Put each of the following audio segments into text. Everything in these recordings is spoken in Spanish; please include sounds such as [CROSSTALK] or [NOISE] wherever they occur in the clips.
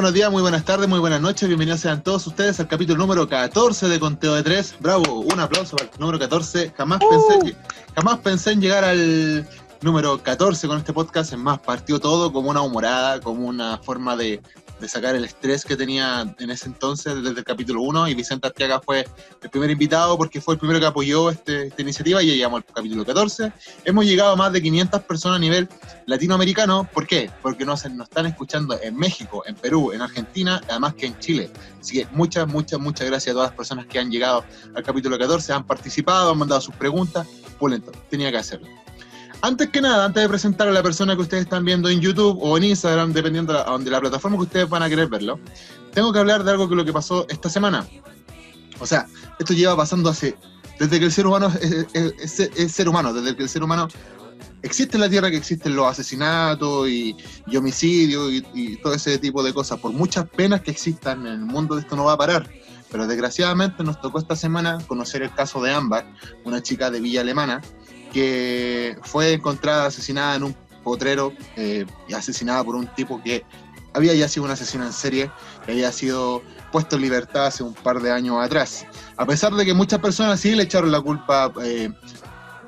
Buenos días, muy buenas tardes, muy buenas noches. Bienvenidos sean todos ustedes al capítulo número 14 de Conteo de Tres. Bravo, un aplauso para el número 14. Jamás, pensé, jamás pensé en llegar al número 14 con este podcast. Es más, partió todo como una humorada, como una forma de, de sacar el estrés que tenía en ese entonces desde el capítulo 1 y Vicente Arteaga fue el primer invitado porque fue el primero que apoyó este, esta iniciativa y ya llegamos al capítulo 14. Hemos llegado a más de 500 personas a nivel latinoamericano. ¿Por qué? Porque nos, nos están escuchando en México, en Perú, en Argentina, además que en Chile. Así que muchas, muchas, muchas gracias a todas las personas que han llegado al capítulo 14, han participado, han mandado sus preguntas. Pulento, tenía que hacerlo. Antes que nada, antes de presentar a la persona que ustedes están viendo en YouTube o en Instagram, dependiendo de la, de la plataforma que ustedes van a querer verlo, tengo que hablar de algo que lo que pasó esta semana. O sea, esto lleva pasando hace. Desde que el ser humano es, es- es- es ser humano, desde que el ser humano existe en la Tierra, que existen los asesinatos y, y homicidios y, y todo ese tipo de cosas. Por muchas penas que existan en el mundo, esto no va a parar. Pero desgraciadamente nos tocó esta semana conocer el caso de Ámbar, una chica de Villa Alemana, que fue encontrada asesinada en un potrero eh, y asesinada por un tipo que había ya sido un asesino en serie, que había sido puesto en libertad hace un par de años atrás. A pesar de que muchas personas sí le echaron la culpa eh,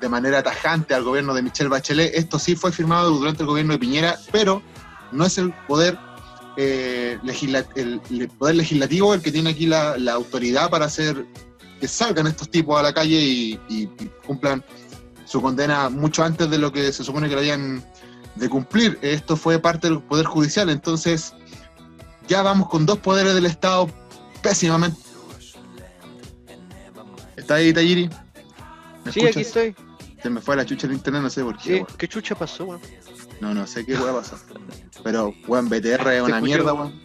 de manera tajante al gobierno de Michelle Bachelet, esto sí fue firmado durante el gobierno de Piñera, pero no es el poder, eh, legislativo el que tiene aquí la, autoridad para hacer que salgan estos tipos a la calle y cumplan su condena mucho antes de lo que se supone que lo habían de cumplir. Esto fue parte del Poder Judicial, entonces ya vamos con dos poderes del Estado pésimamente. ¿Está ahí, Tayiri? ¿Me Sí, escuchas? aquí estoy. Se me fue la chucha el internet, no sé por qué. Sí, weón. ¿Qué chucha pasó, weón? No, no sé qué weá pasó. Pero, weón, BTR es una mierda, weón. weón.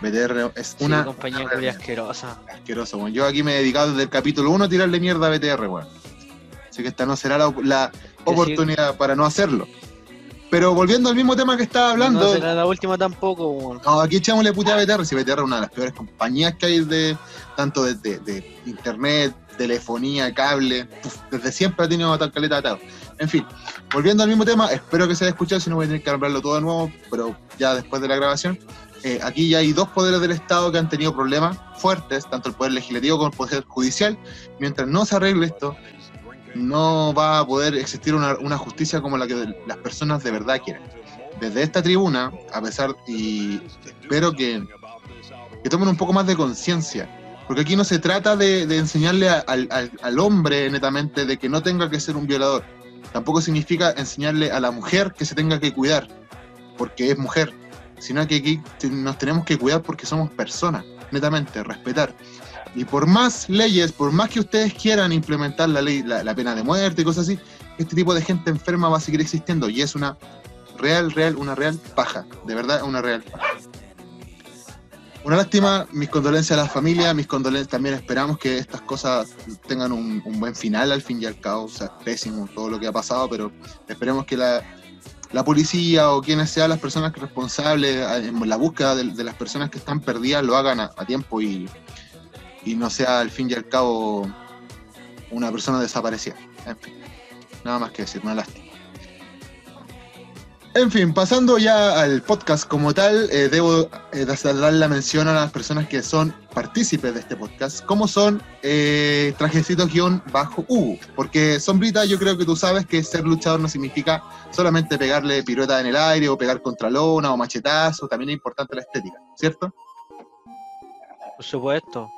BTR es Sí, una compañía una asquerosa. asqueroso, weón. Yo aquí me he dedicado desde el capítulo 1 a tirarle mierda a BTR, weón. Así que esta no será la, oportunidad para no hacerlo. Pero volviendo al mismo tema que estaba hablando, No será la última tampoco, weón. no, aquí echámosle puteada a BTR, si BTR es una de las peores compañías que hay de tanto de, de- de internet, telefonía, cable, puf, desde siempre ha tenido tal caleta atado. En fin, volviendo al mismo tema, espero que se haya escuchado, si no voy a tener que hablarlo todo de nuevo, pero ya después de la grabación. eh, aquí ya hay dos poderes del Estado que han tenido problemas fuertes, tanto el Poder Legislativo como el Poder Judicial. Mientras no se arregle esto, no va a poder existir una, justicia como la que las personas de verdad quieren. Desde esta tribuna, a pesar, y espero que, que tomen un poco más de conciencia, porque aquí no se trata de, enseñarle al, hombre netamente de que no tenga que ser un violador. Tampoco significa enseñarle a la mujer que se tenga que cuidar, porque es mujer, sino que aquí nos tenemos que cuidar porque somos personas, netamente, respetar. Y por más leyes, por más que ustedes quieran implementar la ley, la, pena de muerte y cosas así, este tipo de gente enferma va a seguir existiendo y es una real, real, una real paja, de verdad, una real paja. Una lástima, mis condolencias a la familia, mis condolencias, también esperamos que estas cosas tengan un, buen final al fin y al cabo, o sea, es pésimo todo lo que ha pasado, pero esperemos que la, policía o quienes sean las personas responsables en la búsqueda de, las personas que están perdidas lo hagan a tiempo y, y no sea al fin y al cabo una persona desaparecida. En fin, nada más que decir, una lástima. En fin, pasando ya al podcast como tal, eh, debo eh, dar la mención a las personas que son partícipes de este podcast, como son eh, trajecitos-bajo-u, porque Sombrita yo creo que tú sabes que ser luchador no significa solamente pegarle pirueta en el aire o pegar contra lona o machetazo, también es importante la estética, ¿cierto? Por supuesto.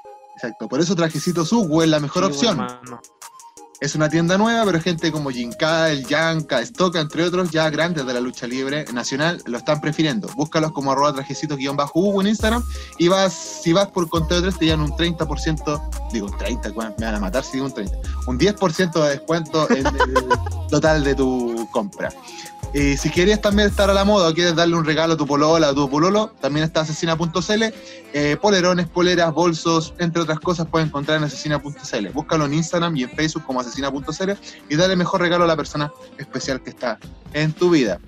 Exacto, por eso Trajecitos Ugu es la mejor Sí, opción. Es una tienda nueva, pero gente como Jinka, el Yanka, Stoka, entre otros, ya grandes de la lucha libre nacional, lo están prefiriendo. Búscalos como arroba trajecitos-hugo en Instagram y vas, si vas por conteo de tres, te llevan un 30%, digo un 30, weón, me van a matar si digo un 30, un 10% de descuento en el [LAUGHS] total de tu compra. Y si quieres también estar a la moda o quieres darle un regalo a tu polola a tu pololo, también está asesina.cl. Eh, polerones, poleras, bolsos, entre otras cosas, puedes encontrar en asesina.cl. Búscalo en Instagram y en Facebook como asesina.cl y dale mejor regalo a la persona especial que está en tu vida.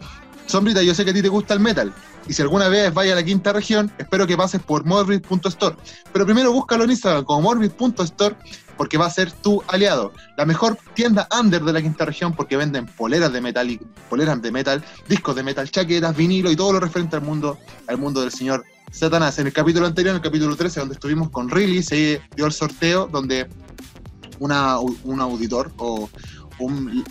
Sombrita, yo sé que a ti te gusta el metal. Y si alguna vez vaya a la quinta región, espero que pases por morbid.store. Pero primero búscalo en Instagram como morbid.store porque va a ser tu aliado. La mejor tienda under de la quinta región porque venden poleras de metal y poleras de metal, discos de metal, chaquetas, vinilo y todo lo referente al mundo, al mundo del señor Satanás. En el capítulo anterior, en el capítulo 13, donde estuvimos con Riley, se dio el sorteo donde una, un auditor o un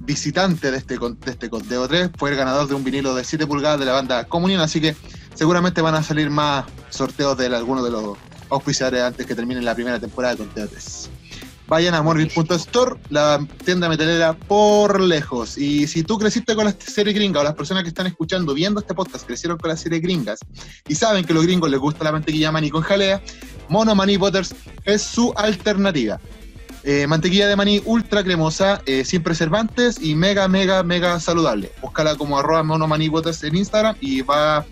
visitante de este, de este conteo 3 fue el ganador de un vinilo de 7 pulgadas de la banda Comunión, así que seguramente van a salir más sorteos de algunos de los auspiciadores antes que termine la primera temporada de conteo 3. Vayan a Morbid.store, la tienda metalera por lejos. Y si tú creciste con la serie gringa o las personas que están escuchando, viendo este podcast, crecieron con la serie gringas y saben que a los gringos les gusta la mantequilla maní con jalea, Mono Maní Butters es su alternativa. Eh, mantequilla de maní ultra cremosa, eh, sin preservantes y mega, mega, mega saludable. Búscala como arroba Mono Maní Butters en Instagram y va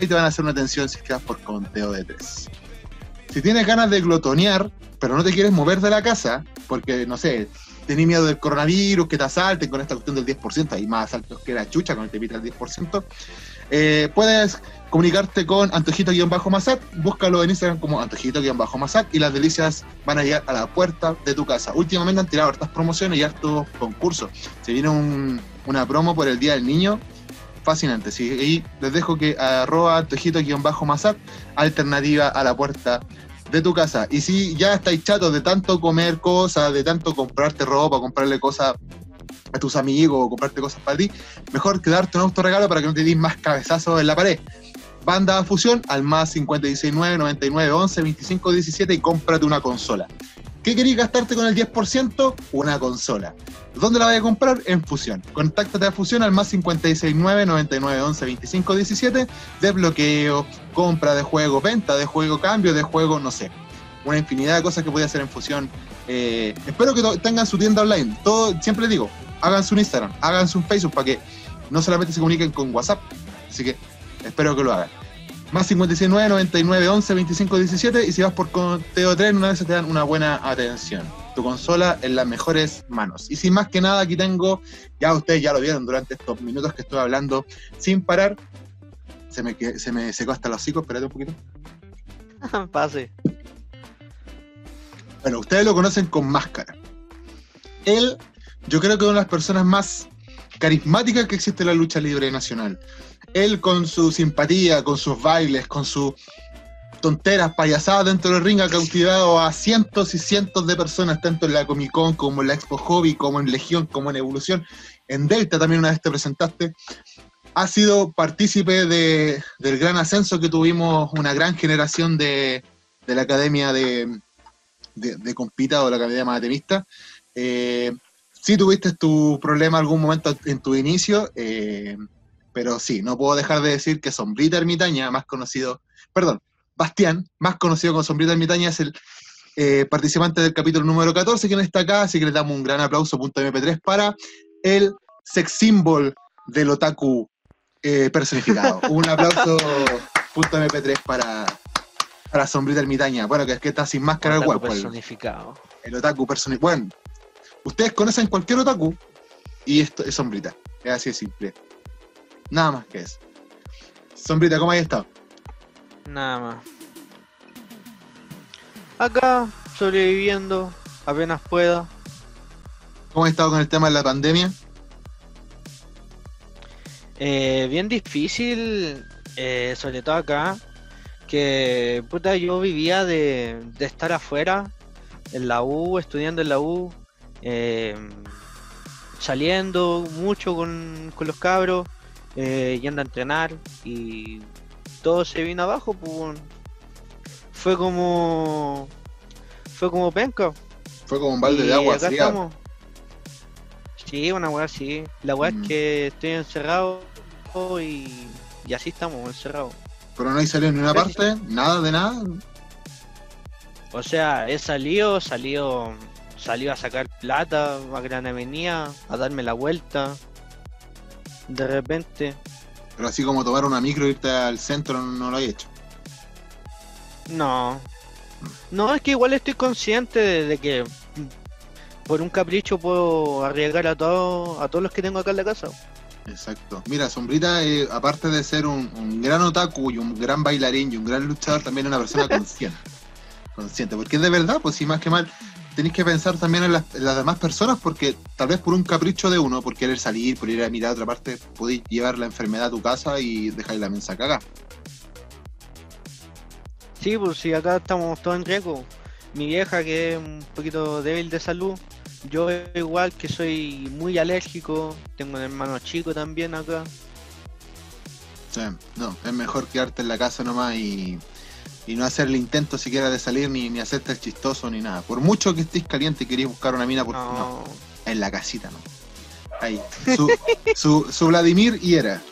ahí te van a hacer una atención si quedas por conteo de tres. Si tienes ganas de glotonear, pero no te quieres mover de la casa, porque, no sé, tenés miedo del coronavirus, que te asalten con esta cuestión del 10%, hay más asaltos que la chucha cuando te pita el 10%, eh, puedes comunicarte con Antojito-Masat, búscalo en Instagram como Antojito-Masat y las delicias van a llegar a la puerta de tu casa. Últimamente han tirado hartas promociones y hartos concursos. Se viene un- una promo por el Día del Niño, fascinante. Sí, y les dejo que arroba Antojito-Masat, alternativa a la puerta de tu casa. Y si ya estáis chatos de tanto comer cosas, de tanto comprarte ropa, comprarle cosas a tus amigos o comprarte cosas para ti, mejor que darte un autorregalo para que no te des más cabezazos en la pared. Banda Fusión al más 569 99 11 25 17 y cómprate una consola. ¿Qué queréis gastarte con el 10%? Una consola. ¿Dónde la vas a comprar? En Fusión. Contáctate a Fusión al más 569 99 11 25 17. Desbloqueo, compra de juego, venta de juego, cambio de juego, no sé. Una infinidad de cosas que puede hacer en Fusión. Eh, espero que tengan su tienda online. Todo, siempre digo, hagan su Instagram, hagan su Facebook para que no solamente se comuniquen con WhatsApp. Así que espero que lo hagan. Más 59 99 11 25 17 y si vas por conteo 3 una vez te dan una buena atención. Tu consola en las mejores manos. Y sin más que nada aquí tengo, ya ustedes ya lo vieron durante estos minutos que estoy hablando sin parar. Se me, se me secó hasta los hocico, espérate un poquito. [LAUGHS] Pase. Bueno, ustedes lo conocen con máscara. Él, yo creo que es una de las personas más carismáticas que existe en la lucha libre nacional. Él con su simpatía, con sus bailes, con sus tonteras, payasadas dentro del ring ha cautivado a cientos y cientos de personas, tanto en la Comic Con como en la Expo Hobby, como en Legión, como en Evolución. En Delta también una vez te presentaste. Ha sido partícipe de- del gran ascenso que tuvimos, una gran generación de, de la Academia de, de, Compita o la Academia Matemista. Eh, sí tuviste tu problema algún momento en tu inicio, eh, pero sí, no puedo dejar de decir que Sombrita Ermitaña, más conocido, perdón, Bastián, más conocido como Sombrita Ermitaña, es el eh, participante del capítulo número 14, quien está acá, así que le damos un gran aplauso, punto MP3, para el sex symbol del otaku eh, personificado. [LAUGHS] un aplauso, punto MP3, para, para Sombrita Ermitaña. Bueno, que es que está sin máscara el Otaku guapo. el- personificado. el otaku personificado. Bueno, ustedes conocen cualquier otaku y esto es sombrita. Es así de simple. Nada más que eso. Sombrita, ¿cómo has estado? Nada más. Acá, sobreviviendo, apenas pueda. ¿Cómo has estado con el tema de la pandemia? Eh, bien difícil, eh, sobre todo acá, que puta, yo vivía de, de estar afuera, en la U, estudiando en la U, eh, saliendo mucho con, con los cabros, eh, yendo a entrenar y todo se vino abajo, pues fue como fue como penca. Fue como un balde Y de agua acá fría. estamos. Sí, una weá sí. La weá Mm. es que estoy encerrado y, y así estamos, encerrados. Pero no hay salido ni una Sí, sí, parte, nada de nada. O sea, he salido, salido, salido a sacar plata a Gran Avenida, a darme la vuelta. De repente, Pero así como tomar una micro e irte al centro no, lo he hecho. no. No, es que igual estoy consciente de, de que por un capricho puedo arriesgar a todos a todos los que tengo acá en la casa. Exacto. Mira, Sombrita, eh, aparte de ser un, un gran otaku y un gran bailarín y un gran luchador, también es una persona [LAUGHS] consciente. consciente. Porque de verdad, pues si más que mal, tenéis que pensar también en las, en las demás personas, porque tal vez por un capricho de uno, por querer salir, por ir a mirar a otra parte, podéis llevar la enfermedad a tu casa y dejar la mensa cagada. Sí, pues si acá estamos todos en riesgo. Mi vieja que es un poquito débil de salud. Yo igual que soy muy alérgico. Tengo un hermano chico también acá. Sea, no, es mejor quedarte en la casa nomás y, y no hacer el intento siquiera de salir ni, ni hacerte el chistoso ni nada. Por mucho que estés caliente y queréis buscar una mina, por no. No. en la casita, ¿no? Ahí, su, su, su Vladimir y era.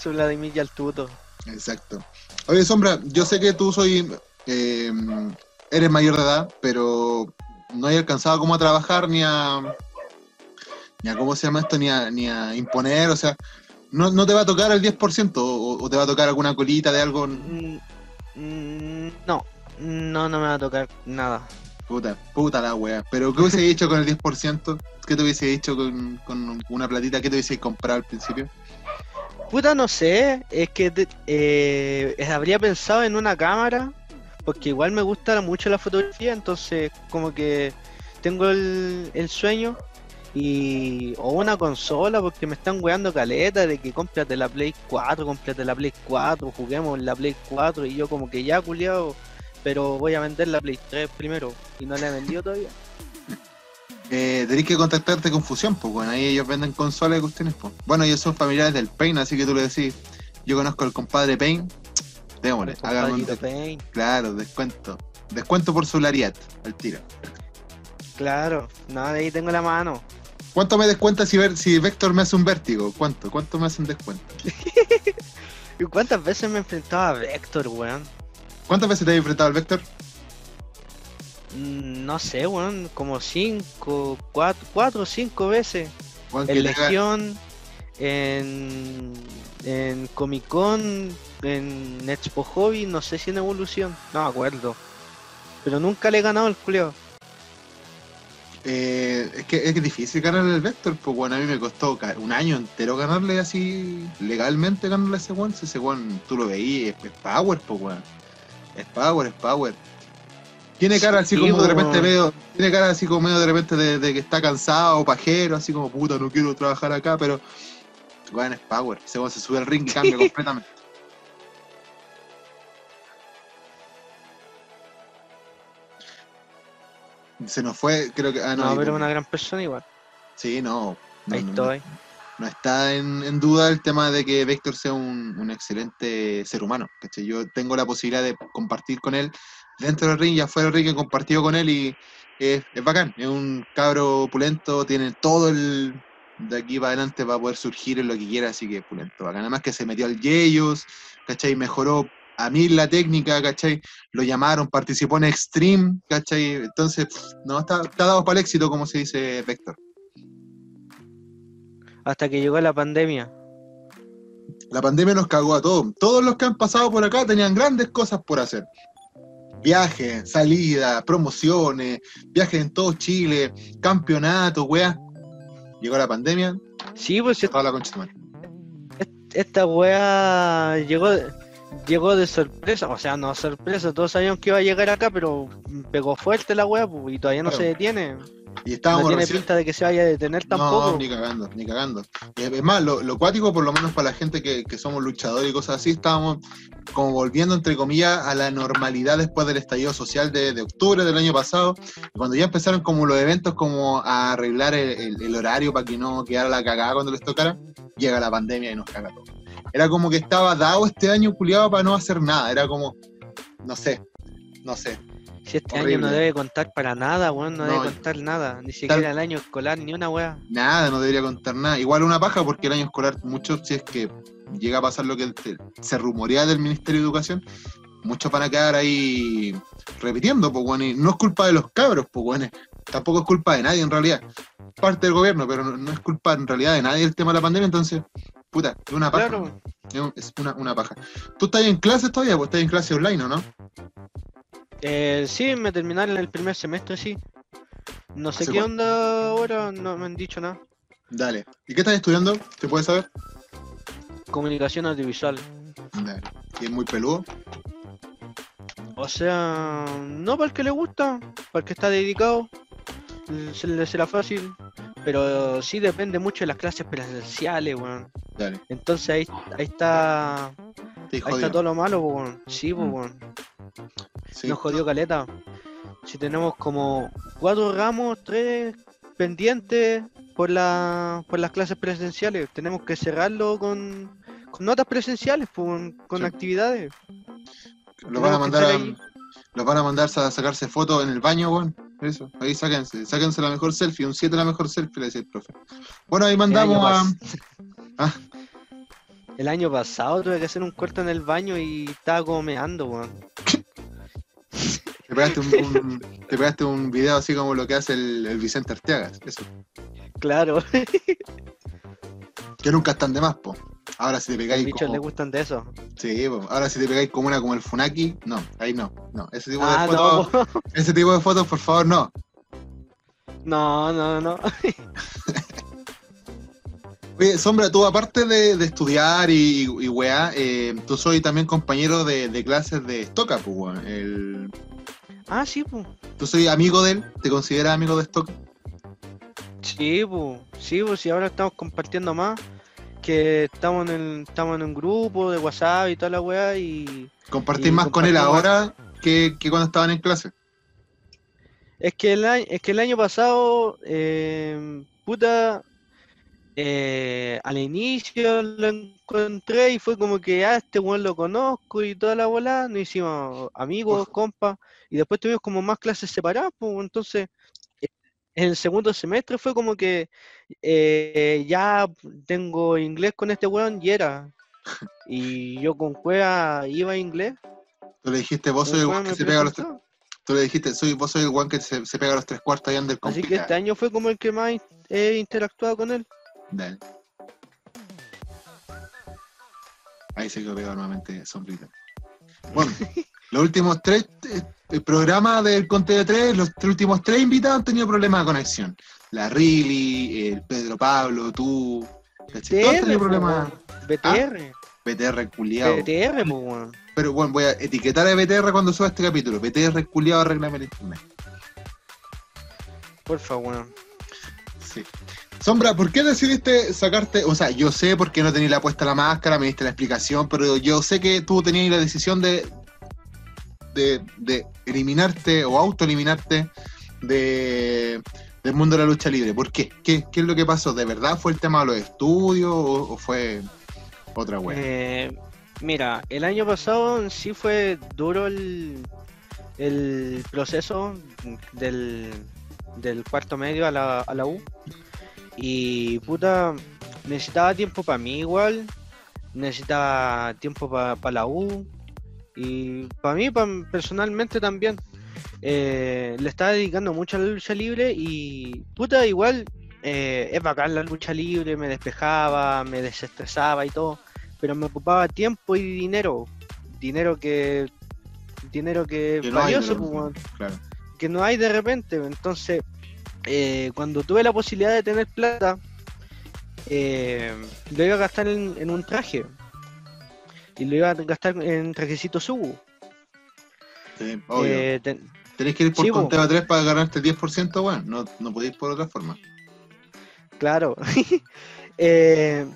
Soy Vladimir y al tuto. Exacto. Oye, Sombra, yo sé que tú soy, eh, eres mayor de edad, pero no hay alcanzado como a trabajar ni a, ni a cómo se llama esto, ni a, ni a imponer, o sea, no, no te va a tocar el 10% o, o te va a tocar alguna colita de algo, Mm, mm, No, no, no me va a tocar nada. puta, puta la wea. Pero ¿qué hubiese hecho con el 10%? ¿Qué te hubiese hecho con, con una platita? ¿Qué te hubiese comprado al principio? Puta, no sé, es que te- eh, habría pensado en una cámara, porque igual me gusta mucho la fotografía, entonces como que tengo el, el sueño, y o una consola, porque me están weando caleta de que cómprate la Play 4, cómprate la Play 4, juguemos la Play 4, y yo como que ya culiado, pero voy a vender la Play 3 primero, y no la he vendido todavía. [LAUGHS] Eh, tenés que contactarte con Fusión, pues bueno, ahí ellos venden consolas y cuestiones, pues. Bueno, ellos son familiares del Pain, así que tú le decís, yo conozco al compadre Pain, démosle, hágame un Pain. claro, descuento. Descuento por su Lariat, al tiro. Claro, nada, de ahí tengo la mano. ¿Cuánto me descuenta si, ver, si Vector me hace un vértigo? ¿Cuánto? ¿Cuánto me hacen descuento? [LAUGHS] ¿Y cuántas veces me he enfrentado a Vector, weón? ¿Cuántas veces te has enfrentado al Vector? Mm, No sé, weón, como cinco, cuatro, cuatro o cinco veces. Juan, En Legión, en, en Comic Con, en Expo Hobby, no sé si en Evolución, no me acuerdo. Pero nunca le he ganado el culeo. Eh, es que es difícil ganarle al Vector, pues bueno, a mí me costó un año entero ganarle así, legalmente ganarle a ese one. Si ese one tú lo veías, es, es power, pues weón. Es power, es power. Tiene cara así Sí, como de repente medio, tiene cara así como medio de repente de, de que está cansado, pajero, así como puta, no quiero trabajar acá, pero weón es power. Ese weón se sube al ring y cambia [LAUGHS] completamente. Se nos fue, creo que. Ah, no, No, pero una gran persona igual. Sí, no. no, Ahí no, estoy. no está en, en duda el tema de que Vector sea un, un excelente ser humano. ¿cachai? Yo tengo la posibilidad de compartir con él dentro del ring y afuera del ring, he compartido con él y es, es bacán. Es un cabro opulento, tiene todo el de aquí para adelante para poder surgir en lo que quiera, así que pulento. Bacán. Además que se metió al Yeyos, ¿cachai? Mejoró a mil la técnica, ¿cachai? Lo llamaron, participó en Extreme, ¿cachai? Entonces, no, está, está dado para el éxito, como se dice Vector. Hasta que llegó la pandemia. La pandemia nos cagó a todos. Todos los que han pasado por acá tenían grandes cosas por hacer. Viajes, salidas, promociones, viajes en todo Chile, campeonatos, weá. Llegó la pandemia, Sí, pues toda la concha de esta weá llegó, llegó de sorpresa, o sea, no sorpresa, todos sabíamos que iba a llegar acá, pero pegó fuerte la weá y todavía no Claro. se detiene. Y No estábamos tiene recién- pinta de que se vaya a detener tampoco. No, ni cagando, ni cagando. Y es más, lo, lo cuático, por lo menos para la gente que, que somos luchadores y cosas así, estábamos como volviendo, entre comillas, a la normalidad después del estallido social de, de octubre del año pasado, cuando ya empezaron como los eventos como a arreglar el, el- el horario para que no quedara la cagada cuando les tocara, llega la pandemia y nos caga todo. Era como que estaba dado este año culiado para no hacer nada, era como, no sé, no sé. Si este Horrible. año no debe contar para nada, weón, no, No, debe contar nada, ni siquiera el año escolar, ni una weá. Nada, no debería contar nada. Igual una paja porque el año escolar, muchos, si es que llega a pasar lo que se rumorea del Ministerio de Educación, muchos van a quedar ahí repitiendo, pues bueno, y no es culpa de los cabros, pues bueno, tampoco es culpa de nadie en realidad. Parte del gobierno, pero no, no es culpa en realidad de nadie el tema de la pandemia, entonces, puta, es una paja. Claro. Es una, una paja. ¿Tú estás en clases todavía? Pues estás en clase online, ¿o no? Eh, sí, me terminaron el primer semestre, sí. No sé ¿Hace qué onda ahora, no me han dicho nada. Dale. ¿Y qué estás estudiando? ¿Te puedes saber? Comunicación audiovisual. Dale. ¿Y es muy peludo? O sea, no para el que le gusta, para el que está dedicado, se le será fácil. Pero sí depende mucho de las clases presenciales, weón. Dale. Entonces ahí, ahí está ahí está todo lo malo, weón. Sí, Mm. weón. Sí. Nos jodió caleta. Si tenemos como cuatro ramos, tres pendientes por la por las clases presenciales, tenemos que cerrarlo con, con notas presenciales, con, con Sí. actividades. Los van a mandar a, los van a mandar a sacarse fotos en el baño, weón. Eso, ahí sáquense, sáquense la mejor selfie, un 7 la mejor selfie, le decía el profe. Bueno, ahí mandamos a. [LAUGHS] Ah. el año pasado tuve que hacer un corte en el baño y estaba como meando, weón. Te pegaste un, un- te pegaste un video así como lo que hace el, el Vicente Arteaga, eso. Claro, [LAUGHS] Que nunca están de más, po. Ahora si te los pegáis bichos como, les gustan de eso. sí, ahora si te pegáis como una como el Funaki, no, ahí no, no, ese tipo Ah, de fotos, no, ese tipo de fotos, por favor, no. no, no, no. [LAUGHS] Oye, Sombra, tú aparte de, de estudiar y, y, y weá, eh, tú soy también compañero de, de clases de Stoka, pues, weón. El- Ah, sí, pues. ¿Tú soy amigo de él? ¿Te consideras amigo de Stoka? Sí, pues, sí, pues, si ahora estamos compartiendo más, que estamos en, el- estamos en un grupo de WhatsApp y toda la weá, y ¿Compartís más con él ahora que, que cuando estaban en clase? es que el año, es que el año pasado, eh, puta, eh, al inicio lo encontré y fue como que, ah, este weón lo conozco y toda la bola, nos hicimos amigos, compas, y después tuvimos como más clases separadas, pues, entonces, en el segundo semestre fue como que eh, ya tengo inglés con este weón y era. Y yo con cueva iba a inglés. Tú le dijiste, vos soy el weón que se pega a los tres, tú le dijiste, soy, vos soy el weón que se, se pega a los tres cuartos y anda el Así que este año fue como el que más he interactuado con él. Dale. Ahí se quedó pegado nuevamente sombrita. Bueno, [LAUGHS] los últimos tres eh, el programa del Conte de Tres, los tres últimos tres invitados han tenido problemas de conexión. La Rili, el Pedro Pablo, tú. ¿cachai? Todos han tenido problemas. BTR. BTR culiado. BTR, po, weón. Pero bueno, voy a etiquetar a BTR cuando suba este capítulo. BTR culiado, arreglame el internet. Porfa, weón. Sí. Sombra, ¿por qué decidiste sacarte? O sea, yo sé por qué no tenías la puesta la máscara, me diste la explicación, pero yo sé que tú tenías la decisión de, de, eliminarte o autoeliminarte de, del mundo de la lucha libre. ¿Por qué? qué? ¿Qué es lo que pasó? ¿De verdad fue el tema de los estudios o, fue otra wea? Eh, mira, el año pasado sí fue duro el, el proceso del, del cuarto medio a la, a la U. Y puta, necesitaba tiempo para mí igual, necesitaba tiempo para la U y para mí pa- personalmente también. Eh, le estaba dedicando mucho a la lucha libre y puta, igual eh, es bacán la lucha libre, me despejaba, me desestresaba y todo, pero me ocupaba tiempo y dinero, dinero que dinero que Que no valioso, pues, Claro. que no hay de repente. Entonces, eh, cuando tuve la posibilidad de tener plata, eh, lo iba a gastar en, en un traje. Y lo iba a gastar en trajecito Subu. Sí, obvio. Eh, ten- Tenés que ir por sí, conteo a 3 para ganarte el 10%, bueno, no, no podéis por otra forma. claro. [LAUGHS] Eh,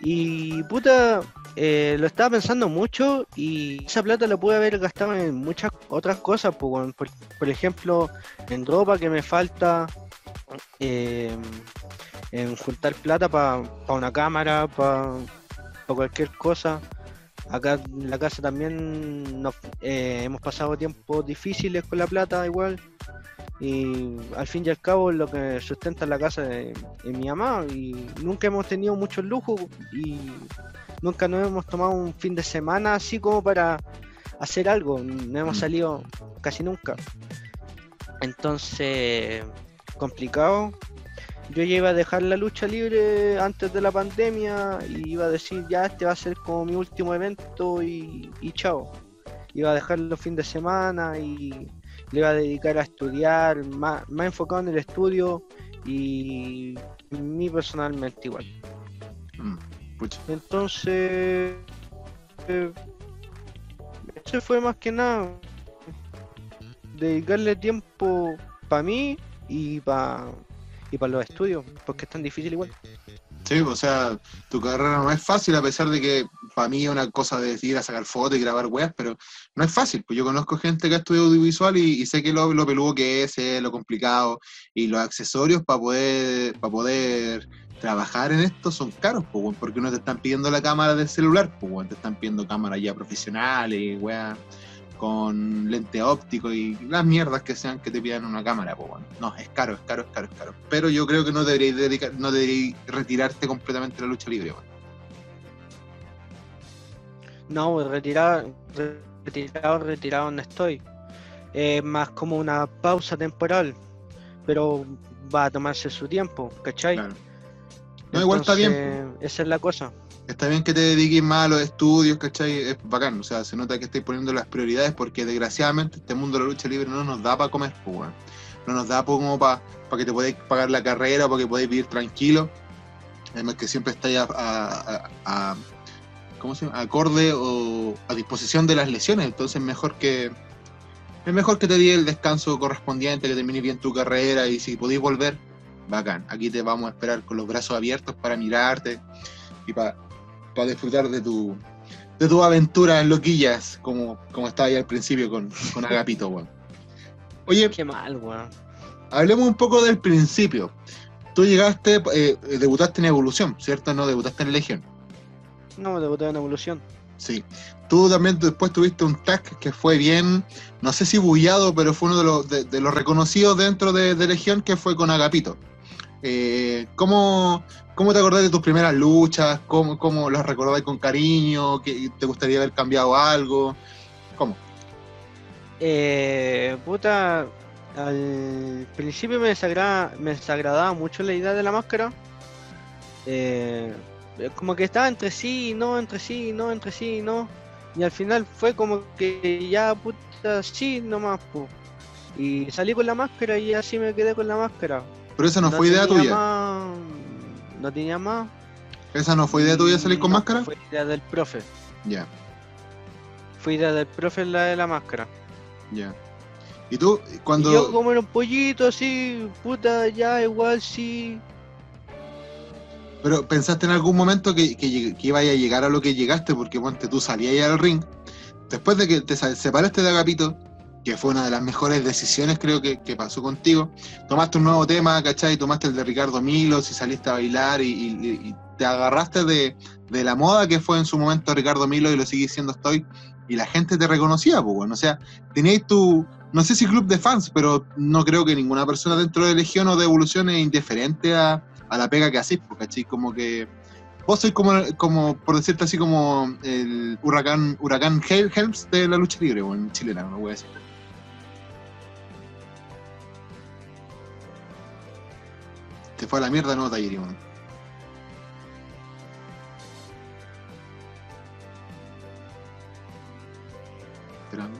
y puta, eh, lo estaba pensando mucho y esa plata la pude haber gastado en muchas otras cosas. po, weón. por, por ejemplo, en ropa que me falta, eh, en juntar plata para una cámara, para cualquier cosa. Acá en la casa también nos, eh, hemos pasado tiempos difíciles con la plata igual. Y al fin y al cabo lo que sustenta la casa es, es mi mamá. Y nunca hemos tenido muchos lujos y nunca nos hemos tomado un fin de semana así como para hacer algo. No hemos Mm. salido casi nunca. Entonces, complicado. Yo ya iba a dejar la lucha libre antes de la pandemia y iba a decir ya este va a ser como mi último evento y, y chao. Iba a dejar los fines de semana y, le iba a dedicar a estudiar, más, más enfocado en el estudio y mí personalmente igual. Mm. Entonces, eh, eso fue más que nada dedicarle tiempo para mí y para y para los estudios, porque es tan difícil igual. Sí, o sea, tu carrera no es fácil, a pesar de que para mí es una cosa de ir a sacar fotos y grabar weas, pero no es fácil. Pues yo conozco gente que ha estudiado audiovisual y, sé que lo, lo, peludo que es, lo complicado, y los accesorios para poder, para poder trabajar en esto son caros, pues, porque no te están pidiendo la cámara del celular, pues, te están pidiendo cámaras ya profesionales, weas con lente óptico y las mierdas que sean que te pidan una cámara, pues bueno. No, es caro, es caro, es caro, es caro. Pero yo creo que no deberíais dedicar, no retirarte completamente de la lucha libre, bueno. No, retirado, retirado, retirado no estoy. Es más como una pausa temporal, pero va a tomarse su tiempo, ¿cachai? No, igual está bien. Esa es la cosa está bien que te dediques más a los estudios, ¿cachai? Es bacán, o sea, se nota que estáis poniendo las prioridades porque desgraciadamente este mundo de la lucha libre no nos da para comer, pues. No nos da como para que te podáis pagar la carrera, para que podáis vivir tranquilo. Además que siempre estáis a, ¿cómo se llama? acorde o a disposición de las lesiones, entonces mejor que es mejor que te di el descanso correspondiente, que termines bien tu carrera y si podéis volver, bacán. Aquí te vamos a esperar con los brazos abiertos para mirarte y para para disfrutar de tu, de tu aventura en loquillas, como, como estaba ahí al principio con, con Agapito, weón. Oye, qué mal, weón. Hablemos un poco del principio. Tú llegaste, eh, debutaste en Evolución, ¿cierto? No debutaste en Legión. No, debuté en Evolución. Sí. Tú también después tuviste un tag que fue bien, no sé si bullado, pero fue uno de los, de, los reconocidos dentro de, de, Legión, que fue con Agapito. Eh, ¿cómo, ¿Cómo te acordás de tus primeras luchas? ¿Cómo, cómo las recordás con cariño? ¿Te gustaría haber cambiado algo? ¿Cómo? Eh, puta, al principio me desagradaba, me desagradaba mucho la idea de la máscara. Eh, como que estaba entre sí, no, entre sí, no, entre sí, no. Y al final fue como que ya, puta, sí, nomás, pu. Y salí con la máscara y así me quedé con la máscara. Pero esa no, fue idea tuya no tenía más. ¿Esa no fue idea tuya salir con máscara? Fue idea del profe. Ya. Fue idea del profe la de la máscara. Ya. ¿Y tú, cuando.? yo como era un pollito así, puta, ya igual sí. Pero pensaste en algún momento que, que, iba a llegar a lo que llegaste, porque ponte tú salías al ring. Después de que te separaste de Agapito, que fue una de las mejores decisiones creo que, pasó contigo. Tomaste un nuevo tema, ¿cachai? Tomaste el de Ricardo Milos y saliste a bailar y, te agarraste de, la moda que fue en su momento Ricardo Milos y lo sigue siendo estoy. Y la gente te reconocía, pues bueno. O sea, teníais tu, no sé si club de fans, pero no creo que ninguna persona dentro de Legión o de Evolución es indiferente a, la pega que hacéis, pues, ¿cachai? Como que vos sois como, como, por decirte así, como el huracán, huracán Helms de la lucha libre, bueno, en chilena, no voy a decir. Te fue a la mierda, no, Tayiri, Esperando.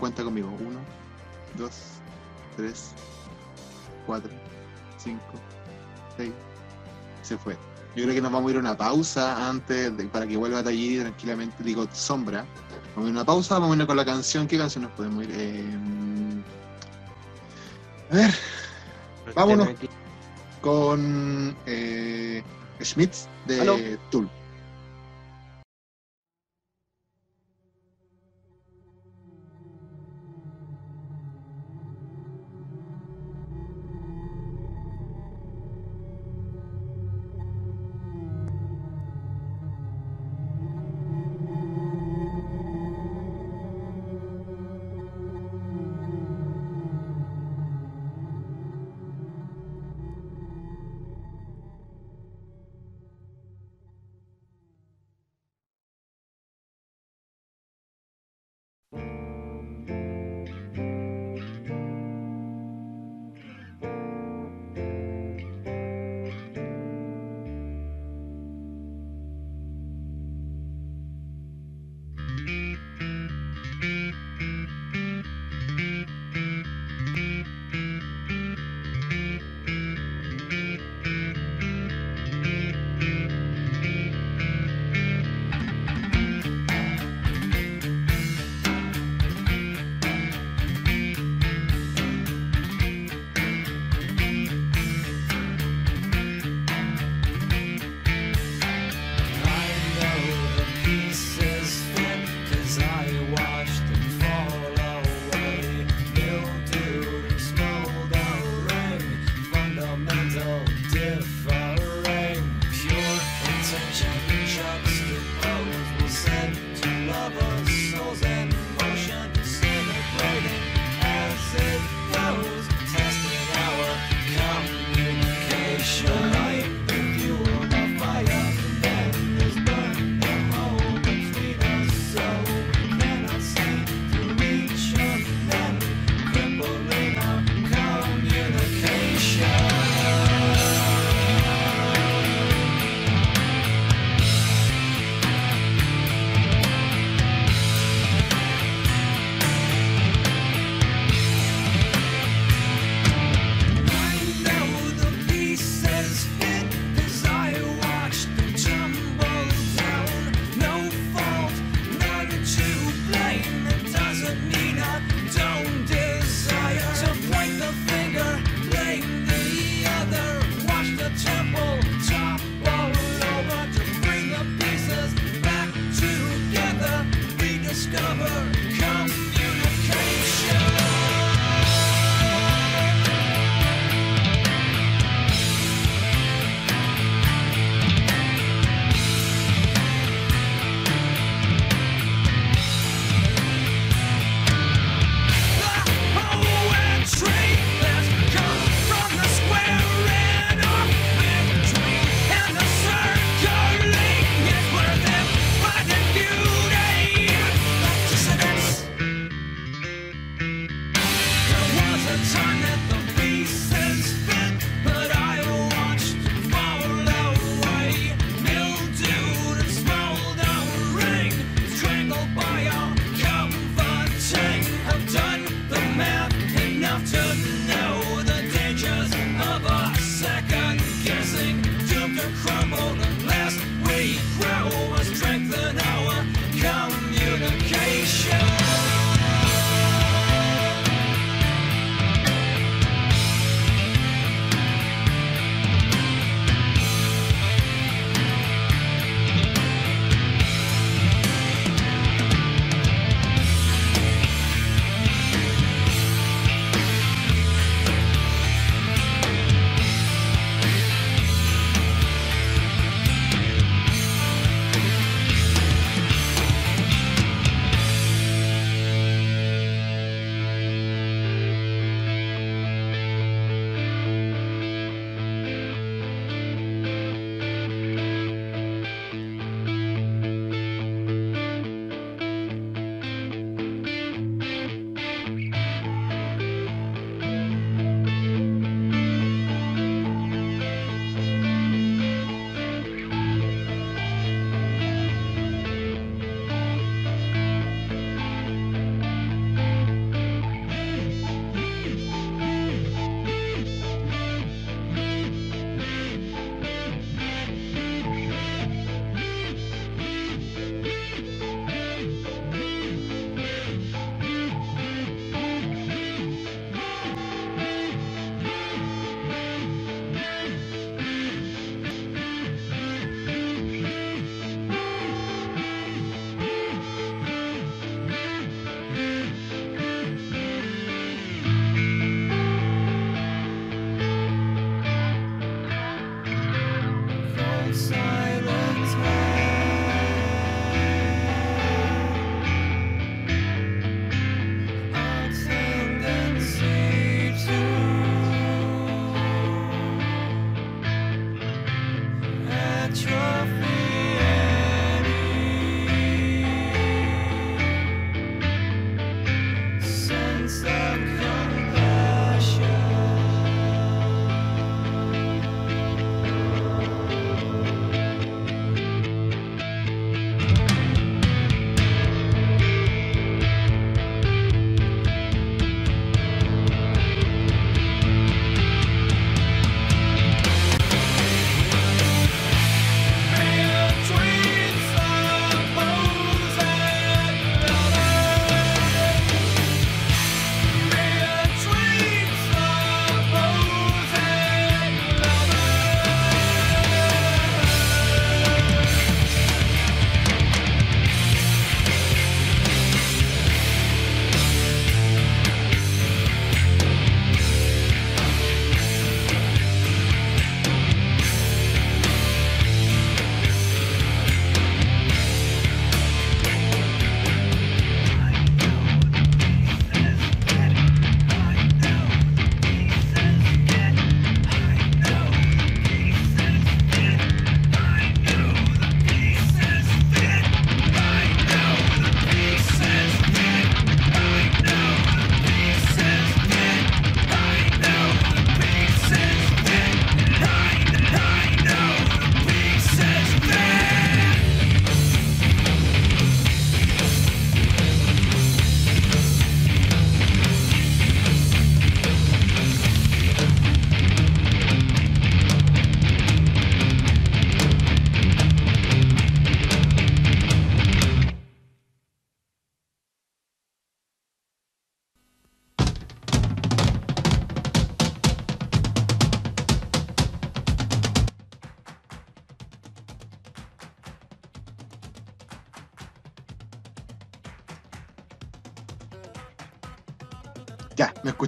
Cuenta conmigo. Uno, dos, tres, cuatro, cinco, seis. Se fue. Yo creo que nos vamos a ir a una pausa antes de, para que vuelva Tayiri tranquilamente. Digo, sombra. Vamos a ir a una pausa, vamos a ir con la canción. ¿Qué canción nos podemos ir? Eh, a ver. Vámonos con eh, Schmitz de Tool.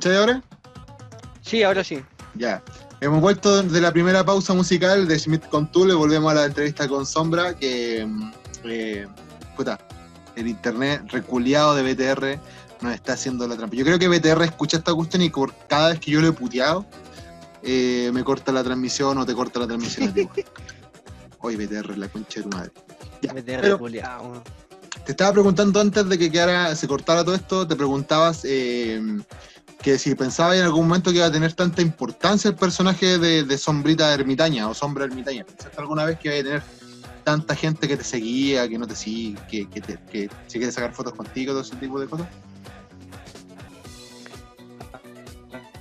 Escucháis ahora? Sí, ahora sí. Ya. Hemos vuelto de la primera pausa musical de Schmidt con Tule, volvemos a la entrevista con Sombra, que mm, eh, puta, el internet reculeado de BTR nos está haciendo la trampa. Yo creo que BTR escucha esta cuestión y por cada vez que yo lo he puteado, eh, me corta la transmisión o te corta la transmisión. a ti. [LAUGHS] Oye, BTR, la concha de tu madre. Ya, tengo pero- reculeado, te estaba preguntando antes de que quedara, se cortara todo esto, te preguntabas eh, que si pensabas en algún momento que iba a tener tanta importancia el personaje de, de Sombrita Ermitaña o Sombra Ermitaña. ¿Pensaste alguna vez que iba a tener tanta gente que te seguía, que no te sigue, que, que, te- que se quiere sacar fotos contigo, todo ese tipo de cosas?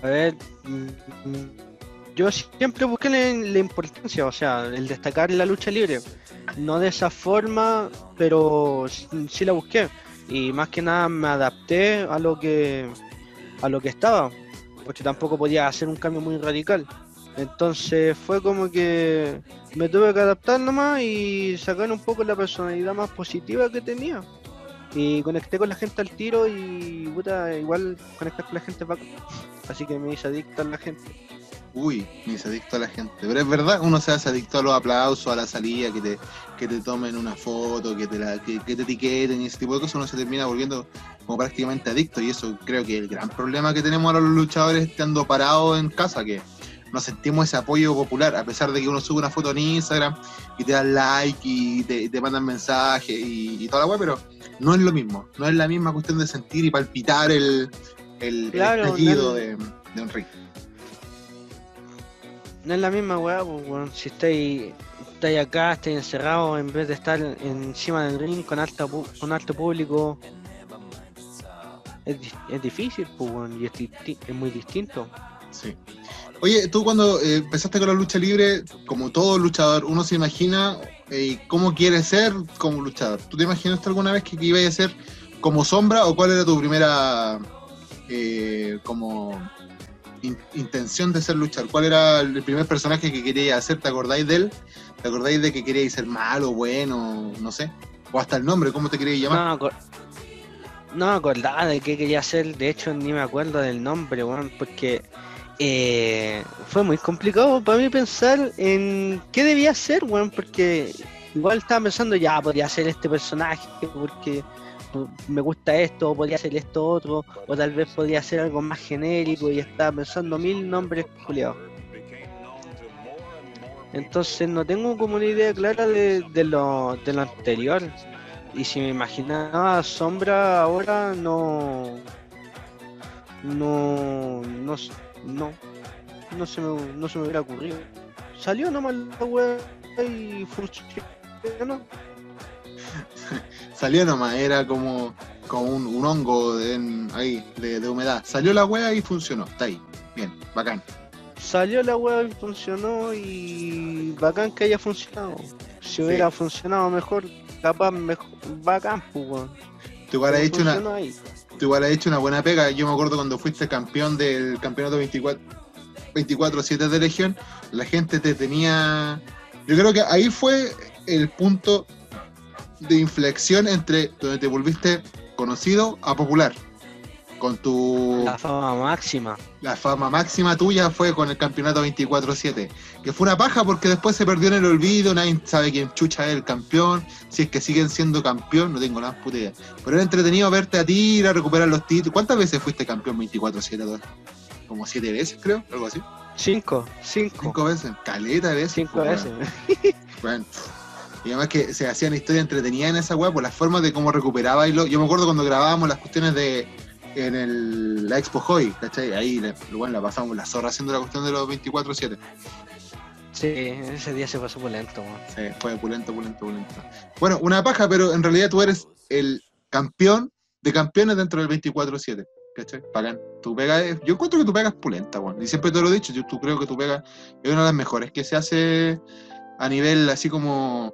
A ver, mm, yo siempre busqué la, importancia, o sea, el destacar la lucha libre. No de esa forma, pero s- sí la busqué. Y más que nada me adapté a lo que a lo que estaba, porque tampoco podía hacer un cambio muy radical. Entonces fue como que me tuve que adaptar nomás y sacar un poco la personalidad más positiva que tenía. Y conecté con la gente al tiro y puta, igual conectar con la gente bacán. [LAUGHS] Así que me hice adicto a la gente. Uy, me hice adicto a la gente. Pero es verdad, uno se hace adicto a los aplausos, a la salida, que te, que te tomen una foto, que te, la, que, que te etiqueten y ese tipo de cosas, uno se termina volviendo como prácticamente adicto. Y eso creo que es el gran problema que tenemos ahora los luchadores estando parados en casa, que no sentimos ese apoyo popular, a pesar de que uno sube una foto en Instagram y te dan like y te, mandan mensajes y, y toda la weá, pero no es lo mismo. No es la misma cuestión de sentir y palpitar el, el, el Claro, estallido no- de, de un ring. No es la misma weá, pues, weón. Si estáis, estáis acá, estáis encerrados, en vez de estar encima del ring con alta con alto público, es, es difícil, pues, y es, es muy distinto. Sí. Oye, tú cuando eh, empezaste con la lucha libre, como todo luchador, uno se imagina eh, cómo quiere ser como luchador. ¿Tú te imaginaste alguna vez que, que ibas a ser como sombra o cuál era tu primera eh, como in- intención de ser luchador? ¿Cuál era el primer personaje que querías hacer? ¿Te acordáis de él? ¿Te acordáis de que queríais ser malo, bueno, no sé? O hasta el nombre, ¿cómo te querías No llamar? no me acordaba de qué quería hacer, de hecho ni me acuerdo del nombre, weón, porque eh, fue muy complicado para mí pensar en qué debía hacer, weón, porque igual estaba pensando, ya, podría ser este personaje, porque me gusta esto, o podría ser esto otro, o tal vez podría ser algo más genérico, y estaba pensando mil nombres culiados. Entonces no tengo como una idea clara de, de lo, de lo anterior. Y si me imaginaba sombra ahora, no. No. No. No. No se me, no se me hubiera ocurrido. Salió nomás la wea y funcionó. [LAUGHS] Salió nomás, era como, como un, un hongo de- en- ahí de, de humedad. Salió la wea y funcionó. Está ahí. Bien, bacán. Salió la wea y funcionó y bacán que haya funcionado. Si hubiera funcionado mejor, capaz mejor, bacán, pues weón. Tú igual has hecho una, tú igual has hecho una buena pega. Yo me acuerdo cuando fuiste campeón del campeonato 24 24-7 de Legión, la gente te tenía. Yo creo que ahí fue el punto de inflexión entre donde te volviste conocido a popular. Con tu. La fama máxima. La fama máxima tuya fue con el campeonato 24-7, que fue una paja porque después se perdió en el olvido, nadie sabe quién chucha es el campeón, si es que siguen siendo campeón, no tengo nada puta idea. Pero era entretenido verte a ti, ir a recuperar los títulos. ¿Cuántas veces fuiste campeón 24-7? Adolfo? Como siete veces, creo, algo así. Cinco, cinco. Cinco veces, caleta de veces. Cinco pues, veces. [LAUGHS] [LAUGHS] Bueno. Y además que se hacían historias entretenidas en esa web por las formas de cómo recuperaba y lo. Yo me acuerdo cuando grabábamos las cuestiones de en el, la Expo Hoy, ¿cachai? Ahí bueno, la pasamos la zorra haciendo la cuestión de los 24-7. Sí, ese día se pasó por lento, weón. Sí, fue pulento, pulento, pulento. Bueno, una paja, pero en realidad tú eres el campeón de campeones dentro del 24-7. ¿Cachai? Bacán. Tu pega es- yo encuentro que tu pega es pulenta, weón. Y siempre te lo he dicho, yo tú creo que tu pega es una de las mejores que se hace a nivel así como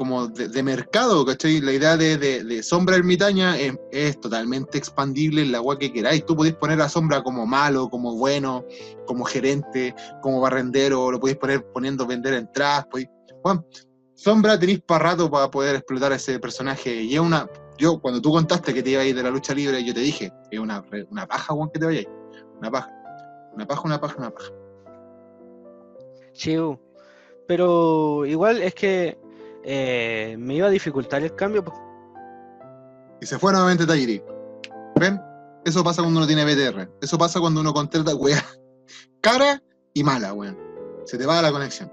como de, de mercado, ¿cachai? La idea de, sombra ermitaña es, es totalmente expandible en la agua que queráis. Tú podéis poner a sombra como malo, como bueno, como gerente, como barrendero, lo podéis poner poniendo vender entradas. Podéis... Sombra tenéis para rato para poder explotar a ese personaje. Y es una. yo, cuando tú contaste que te iba a ir de la lucha libre, yo te dije, es una, una paja, Juan, que te vaya Una paja. Una paja, una paja, una paja. Chiu. Pero igual es que eh, me iba a dificultar el cambio. Y se fue nuevamente Tayiri. ¿Ven? Eso pasa cuando uno tiene BTR. Eso pasa cuando uno contrata weá cara y mala, weón. Se te va la conexión.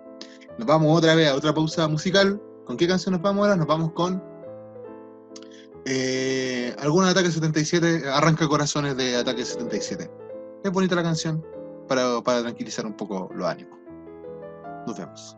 Nos vamos otra vez a otra pausa musical. ¿Con qué canción nos vamos ahora? Nos vamos con. Eh, alguna de Ataque 77. Arranca corazones de Ataque 77. Es bonita la canción para, para tranquilizar un poco los ánimos. Nos vemos.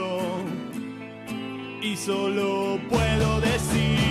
y solo puedo decir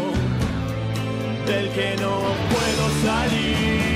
del que no puedo salir.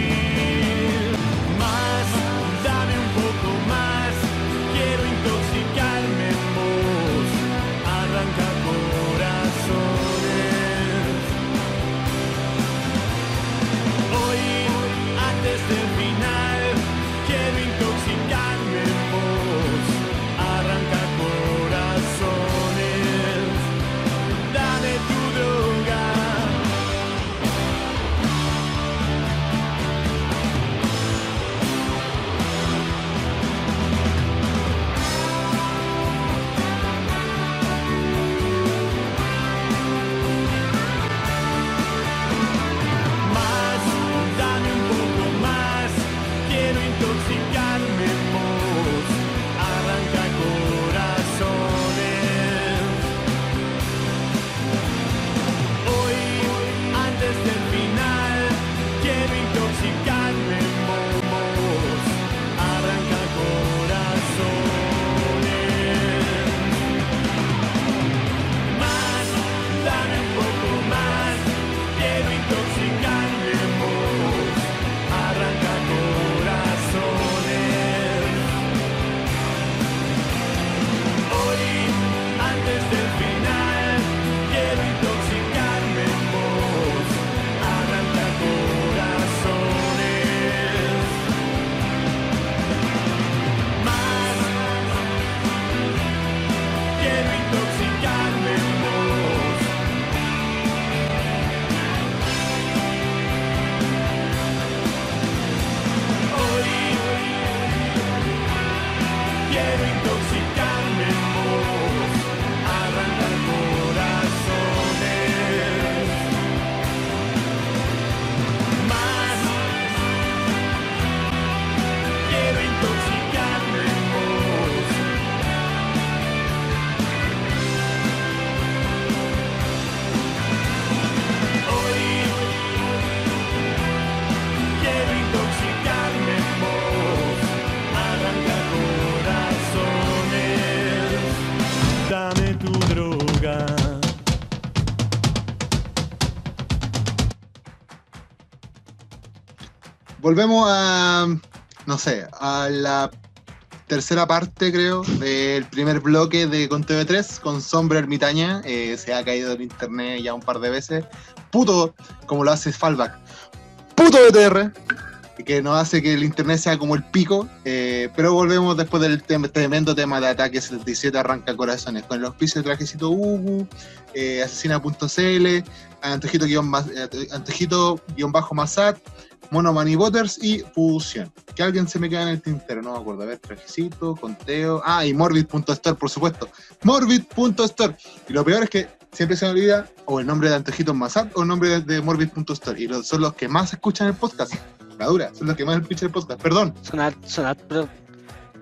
Volvemos a, no sé, a la tercera parte, creo, del primer bloque de con TV3 con Sombra Ermitaña. Eh, se ha caído del internet ya un par de veces. Puto, como lo hace Fallback. Puto BTR. Que nos hace que el internet sea como el pico. eh, pero volvemos después del tem- tremendo tema de ataque 77 arranca corazones. Con el auspicio de trajecito Ugu, eh, asesina.cl, eh, Antojito guion bajo Masat, Mono Money Butters y Fusión. Que alguien se me queda en el tintero, no me acuerdo. A ver, trajecito, conteo. Ah, y Morbid.store, por supuesto. Morbid.store. Y lo peor es que siempre se me olvida o el nombre de Antojito Masat o el nombre de, de Morbid.store. Y los- son los que más escuchan el podcast. La dura, son los que más escuchan el podcast. Perdón. Son, al- son, al-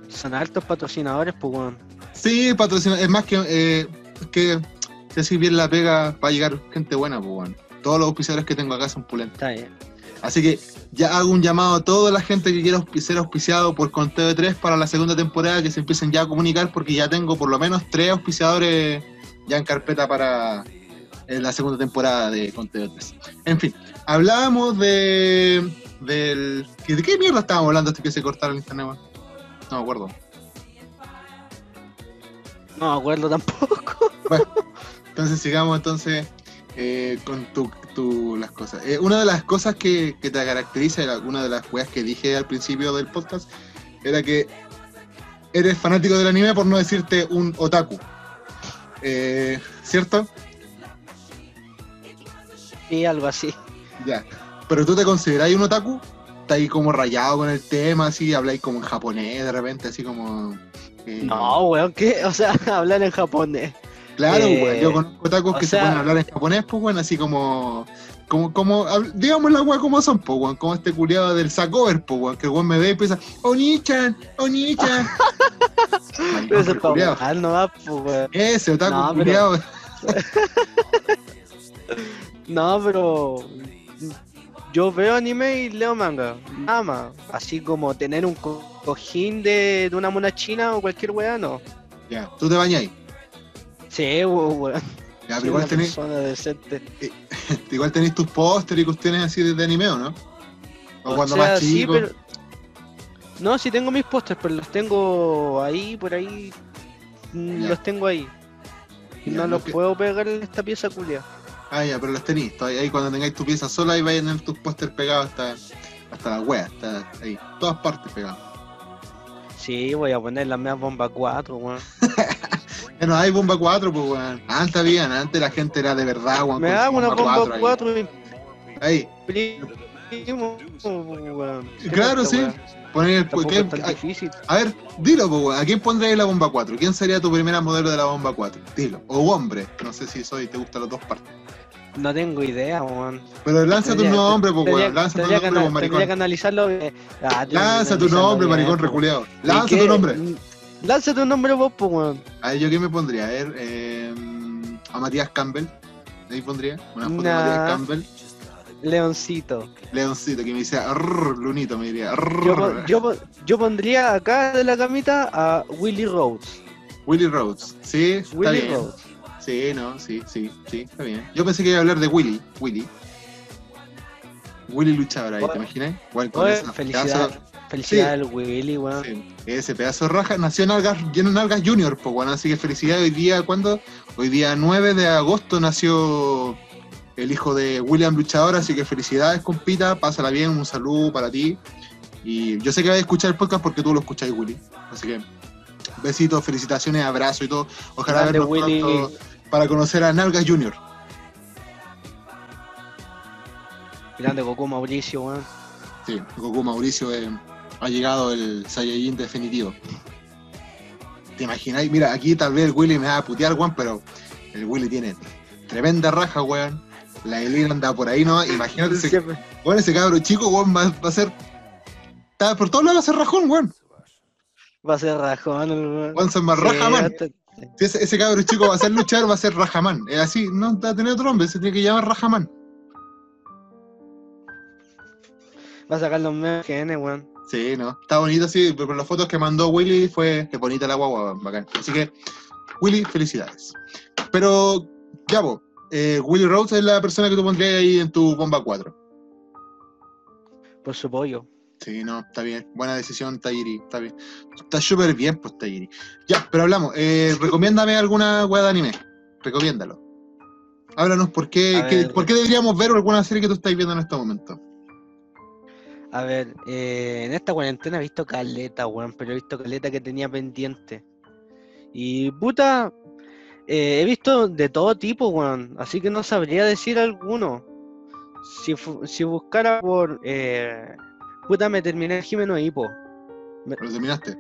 son altos patrocinadores, pues, weón. Sí, patrocina. Es más que, eh, que bien la pega, va a llegar gente buena, pues. Todos los auspiciadores que tengo acá son pulentos. Está bien. Así que ya hago un llamado a toda la gente que quiera ser auspiciado por Conteo de 3 para la segunda temporada, que se empiecen ya a comunicar, porque ya tengo por lo menos tres auspiciadores ya en carpeta para eh, la segunda temporada de Conteo de 3. En fin, hablábamos de. Del ¿De qué mierda estábamos hablando hasta que se cortara el internet? weón? No me acuerdo. No me acuerdo tampoco. [LAUGHS] Entonces sigamos entonces eh, con tu, tu- las cosas. Eh, una de las cosas que, que te caracteriza, una de las weas que dije al principio del podcast, era que eres fanático del anime por no decirte un otaku. Eh, ¿Cierto? Sí, algo así. Ya. Pero tú te consideráis un otaku? Está ahí como rayado con el tema, así, habláis como en japonés de repente, así como... eh, No, weón, ¿qué? O sea, [LAUGHS] hablar en japonés. Claro, Eh, weón, yo conozco otakus que sea- se pueden hablar en japonés, pues, weón, así como, como, como, digamos la weá como son, pues, weón, como este culiado del Sacover, pues, weón, que el weón me ve y empieza, Oni-chan, Oni-chan. [LAUGHS] Pero eso es no va, pues, weón. Ese otaku No, pero- culiao. [LAUGHS] No, pero. Yo veo anime y leo manga. Nada más. Así como tener un co- cojín de, de una mona china o cualquier weá, no. Ya, tú te bañáis. Sí, weón. Ya, pero igual persona decente. [LAUGHS] igual tenéis tus póster y cuestiones así de, de anime, ¿o no? O, cuando sea, más sí, chico. pero- No, sí tengo mis pósters, pero los tengo ahí, por ahí. mm, Ya. Los tengo ahí. Ya, no lo los que- puedo pegar en esta pieza culia. Ah, ya, pero los tenéis. Ahí cuando tengáis tu pieza sola, ahí vais a tener tus póster pegados hasta, hasta la wea, hasta ahí. Todas partes pegados. Sí, voy a poner la mía bomba 4, weón. [LAUGHS] Bueno, hay bomba 4, pues, weón. Antes habían, antes la gente era de verdad, weón. Me hago una bomba ahí. 4 y Ahí, primo, weón. ¿Qué Claro, sí. Poner el. Tampoco ¿qué- es tan a, difícil. a ver, dilo, pues, weón. ¿A quién pondrías la bomba 4? ¿Quién sería tu primera modelo de la bomba 4? Dilo. O hombre. No sé si soy, te gustan las dos partes. No tengo idea, weón. Pero lanza tu nombre, pues, Tendría, weón. Lanza tu nombre, pues, ana- tendría que maricón. analizarlo. eh, ah, Lanza tu nombre, bien, maricón po. reculeado. ¿Y Lanza tu nombre. Mm, Lanza tu nombre vos, pues, weón. A ver, ¿yo qué me pondría? A ver, eh, a Matías Campbell. Ahí pondría. Una foto de. Matías Campbell. Leoncito. Leoncito, que me dice, Lunito me diría. Yo, yo, pon- yo pondría acá de la camita a Willy Rhodes. Willy Rhodes. Sí, está Willy bien. Rhodes. Sí, no, sí, sí, sí, está bien. Yo pensé que iba a hablar de Willy. Willy. Willy luchador ahí, ¿te imaginas? Con esa felicidad, pedazo- felicidad al Willy, weón. sí, ese pedazo de raja nació en Algas, lleno en Algas Junior, pues bueno, así que felicidad hoy día, ¿cuándo? Hoy día 9 de agosto nació el hijo de William Luchador, así que felicidades, compita, pásala bien, un saludo para ti. Y yo sé que vas a escuchar el podcast porque tú lo escuchas, Willy. Así que besitos, felicitaciones, abrazos y todo. Ojalá Grande, vernos Willy. pronto para conocer a Nalgas Junior. Grande Goku Mauricio, weón. Sí, Goku Mauricio eh, ha llegado el Saiyajin definitivo. ¿Te imagináis? Mira, aquí tal vez el Willy me va a putear, weón, pero el Willy tiene tremenda raja, weón. La Elina anda por ahí, ¿no? Imagínate, ese, weón, ese cabro chico, weón, va, va a ser... está- por todos lados va a ser rajón, weón. Va a ser rajón, weón. Más Sí, rajaman. hasta- Si ese, ese cabro chico va a ser luchar, va a ser rajaman. Es así, no va a tener otro nombre, se tiene que llamar rajaman. Va a sacar los memes genes, weón. Sí, no. Está bonito, sí. Pero las fotos que mandó Willy fue que bonita la guagua, bacán. Así que, Willy, felicidades. Pero, ya vos, eh, Willy Rhodes es la persona que tú pondrías ahí en tu bomba 4. Por su pollo. Sí, no, está bien. Buena decisión, Tayiri. Está bien. Está súper bien, pues, Tayiri. Ya, pero hablamos. Eh, [LAUGHS] recomiéndame alguna weá de anime. Recomiéndalo. Háblanos por qué, A qué- ver. por qué deberíamos ver alguna serie que tú estás viendo en este momento. A ver, eh, en esta cuarentena he visto caleta, weón, pero he visto caleta que tenía pendiente. Y puta, eh, he visto de todo tipo, weón, así que no sabría decir alguno. Si, si buscara por... eh, puta, me terminé el Jimeno Hippo. ¿Lo terminaste?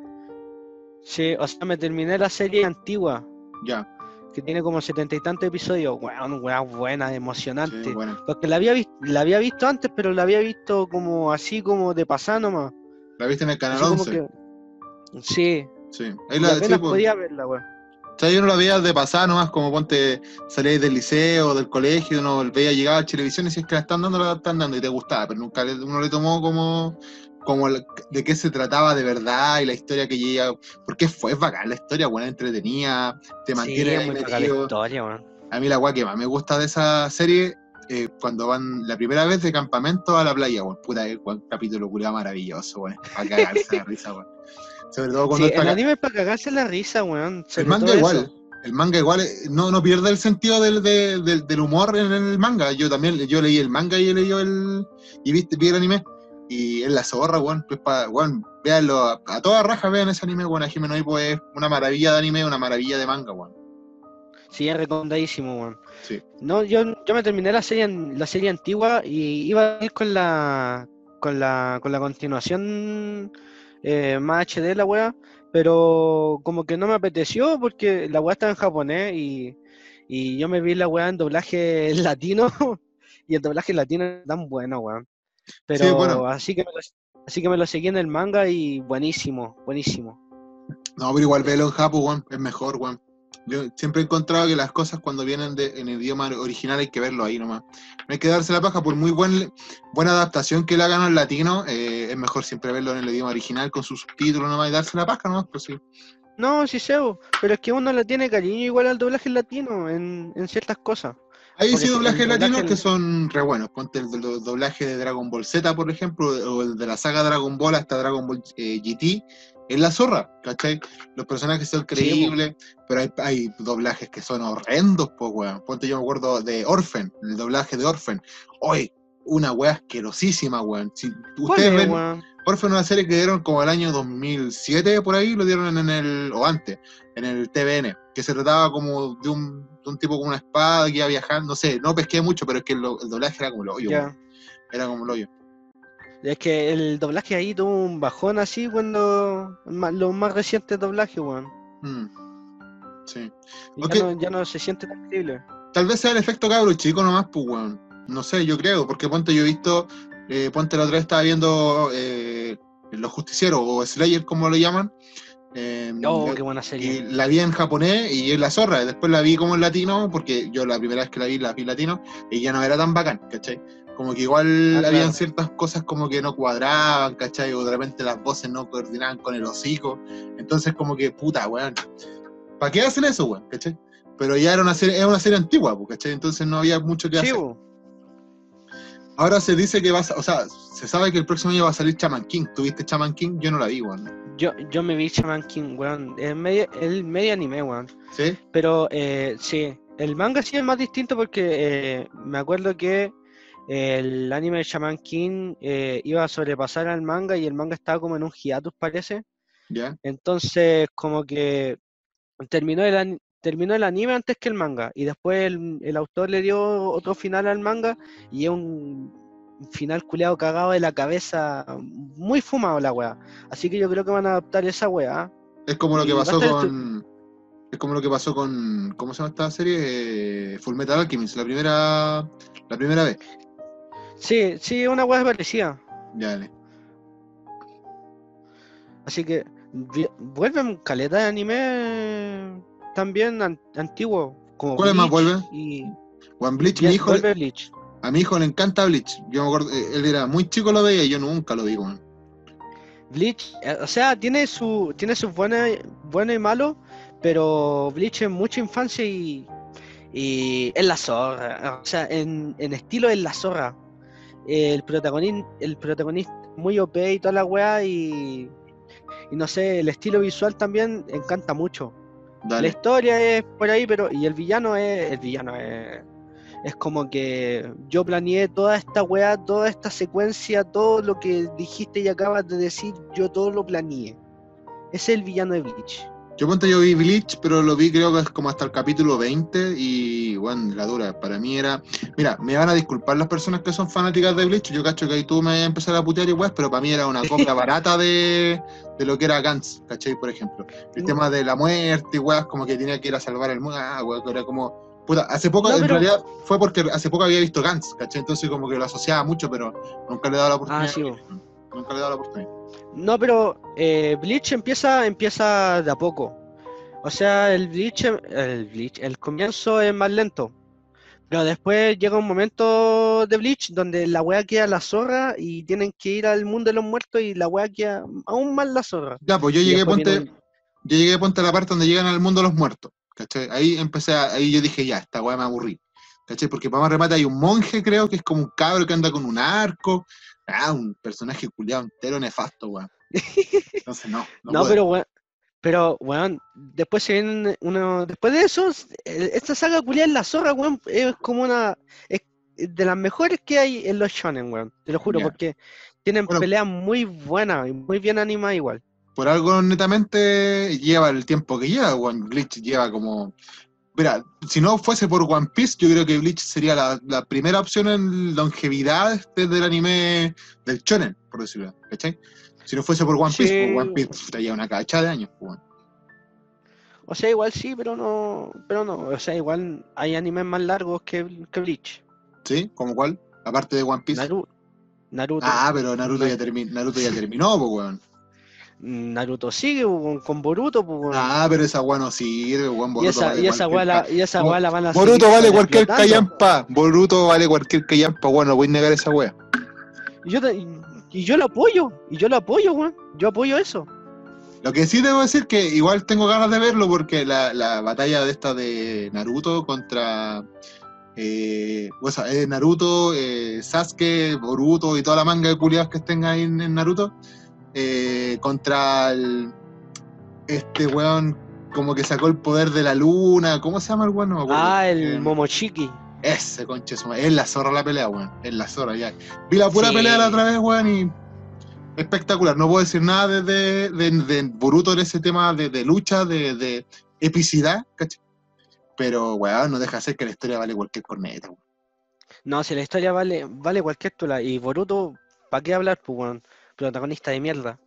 Sí, o sea, me terminé la serie antigua, Ya. que tiene como setenta y tantos episodios. Weón, weón, buena, emocionante. Sí, bueno. Porque la había, la había visto antes, pero la había visto como así, como de pasada nomás. La viste en el canal Así como 11. que- Sí, Sí. Ahí la, apenas sí, podía verla, weón. O sea, yo no la veía de pasada nomás, como ponte, salíais del liceo, del colegio, uno veía llegar a televisión y si es que la están dando, la están dando y te gustaba, pero nunca uno le tomó como, como de qué se trataba de verdad y la historia que llega, porque fue es bacán la historia, buena, entretenida, te Sí, mantiene ahí muy la historia. A mí la guay que más me gusta de esa serie, eh, cuando van la primera vez de campamento a la playa, weón, puta, eh, weón, capítulo culiao maravilloso, weón, para cagarse la [LAUGHS] risa, weón. Sobre todo cuando Sí, está el anime es para cagarse la risa, weón. el manga igual. eso. El manga igual eh, no, no pierde el sentido del, de- del, del humor en el manga. Yo también yo leí el manga y he leído el. y viste, vi el anime. Y es la zorra, weón. Pues pa, weón, véanlo a, a toda raja, vean ese anime, weón. A Jimeno Hippo es una maravilla de anime, una maravilla de manga, weón. Sí, es recomendadísimo, weón. Sí. No, yo, yo me terminé la serie la serie antigua y iba a ir con la con la con la continuación eh, más HD la weá, pero como que no me apeteció porque la weá estaba en japonés y, y yo me vi la weá en doblaje [LAUGHS] latino y el doblaje latino es tan bueno, weón. Pero bueno. así que me lo, así que me lo seguí en el manga y buenísimo, buenísimo. No, pero igual velo en Japón, weón. Es mejor, weón. Yo siempre he encontrado que las cosas cuando vienen de, en el idioma original hay que verlo ahí nomás. No hay que darse la paja, por muy buen, buena adaptación que le hagan al latino, eh, es mejor siempre verlo en el idioma original con sus subtítulos nomás y darse la paja nomás, pues sí. No, sí sé, bo, pero es que uno le tiene cariño igual al doblaje latino en, en ciertas cosas. Hay sí el doblajes doblaje latinos en- que son re buenos. Ponte el do- doblaje de Dragon Ball Z, por ejemplo, o el de la saga Dragon Ball hasta Dragon Ball eh, GT. Es la zorra, ¿cachai? Los personajes son creíbles, pero hay, hay doblajes que son horrendos, pues, weón. Ponte, yo me acuerdo de Orphan, el doblaje de Orphan. Hoy, una weá asquerosísima, weón. Si ¿Cuál ustedes es, ven, weón? Orphan es una serie que dieron como el año 2007, por ahí, lo dieron en el, o antes, en el TVN, que se trataba como de un, de un tipo con una espada que iba viajando, no sé, no pesqué mucho, pero es que el, el doblaje era como el hoyo, weón. era como el hoyo. Es que el doblaje ahí tuvo un bajón así cuando los más recientes doblajes, weón. Mm. Sí. Y ya, no, ya no se siente tan creíble. Tal vez sea el efecto cabro chico nomás, pues, weón. No sé, yo creo, porque ponte, yo he visto, eh, ponte la otra vez estaba viendo eh, Los Justicieros, o Slayer, como lo llaman. eh, Oh, la- qué buena y serie. la vi en japonés y es la zorra. y Después la vi como en latino, porque yo la primera vez que la vi, la vi latino, y ya no era tan bacán, ¿cachai? Como que igual Ah, habían ciertas cosas como que no cuadraban, ¿cachai? O de repente las voces no coordinaban con el hocico. Entonces, como que, puta, weón. ¿Para qué hacen eso, weón? ¿cachai? Pero ya era una serie, era una serie antigua, ¿cachai? Entonces no había mucho que hacer. Ahora se dice que va a, o sea, se sabe que el próximo año va a salir Chaman King. ¿Tuviste Chaman King? Yo no la vi, weón. yo, yo me vi Shaman King, weón. Es medio, el medio anime, weón. ¿Sí? Pero eh, sí, el manga sí es más distinto porque eh, me acuerdo que el anime de Shaman King eh, iba a sobrepasar al manga y el manga estaba como en un hiatus, parece. ¿Ya? Entonces, como que terminó el, terminó el anime antes que el manga. Y después el, el autor le dio otro final al manga y es un final culeado cagado de la cabeza, muy fumado la weá. Así que yo creo que van a adaptar esa weá. Es como lo que pasó con. Es como lo que pasó con. ¿Cómo se llama esta serie? Eh, Full Metal Alchemist, la primera. La primera vez. Sí, sí, una weá parecida. Ya, dale. Así que vuelven caleta de anime también an- antiguo. Como ¿Cuáles más Bleach vuelven? Y One Bleach, mi hijo. vuelve Bleach. A mi hijo le encanta Bleach. Yo me acuerdo, eh, él era muy chico, lo veía y yo nunca lo vi, weón. Bleach, eh, o sea, tiene su tiene sus buenos bueno y malos, pero Bleach es mucha infancia y, y es la zorra. O sea, en, en estilo es la zorra. El protagonista, el protagonista, muy OP y toda la weá y, y no sé, el estilo visual también encanta mucho. La historia es por ahí, pero y el villano es el villano es es como que yo planeé toda esta weá, toda esta secuencia, todo lo que dijiste y acabas de decir, yo todo lo planeé. Ese es el villano de Bleach. Yo ponte, yo vi Bleach, pero lo vi creo que es como hasta el capítulo 20 y bueno, la dura, para mí era... Mira, me van a disculpar las personas que son fanáticas de Bleach, yo cacho que ahí tú me vas a empezar a putear igual, pero para mí era una copia [LAUGHS] barata de, de lo que era Gantz, ¿cachai? Por ejemplo. El tema de la muerte, weas, como que tenía que ir a salvar el mundo, ah, wea, que era como... Puta, hace poco, No, en pero- realidad fue porque hace poco había visto Gantz, ¿cachai? Entonces como que lo asociaba mucho, pero nunca le he dado la oportunidad. Ah, sí. Nunca le he dado la oportunidad. No, pero eh, Bleach empieza, empieza de a poco. O sea, el Bleach, el Bleach, el comienzo es más lento. Pero después llega un momento de Bleach donde la wea queda la zorra y tienen que ir al mundo de los muertos y la wea queda aún más la zorra. Ya, pues yo llegué, después ponte... yo llegué ponte a la parte donde llegan al mundo los muertos, ¿cachai? Ahí empecé, a- ahí yo dije, ya, esta weá me aburrí, ¿cachai? Porque para más remate hay un monje, creo, que es como un cabro que anda con un arco, ah, un personaje culiado entero nefasto, weón. [LAUGHS] Entonces, no, no, pero weón, pero weón, después se viene uno, después de eso, esta saga culiada en la zorra, weón, es como una, es de las mejores que hay en los shonen, weón, te lo juro, porque tienen Bueno. peleas muy buenas y muy bien animadas igual. Por algo, netamente, lleva el tiempo que lleva, weón. Bleach lleva como... Mira, si no fuese por One Piece, yo creo que Bleach sería la, la primera opción en longevidad desde el anime del shonen, por decirlo, ¿cachai? Si no fuese por One Piece, Sí. pues One Piece lleva una cacha de años, pues. O sea, igual sí, pero no, pero no, o sea, igual hay animes más largos que, que Bleach. ¿Sí? ¿Como cuál? Aparte de One Piece. Naru- Naruto, Ah, pero Naruto ya, termi- Naruto ya terminó, pues, weón. Naruto sigue con, con Boruto, weón. Ah, pero esa weá no sirve, weón. y esa, vale y esa weá la, van a Boruto vale cualquier callampa. Boruto vale cualquier callampa, weón. No voy a negar esa weá. Y yo, te- y yo lo apoyo, y yo lo apoyo, weón. Yo apoyo eso. Lo que sí debo decir que igual tengo ganas de verlo porque la, la batalla de esta de Naruto contra. Eh, o sea, eh, Naruto, eh, Sasuke, Boruto y toda la manga de culiados que estén ahí en, en Naruto. Eh, contra el, este weón como que sacó el poder de la luna. ¿Cómo se llama el weón? No me acuerdo. Ah, el Eh, Momochiki. Ese conche. Es la zorra la pelea, weón. Es la zorra, ya. Vi la pura Sí. pelea la otra vez, weón, y. Espectacular. No puedo decir nada de, de, de, de Boruto en ese tema de, de lucha, de, de epicidad, ¿cachai? Pero, weón, no deja de ser que la historia vale cualquier corneta, weón. No, si la historia vale, vale cualquier tula. Y Boruto, ¿para qué hablar, pues, weón? Protagonista de mierda.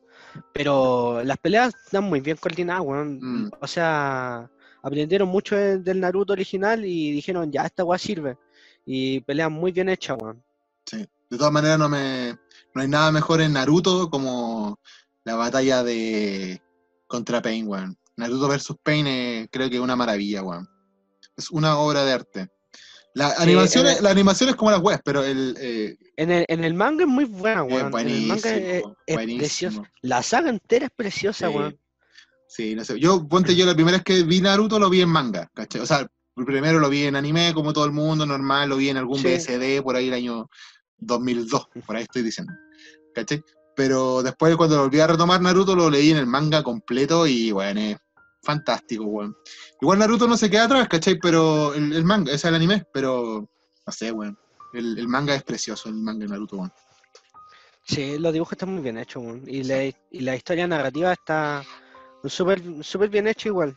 Pero las peleas están muy bien coordinadas, weón. Mm. O sea, aprendieron mucho de- del Naruto original y dijeron, ya, esta weá sirve. Y peleas muy bien hechas, weón. Sí. De todas maneras, no me. No hay nada mejor en Naruto como la batalla de. contra Pain, weón. Naruto versus Pain eh, creo que es una maravilla, weón. Es una obra de arte. La Sí, animación, es- el- la animación es como las weas, pero el. eh, En el, en el manga es muy buena, weón. En el manga es, preciosa. La saga entera es preciosa, Sí. weón. Sí, no sé. Yo, ponte yo, la primera vez que vi Naruto lo vi en manga, ¿cachai? O sea, primero lo vi en anime, como todo el mundo, normal, lo vi en algún Sí. BSD por ahí el año 2002, por ahí estoy diciendo, ¿cachai? Pero después cuando lo volví a retomar Naruto lo leí en el manga completo y, bueno, es fantástico, weón. Igual Naruto no se queda atrás, ¿cachai? Pero el, el manga, ese es el anime, pero, no sé, weón. El, el manga es precioso, el manga de Naruto, weón. Sí, los dibujos están muy bien hechos, weón. Y, la, y la historia narrativa está súper súper bien hecha igual.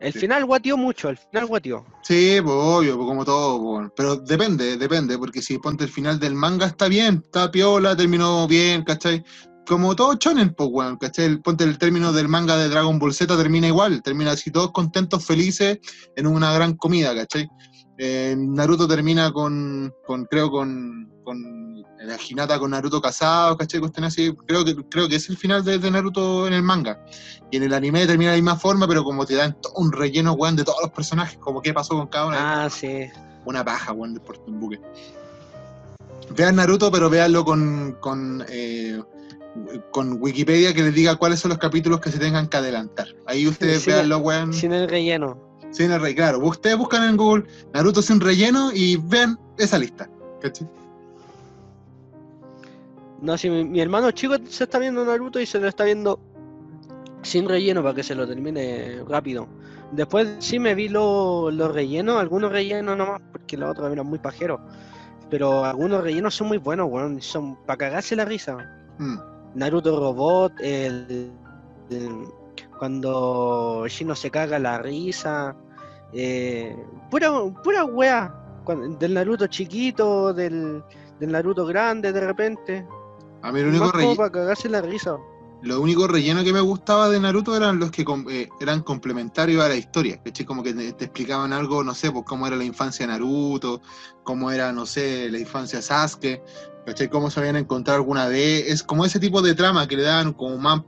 El Sí. final guateó mucho, el final guateó. Sí, pues obvio, pues, como todo, pues, pero depende, depende, porque si ponte el final del manga está bien, está piola, terminó bien, ¿cachai? Como todo chonen, pues, weón, ¿cachai? El- Ponte el término del manga de Dragon Ball Z termina igual, termina así todos contentos, felices, en una gran comida, ¿cachai? Eh, Naruto termina con, con creo, con, con la Hinata con Naruto casado, ¿cachai? Cuestión así, creo que, creo que es el final de, de Naruto en el manga. Y en el anime termina de la misma forma, pero como te dan todo un relleno, weón, de todos los personajes, como qué pasó con cada uno. Ah, sí. Una paja, weón, de Puerto buque. Vean Naruto, pero véanlo con, con, eh, con Wikipedia que les diga cuáles son los capítulos que se tengan que adelantar. Ahí ustedes Sí, véanlo, weón. Sin el relleno. Sin el rey, claro. Ustedes buscan en Google Naruto sin relleno y vean esa lista. ¿Cachai? No, si mi, mi hermano chico se está viendo Naruto y se lo está viendo sin relleno para que se lo termine rápido. Después sí me vi lo- los rellenos, algunos rellenos nomás, porque los otros eran muy pajeros. Pero algunos rellenos son muy buenos, weón. Son para cagarse la risa. Mm. Naruto Robot, el, el- cuando Shino se caga la risa, eh, pura, pura wea, del Naruto chiquito, del, del Naruto grande de repente, A mí el único, más como relle- para cagarse la risa. lo único relleno que me gustaba de Naruto eran los que eh, eran complementarios a la historia, ¿cachai? Como que te, te explicaban algo, no sé, pues cómo era la infancia de Naruto, cómo era, no sé, la infancia de Sasuke, ¿cachai? Cómo se habían encontrado alguna vez, es como ese tipo de trama que le dan como más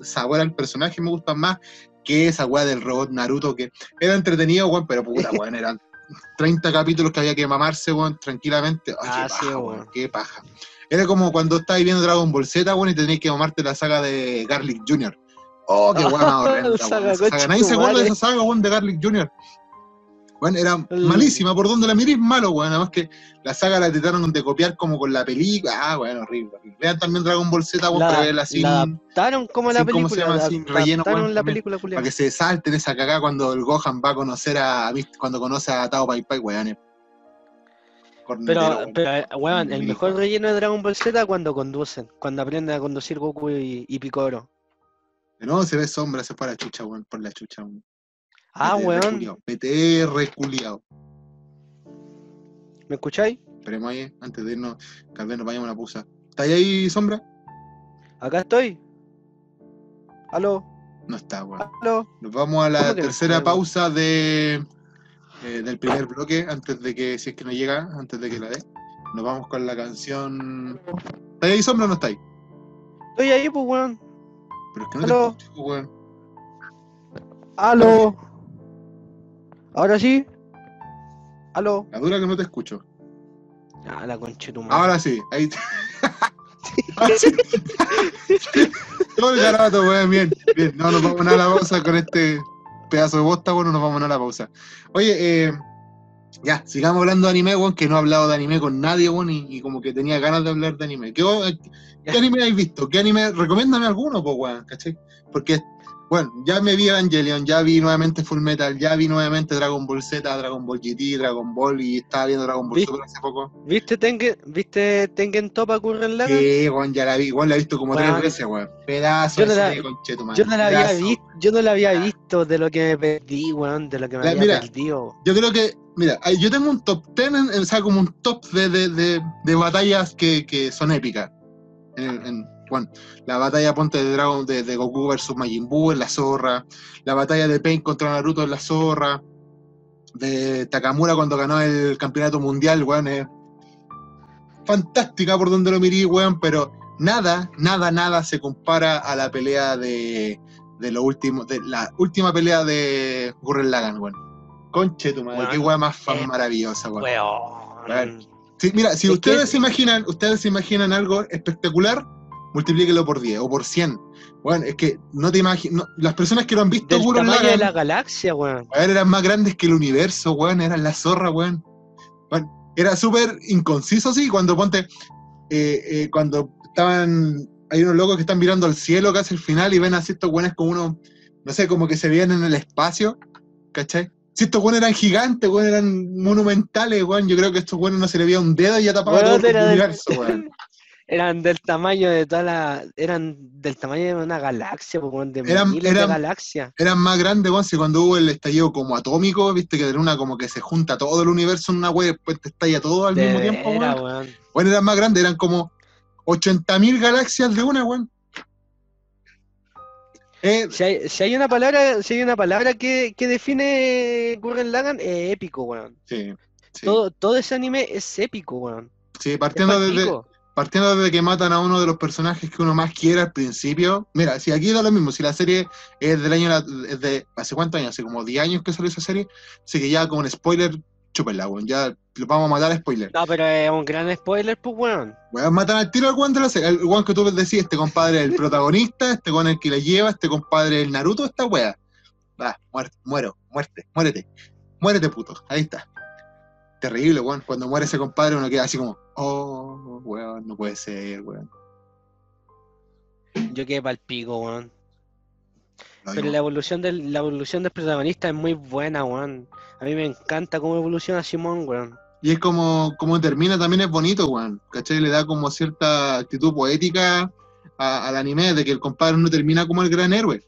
sabor al personaje, me gustan más que esa weá del robot Naruto, que era entretenido, weón, pero puta, [LAUGHS] weón, eran 30 capítulos que había que mamarse, weón, tranquilamente. Ay, Ah, qué sí, weón. weón, qué paja. Era como cuando estabas viendo Dragon Ball Z, weón, y tenías que mamarte la saga de Garlic Jr. Oh, qué más [LAUGHS] horrenda, weón, saga. Nadie se acuerda de esa saga, weón, de Garlic Jr. Bueno, era malísima, por donde la mirís malo, weón. Además que la saga la trataron de copiar como con la película. Ah, bueno, horrible. Vean también Dragon Ball Z, weón, La, para verla sin, la adaptaron como la sin, ¿cómo película, se llama? la Sin relleno, adaptaron weón, la película para que se salten esa cagada cuando el Gohan va a conocer a, cuando conoce a Tao Pai Pai, weón. Pero, weón. pero eh, weón, el mejor relleno de Dragon Ball Z cuando conducen, cuando aprenden a conducir Goku y, y Picoro. Nuevo se ve sombra, se fue a la chucha, weón, por la chucha, weón. Ah, PTR weón, culiao, PTR culiao. ¿me escucháis? Esperemos ahí, antes de irnos, tal vez nos vayamos a una pusa. ¿Está ahí, sombra? Acá estoy. Aló, No está, weón. aló. Nos vamos a la ¿Cómo que no tercera pausa de, eh, del primer bloque, antes de que, si es que no llega, antes de que la dé. Nos vamos con la canción. ¿Está ahí, sombra o no está ahí? Estoy ahí, pues, weón. Pero es que no Aló. te escucho, weón. Aló. Ahora sí. Aló. La dura que no te escucho. Ah, la concha de tu madre. Ahora sí, ahí. Ahora [LAUGHS] sí. Todo el garabato, weón, bien, bien. No nos vamos a la pausa con este pedazo de bosta, bueno, nos vamos a la pausa. Oye, eh, ya, sigamos hablando de anime, weón, que no he hablado de anime con nadie, weón, y, y como que tenía ganas de hablar de anime. ¿Qué, qué anime habéis visto? ¿Qué anime? Recomiéndame alguno, pues, weón, ¿cachai? Porque, bueno, ya me vi Evangelion, ya vi nuevamente Full Metal, ya vi nuevamente Dragon Ball Z, Dragon Ball GT, Dragon Ball, y estaba viendo Dragon Ball Super hace poco. ¿Viste Tengen, ¿viste Tengen Topa Curren Lagann? Sí, weón, ya la vi, igual la he visto como tres veces, weón. Pedazo Yo no de la- conchetumare, Yo no la había visto, yo no la había visto de lo que me perdí, weón, de lo que me La- había mira, perdido. Yo creo que, mira, yo tengo un top 10, en- o sea, como un top de, de, de, de batallas que, que son épicas. En, en- bueno, la batalla ponte de Dragon de, de Goku versus Majin Buu en la zorra, la batalla de Pain contra Naruto en la zorra, de Takamura cuando ganó el campeonato mundial, weón, es fantástica por donde lo mirí, weón, pero nada, nada, nada se compara a la pelea de, de lo último, de la última pelea de Gurren Lagann, weón. Conche tu madre, Weón, qué weá más fan eh, maravillosa, weón. Weón. Weón. Sí, mira, si Es ustedes se imaginan, ustedes se imaginan algo espectacular, multiplíquelo por 10 o por 100. Bueno, es que no te imaginas, las personas que lo han visto Del tamaño de Lagann, la galaxia, weón. eran más grandes que el universo, weón, eran la zorra, weón. Era súper inconciso, sí, cuando ponte, eh, eh, cuando estaban, hay unos locos que están mirando al cielo casi al final y ven así estos weones como unos, no sé, como que se veían en el espacio, ¿cachai? Si estos weones eran gigantes, weón, eran monumentales, weón, yo creo que estos weones no se le veía un dedo y ya tapaba todo el universo, weón. [LAUGHS] Eran del tamaño de toda la. Eran del tamaño de una galaxia, de Eran- miles eran- de galaxias. eran más grandes, si cuando hubo el estallido como atómico, viste que de una como que se junta todo el universo en una wea y después te estalla todo al De mismo tiempo, weón. weón. Bueno, eran más grandes, eran como 80.000 galaxias de una, weón. Eh, Si hay, si hay una palabra, si hay una palabra que, que define Gurren Lagann, es épico, weón. sí, sí, Todo, todo ese anime es épico, weón. sí, partiendo desde. Partiendo desde que matan a uno de los personajes que uno más quiere al principio. Mira, si aquí da lo mismo, si la serie es del año, es de, ¿hace cuántos años? Hace como 10 años que salió esa serie, así que ya como un spoiler, chúpenla, weón, ya lo vamos a matar a spoiler. No, pero es un gran spoiler, pues, weón. Weón, matan al tiro al weón de la serie. El weón que tú decís, este compadre es el [LAUGHS] protagonista, este weón es el que la lleva, este compadre es el Naruto, esta wea. Va, muerte, muero, muerte, muérete. Muérete, puto. Ahí está. Terrible, weón. Cuando muere ese compadre uno queda así como, oh, weón, no puede ser, weón. yo quedé pa'l pico, weón. No, Pero yo- la evolución del, la evolución del protagonista es muy buena, weón. A mí me encanta cómo evoluciona Simón, weón. Y es como, como termina también es bonito, weón. ¿Cachai? Le da como cierta actitud poética a- al anime de que el compadre no termina como el gran héroe.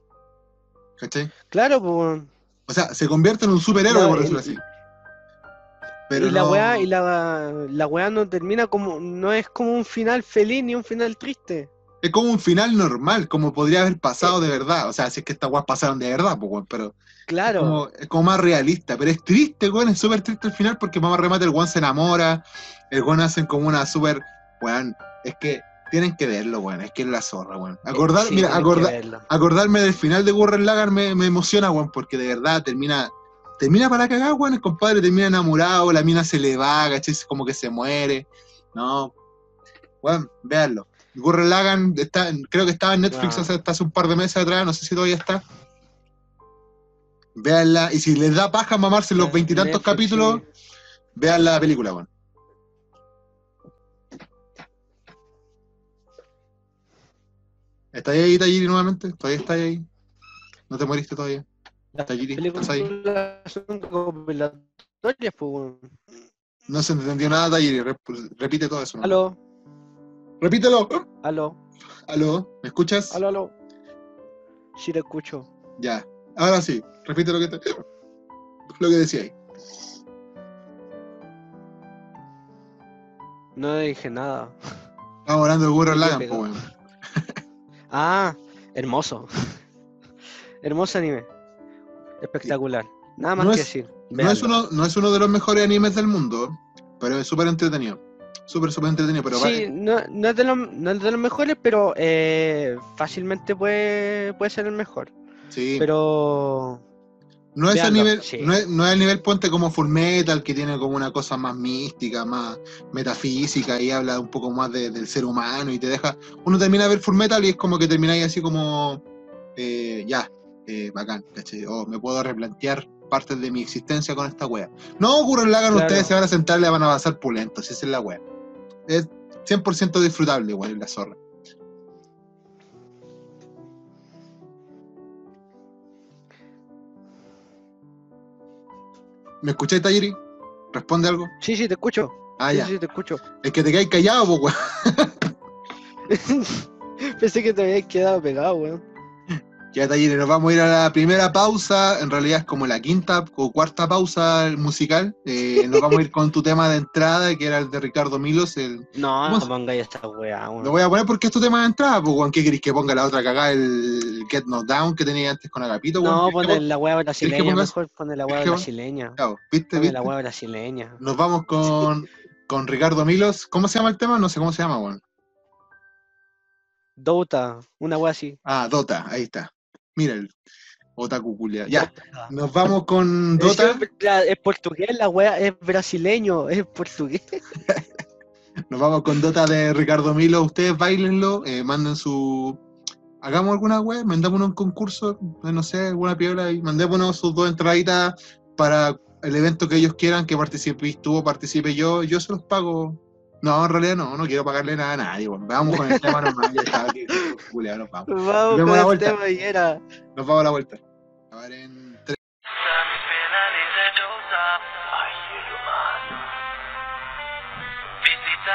¿Cachai? Claro, pues, weón. O sea, se convierte en un superhéroe, No, por decirlo así. Pero y la no- weá, y la, la weá no termina como, no es como un final feliz ni un final triste. Es como un final normal, como podría haber pasado de verdad. O sea, si es que estas weas pasaron de verdad, pues, weón, pero Claro. como, es como más realista. Pero es triste, weón, es súper triste el final porque a remate, el weón se enamora, el weón hacen como una súper, weón, es que tienen que verlo, weón, es que es la zorra, weón. Acordar, Sí, mira, acordar, verlo. acordarme del final de Gurren Lagann me, me emociona, weón, porque de verdad termina, termina para cagar, weón, el compadre termina enamorado, la mina se le va, ¿cachai? Como que se muere, no, weón, véanlo. Gurren Lagann está, creo que estaba en Netflix hace, hasta hace un par de meses atrás, no sé si todavía está. Véanla, y si les da paja mamarse los veintitantos capítulos, sí. vean la película, weón. ¿Estás ahí, Tayiri, nuevamente? ¿Todavía estás ahí? ¿No te moriste todavía? Pues. No se entendió nada, Tayiri. rep- repite todo eso. ¿no? Aló, Repítelo. aló, ¿Aló? ¿Me escuchas? aló, aló. Sí te escucho. Ya. Ahora sí. Repite lo que, te- lo que decía ahí. No dije nada. Estamos hablando de Gurren pegado. pues. Ah, hermoso. Hermoso anime. Espectacular. Nada más No que es- decir. No es, uno, no es uno de los mejores animes del mundo, pero es súper entretenido. Súper, súper entretenido. Pero Sí, no, no es de los, no es de los mejores, pero eh, fácilmente puede, puede ser el mejor. sí. Pero No es, a nivel, sí. no, es, no es al nivel puente como Full Metal, que tiene como una cosa más mística, más metafísica y habla un poco más de- del ser humano y te deja. Uno termina de ver Full Metal y es como que termináis así como. eh, ya, eh, bacán, ¿cachai? O me puedo replantear partes de mi existencia con esta wea. No ocurre Lagan, Claro. ustedes se van a sentar y le van a pasar pulentos, esa es la wea. Es 100% disfrutable, igual, la zorra. ¿Me escucháis, Tayiri? ¿Responde algo? sí, sí, te escucho. Ah, sí, ya. sí, te escucho. Es que te caes callado, po, weón. [LAUGHS] Pensé que te habías quedado pegado, weón. Ya, Tayiri, nos vamos a ir a la primera pausa. En realidad es como la quinta o cuarta pausa musical. Eh, nos vamos a ir con tu tema de entrada, que era el de Ricardo Milos. El... No, ¿Cómo no pongáis esta weá. Lo voy a poner porque es tu tema de entrada, pues, weón. ¿Qué queréis que ponga la otra cagada, el Get Knocked Down que tenía antes con Agapito? No, ¿Querés ponle pon- la weá brasileña, mejor ponle la ¿Querés weá brasileña. Claro, ¿Viste, viste? la weá brasileña. Nos vamos con, con Ricardo Milos. ¿Cómo se llama el tema? No sé cómo se llama, weón. Douta, una weá así. Ah, Dota, ahí está. Mira el Otaku culia. Ya, nos vamos con Dota. es portugués, la weá es brasileño, es portugués. [LAUGHS] Nos vamos con Dota de Ricardo Milo. Ustedes bailenlo, eh, manden su. Hagamos alguna web, mandémonos un concurso, eh, no sé, alguna piola y mandémonos sus dos entraditas para el evento que ellos quieran, que participes tú o participe yo, yo se los pago. No, en realidad no, no quiero pagarle nada a nadie. bueno, vamos con el tema normal, ya está, que- [LAUGHS] culiao, nos vamos. Vamos Demos con la el vuelta. tema y era. Nos vamos a la vuelta. A ver, en tres. Visita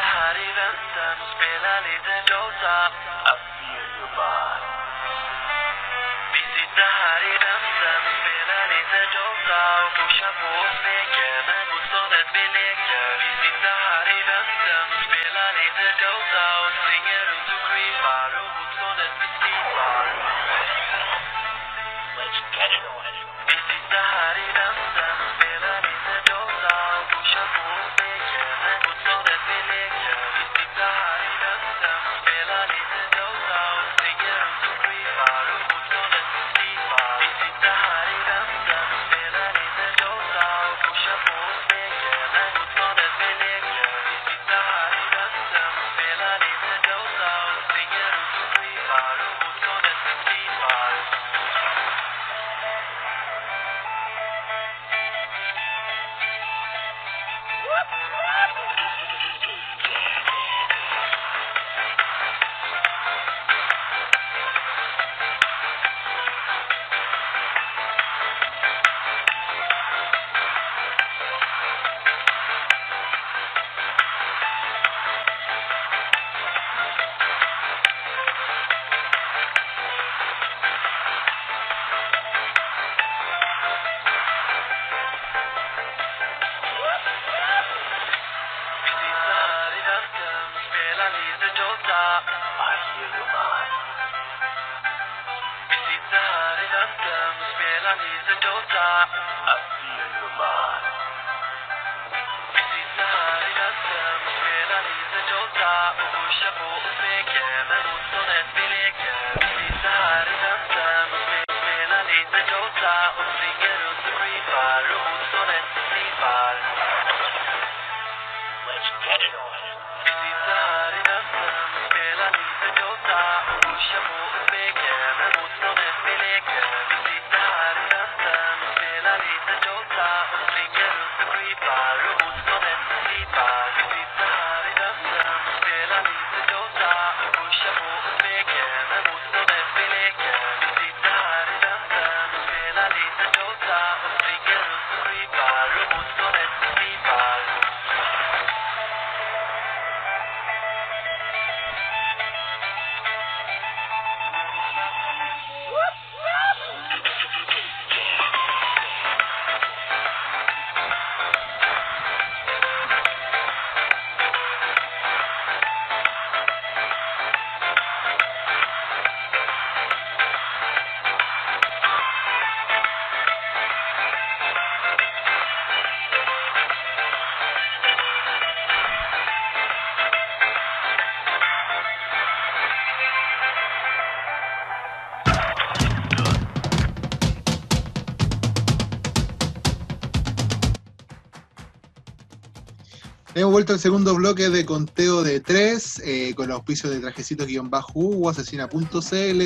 Al segundo bloque de conteo de tres, eh, con los auspicios de trajecitos-u, asesina.cl,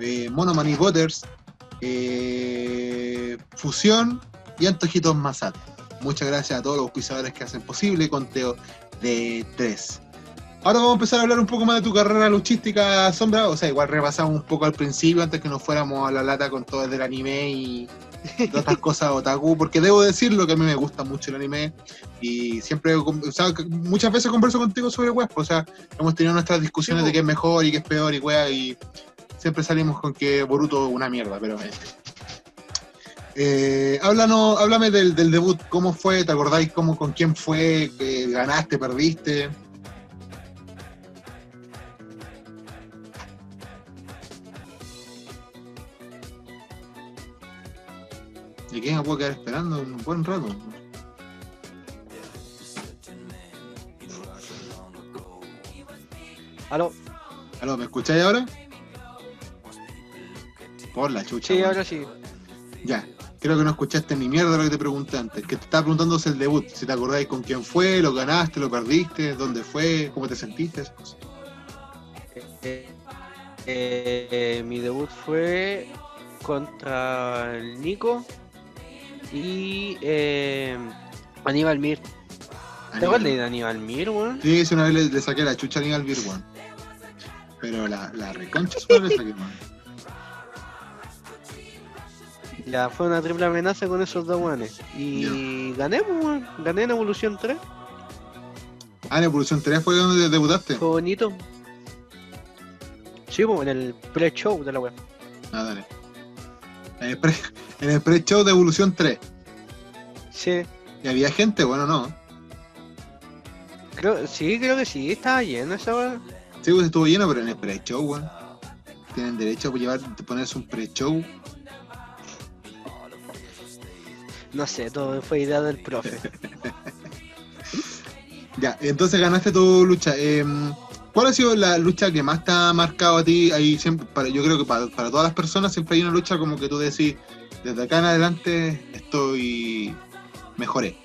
eh, Mono Money Butters, eh, Fusión y Antojitos Masat. Muchas gracias a todos los auspiciadores que hacen posible conteo de tres. Ahora vamos a empezar a hablar un poco más de tu carrera luchística, Sombra. O sea, igual repasamos un poco al principio antes que nos fuéramos a la lata con todo el anime y todas estas [LAUGHS] cosas otaku, porque debo decirlo que a mí me gusta mucho el anime y siempre, o sea, muchas veces converso contigo sobre web, o sea, hemos tenido nuestras discusiones Sí, de qué es mejor y qué es peor y wea, y siempre salimos con que Boruto es una mierda, pero este. Eh, háblanos, háblame del, del debut, cómo fue, ¿te acordáis cómo, con quién fue? Eh, ¿Ganaste, perdiste? ¿Y quién me puedo quedar esperando un buen rato? ¿Aló? ¿Aló, me escucháis ahora? Por la chucha. Sí, ahora sí. Ya, creo que no escuchaste ni mierda lo que te pregunté antes. Que te estaba preguntando es el debut. Si te acordáis con quién fue, lo ganaste, lo perdiste, dónde fue, cómo te sentiste, cosas. Eh, eh, mi debut fue contra el Nico y eh, Aníbal Mir. ¿Te acuerdas de Aníbal Mir, weón? Sí, una vez le, le saqué la chucha a Aníbal Beer, weón. Pero la, la reconcha su madre weón. Ya fue una triple amenaza con esos dos weones. Y gané, pues. Gané en Evolución 3. Ah, en Evolución 3 fue donde debutaste. Fue bonito. Sí, pues, en el pre-show de la web. Ah, dale. En el pre- pre-show de Evolución 3. Sí, ¿Y había gente? Bueno, no. creo, sí, creo que sí, estaba lleno esa weá. Sí, pues estuvo lleno, pero en el pre-show, weón. Tienen derecho a llevar, a ponerse un pre-show. No sé, todo fue idea del profe. [LAUGHS] Ya, entonces ganaste tu lucha. Em, ¿Cuál ha sido la lucha que más te ha marcado a ti? Ahí siempre, para, yo creo que para, para todas las personas siempre hay una lucha como que tú decís, desde acá en adelante estoy mejoré.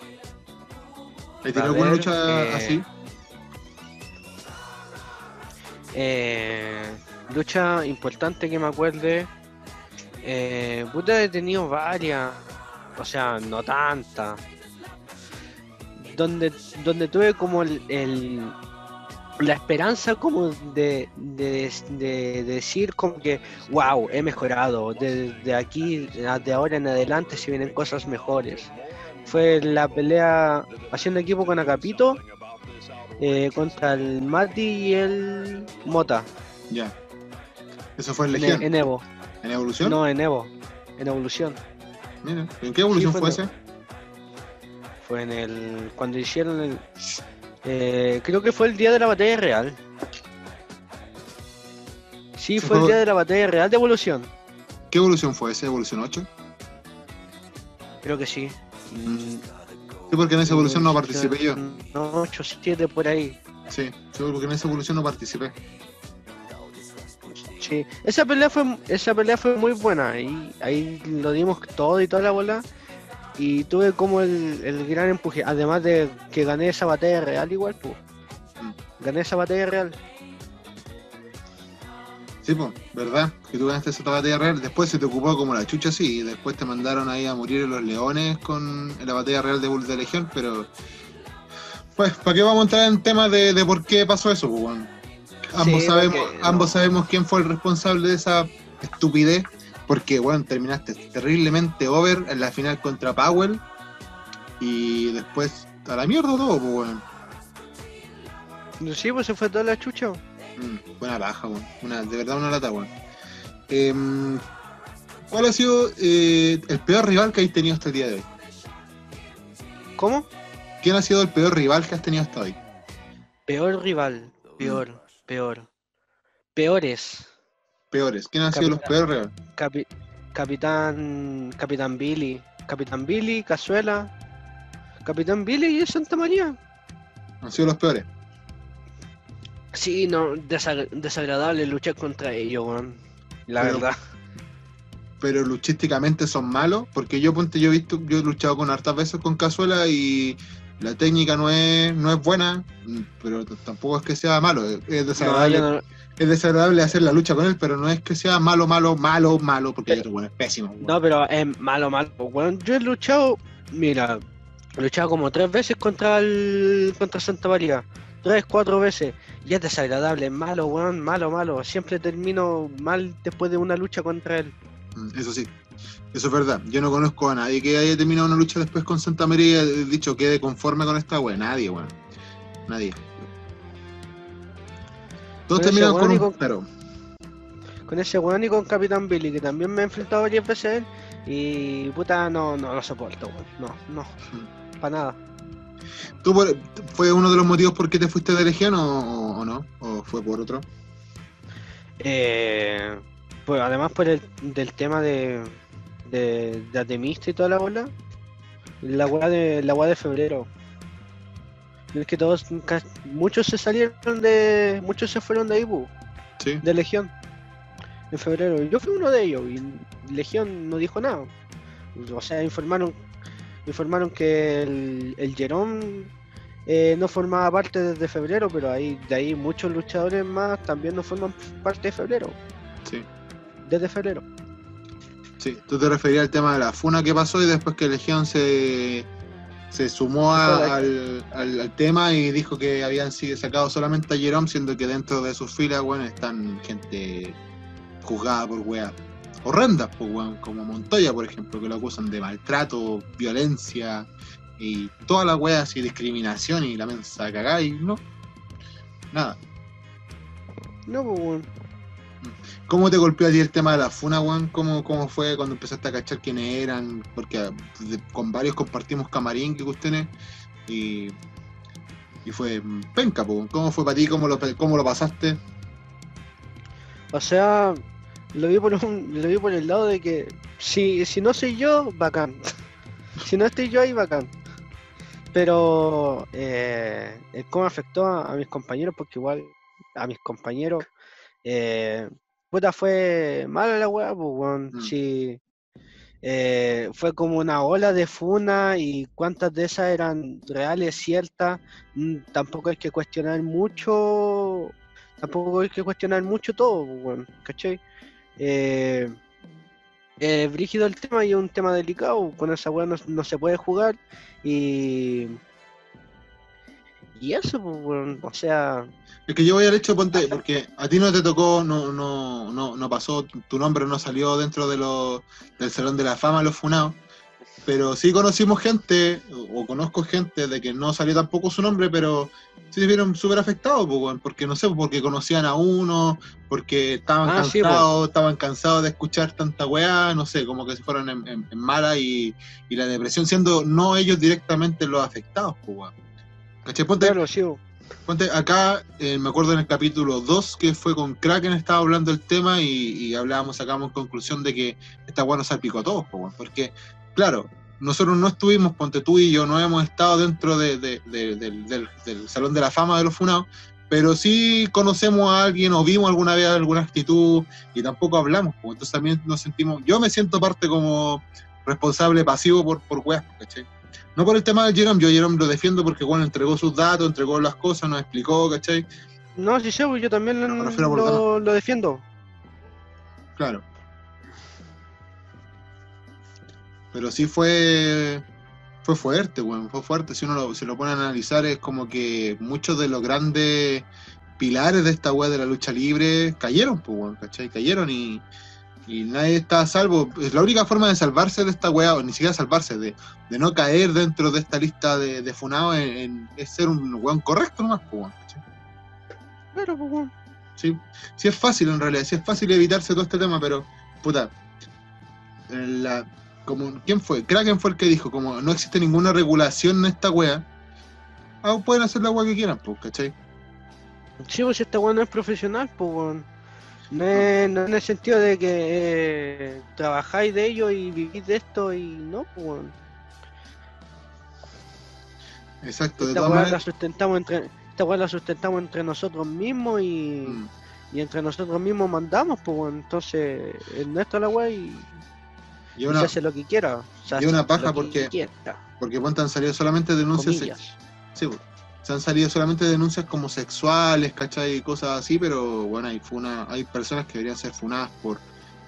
¿Hay tenido alguna lucha eh, así? Eh, lucha importante que me acuerde. Eh, puta, he tenido varias. O sea, no tantas. Donde, donde tuve como el, la esperanza como de, de, de decir como que, wow, he mejorado. De, de aquí, de ahora en adelante, se vienen cosas mejores. Fue la pelea haciendo equipo con Acapito eh, contra el Mati y el Mota Ya. Eso fue en en, Legión. en Evo. ¿En Evolución? No, en Evo. En Evolución. Mira, ¿en qué evolución Sí, fue, fue en ese? Fue en el. Cuando hicieron el. eh, creo que fue el día de la batalla real. Sí, fue el día de la batalla real de Evolución. ¿Qué evolución fue ese? ¿Evolución 8? Creo que sí. Mm, Sí, porque en esa evolución no participé yo. No, 8 7 por ahí. Sí, sí, porque en esa evolución no participé. Sí. Esa pelea fue esa pelea fue muy buena. Ahí, ahí lo dimos todo y toda la bola. Y tuve como el, el gran empuje. Además de que gané esa batalla real igual, pues. Mm. Gané esa batalla real. Sí, pues, ¿verdad? Que tú ganaste esa batalla real. Después se te ocupó como la chucha, sí. Y después te mandaron ahí a morir en los leones con en la batalla real de Bull de Legión, pero. Pues, ¿para qué vamos a entrar en temas de, de por qué pasó eso, pues, weón? Ambos, Sí, sabemos, porque no. ambos sabemos quién fue el responsable de esa estupidez. Porque, bueno, terminaste terriblemente over en la final contra Powell. Y después a la mierda todo, pues, weón. Sí, pues se fue toda la chucha. Mm, buena baja, weón. Una, de verdad una lata, weón. Em, ¿Cuál ha sido eh, el peor rival que has tenido hasta el día de hoy? ¿Cómo? ¿Quién ha sido el peor rival que has tenido hasta hoy? Peor rival. Peor, peor. Peores. Peores. ¿Quién han sido los peores rivales? Capi- Capitán. Capitán Billy. Capitán Billy, Cazuela. Capitán Billy y Santa María. Han sido los peores. Sí, no, desag- desagradable luchar contra ellos, weón. La Pero- verdad. Pero luchísticamente son malos. Porque yo, ponte, yo he visto, yo he luchado con hartas veces con Cazuela y la técnica no es, no es buena. Pero tampoco es que sea malo. Es- No, desagradable. no- Es desagradable hacer la lucha con él, pero no es que sea malo, malo, malo, malo. Porque Pero- bueno, es pésimo. weón. no, pero es malo, malo. Weón, yo he luchado, mira, he luchado como tres veces contra el contra Santa María. Tres, cuatro veces. Y es desagradable, es malo, weón, malo, malo. Siempre termino mal después de una lucha contra él. Mm, Eso sí, eso es verdad. Yo no conozco a nadie que haya terminado una lucha después con Santa María y haya dicho quede conforme con esta wea. Nadie, weón. Nadie. Todos terminan con weón y un con- pero. Con ese weón y con Capitán Billy, que también me he enfrentado varias veces él. Y puta, no, no lo soporto, weón. No, no, para nada. ¿Tú por- fue uno de los motivos por qué te fuiste de Legión o, o no? ¿O fue por otro? Eh, pues además por el del tema de, de, de Atemista y toda la bola, la weá de la weá de febrero. Es que todos, muchos se salieron de, muchos se fueron de pu, Sí. de Legión, en febrero. Yo fui uno de ellos y Legión no dijo nada. O sea, informaron, informaron que el, el Jerón eh, no formaba parte desde febrero, pero ahí, de ahí muchos luchadores más también no forman parte de febrero, Sí. desde febrero. Sí. Tú te referías al tema de la funa que pasó y después que Legión se, se sumó a- Correcto. al, al- al tema y dijo que habían sido sacado solamente a Jerome, siendo que dentro de sus filas, bueno, están gente juzgada por weas horrendas, pues, weón, como Montoya, por ejemplo, que lo acusan de maltrato, violencia y todas las weas y discriminación y la mensa cagada y no. Nada. No, pues, weón. ¿Cómo te golpeó a ti el tema de la funa, weón? ¿Cómo, ¿Cómo fue cuando empezaste a cachar quiénes eran? Porque con varios compartimos camarín que cuestiones y, y fue penca, weón. ¿Cómo fue para ti? ¿Cómo lo, cómo lo pasaste? O sea, lo vi por un, lo vi por el lado de que si, si no soy yo, bacán. [LAUGHS] si no estoy yo ahí, bacán. Pero eh, cómo afectó a, a mis compañeros, porque igual a mis compañeros, eh, puta fue mala la weá, pues weón. Mm. Sí, eh, fue como una ola de funa y cuántas de esas eran reales, ciertas. Mm, Tampoco hay que cuestionar mucho tampoco hay que cuestionar mucho todo, pues, weón, ¿cachai? Eh, brígido el tema y es un tema delicado, con esa weá no, no se puede jugar. Y... Y eso, pues, o sea, Es que yo voy al hecho, ponte, porque a ti no te tocó, no, no, no, no pasó, tu nombre no salió dentro de los del Salón de la Fama, los funados, pero sí conocimos gente, o, o conozco gente de que no salió tampoco su nombre, pero sí se vieron súper afectados, porque no sé, porque conocían a uno, porque estaban Ah, sí, cansados, estaban cansados de escuchar tanta weá, no sé, como que se fueron en, en- en mala y, y la depresión siendo no ellos directamente los afectados, pues. ¿Cachai? Ponte, claro, sí, bo. Ponte, acá eh, me acuerdo en el capítulo 2 que fue con Kraken, estaba hablando del tema y, y hablábamos, sacamos conclusión de que esta weá nos salpicó a todos, po, porque, claro, nosotros no estuvimos, ponte tú y yo, no hemos estado dentro de- de- de- del, del- del Salón de la Fama de los Funados, pero sí conocemos a alguien o vimos alguna vez alguna actitud y tampoco hablamos, pues, entonces también nos sentimos, yo me siento parte como responsable pasivo por, por weas, ¿cachai? No por el tema de Jerome, yo Jerome lo defiendo porque bueno, entregó sus datos, entregó las cosas, nos explicó, ¿cachai? No, sí, sé, pues, yo también por lo, lo defiendo. Claro. Pero sí fue fue fuerte, weón, fue fuerte. Si uno lo, se lo pone a analizar, es como que muchos de los grandes pilares de esta weá de la lucha libre cayeron, pues, weón, ¿cachai? Cayeron y, y nadie está a salvo. Es la única forma de salvarse de esta weá, o ni siquiera salvarse, de, de no caer dentro de esta lista de, de funados es ser un weón correcto nomás, pues, weón, ¿cachai? Pero, pues, weón. Sí, sí es fácil en realidad, sí es fácil evitarse todo este tema, pero, puta, la, como, ¿quién fue? Kraken fue el que dijo, como no existe ninguna regulación en esta wea, ah, pueden hacer la wea que quieran, pues, ¿cachai? Sí, pues esta weón no es profesional, pues. No, es- no en el sentido de que eh, trabajáis de ello y vivís de esto y no, pues. Exacto, de Esta todas la sustentamos entre, esta weá la sustentamos entre nosotros mismos y, mm, y entre nosotros mismos mandamos, pues. Entonces, es nuestra la weá y, y, una, se hace lo que quiera. Y una paja porque, porque ponte han salido solamente denuncias. Se, sí, pues, se han salido solamente denuncias como sexuales, ¿cachai? Y cosas así, pero bueno, hay, funa, hay personas que deberían ser funadas por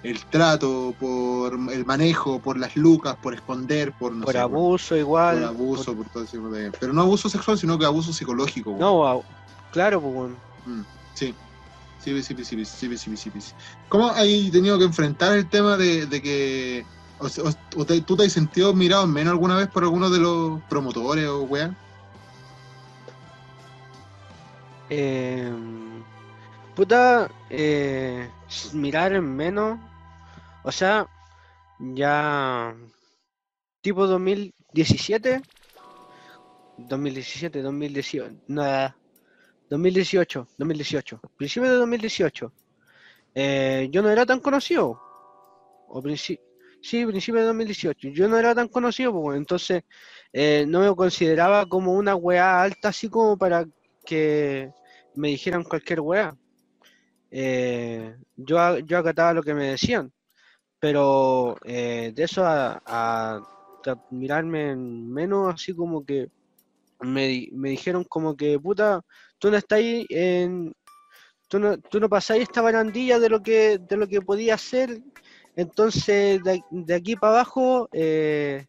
el trato, por el manejo, por las lucas, por esconder, por no por sé, abuso por, igual, por abuso, por, por todo ese tipo de... pero no abuso sexual, sino que abuso psicológico. Bueno. No, claro, pues. Bueno. Mm, sí. Sí, sí, sí, sí, sí, sí, sí, sí, ¿Cómo hay tenido que enfrentar el tema de, de que o, o- o te- ¿Tú te has sentido mirado en menos alguna vez por alguno de los promotores o weá? Eh, puta, eh, mirar en menos. O sea, ya. Tipo 2017. 2017, 2018. Nada. 2018, 2018. Principio de 2018. eh, yo no era tan conocido. O princi- sí, principio de 2018. Yo no era tan conocido, pues, entonces eh, no me consideraba como una weá alta así como para que me dijeran cualquier weá. Eh, yo, yo acataba lo que me decían, pero eh, de eso a, mirarme en menos, así como que me, me dijeron como que, puta, tú no estás ahí en... Tú no, tú no pasáis esta barandilla de lo que de lo que podía hacer, entonces de, de aquí para abajo eh,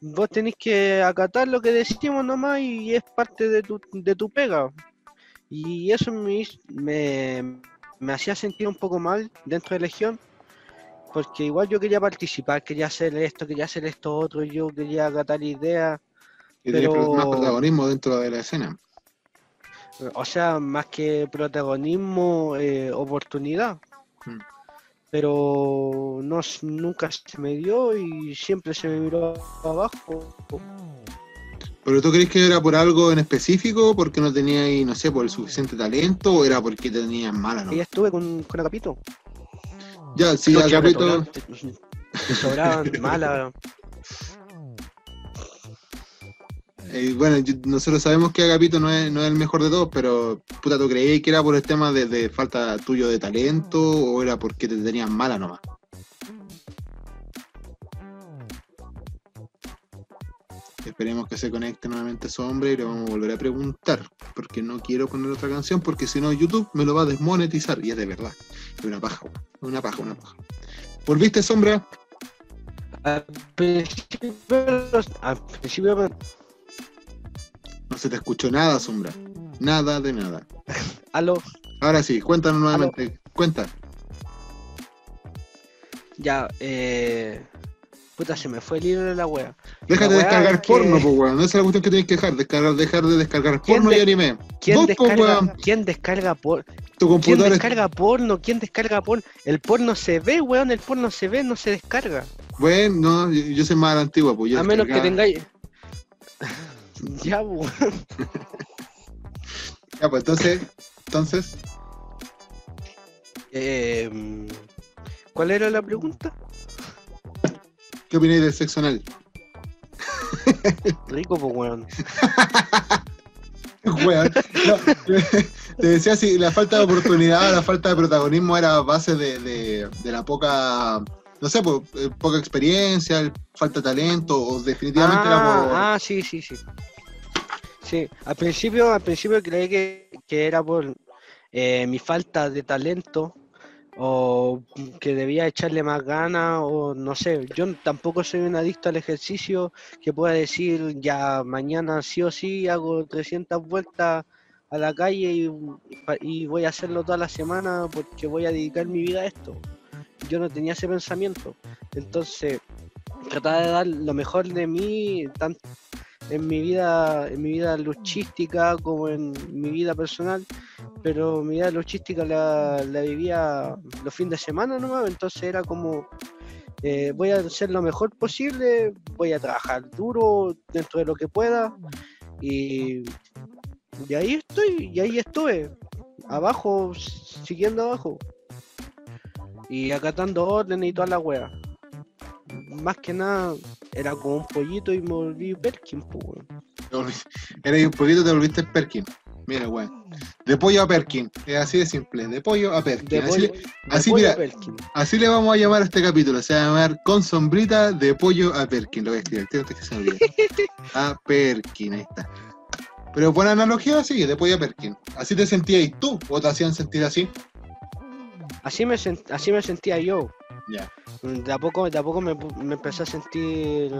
vos tenéis que acatar lo que decimos nomás y es parte de tu, de tu pega. Y eso me, me, me hacía sentir un poco mal dentro de Legión, porque igual yo quería participar, quería hacer esto, quería hacer esto otro, yo quería acatar ideas, tiene Pero- más protagonismo dentro de la escena. o sea, más que protagonismo, eh, oportunidad. Mm. Pero no, nunca se me dio y siempre se me miró abajo. ¿Pero tú crees que era por algo en específico? ¿Porque no tenías, no sé, por el suficiente talento? ¿O era porque te tenías mala, no? Y estuve con, con Agapito. Ya, sí, Agapito... Te, sobraban [LAUGHS] malas. Eh, bueno, nosotros sabemos que Agapito no es, no es el mejor de todos, pero puta, ¿tú creías que era por el tema de, falta tuyo de talento o era porque te tenían mala nomás? Esperemos que se conecte nuevamente ese hombre y le vamos a volver a preguntar, porque no quiero poner otra canción, porque si no YouTube me lo va a desmonetizar, y es de verdad. Es una paja, una paja, una paja. ¿Volviste, Sombra? Al principio, al principio No se te escuchó nada, Sombra. Nada de nada. aló, Ahora sí, cuéntanos nuevamente. Cuenta. ya, eh. Puta, se me fue el hilo de la wea. Deja La de descargar es que- porno, po, weón. Esa es la cuestión que tienes que dejar. Descargar, dejar de descargar ¿Quién porno y anime. ¿Quién Vos, descarga. ¿quién descarga por, Tu ¿Quién computador es- descarga porno? ¿Quién descarga porno? El porno se ve, weón, el porno se ve, no se descarga. Bueno, no, yo, yo soy más antigua, pues yo A menos que tengáis. Ya, weón. Ya, pues entonces, entonces, Eh, ¿Cuál era la pregunta? ¿qué opináis del sexo anal? Rico, pues, weón. [LAUGHS] Weón. No, [LAUGHS] te decía si la falta de oportunidad, la falta de protagonismo era base de, de- de la poca, no sé, pues, eh, poca experiencia, falta de talento, o definitivamente era por. Ah, ah, sí, sí, sí. Sí, al principio, al principio creí que, que era por eh, mi falta de talento o que debía echarle más ganas o no sé. Yo tampoco soy un adicto al ejercicio que pueda decir ya mañana sí o sí hago 300 vueltas a la calle y, y voy a hacerlo toda la semana porque voy a dedicar mi vida a esto. Yo no tenía ese pensamiento. Entonces, trataba de dar lo mejor de mí, tanto en mi vida, en mi vida luchística como en mi vida personal, pero mi vida luchística la, la vivía los fines de semana nomás, entonces era como eh, voy a hacer lo mejor posible, voy a trabajar duro dentro de lo que pueda. Y, y ahí estoy, y ahí estuve, abajo, siguiendo abajo y acatando órdenes y toda la wea. Más que nada era como un pollito y me volví Perkin, pues, weón. Eres un poquito te volviste Perkin. Mira, weón. De pollo a Perkin. Es así de simple. De pollo a Perkin. De así, pollo- le, así, pollo mira. a Perkin. así le vamos a llamar a este capítulo. Se va a llamar Con sombrita de pollo a Perkin. Lo voy a escribir. Tengo que se. [LAUGHS] A Perkin, ahí está. Pero buena analogía, sí, de pollo a Perkin. ¿Así te sentías tú? ¿O te hacían sentir así? Así me, así me sentía yo. Ya. De a poco, de a poco me, me empecé a sentir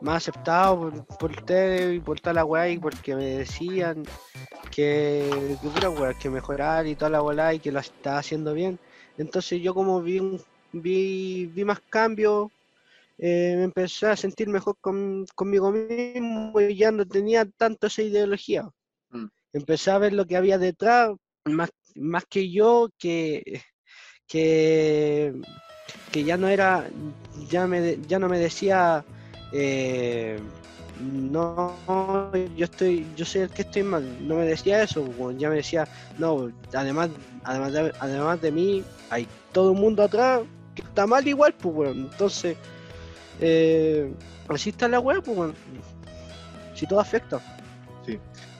más aceptado por, por ustedes y por toda la weá y porque me decían que, que pura weá, que mejorar y toda la weá y que lo estaba haciendo bien. Entonces yo como vi, un- vi, vi más cambios, eh, me empecé a sentir mejor con, conmigo mismo y ya no tenía tanto esa ideología. Mm. Empecé a ver lo que había detrás, más, más que yo, que, que, que ya no era, ya, me, ya no me decía, eh, no, yo estoy, yo soy el que estoy mal, no me decía eso, ya me decía, no, además, además de, además de mí, hay todo el mundo atrás que está mal igual, pues weón, entonces, eh, así está la weá, pues weón, si todo afecta.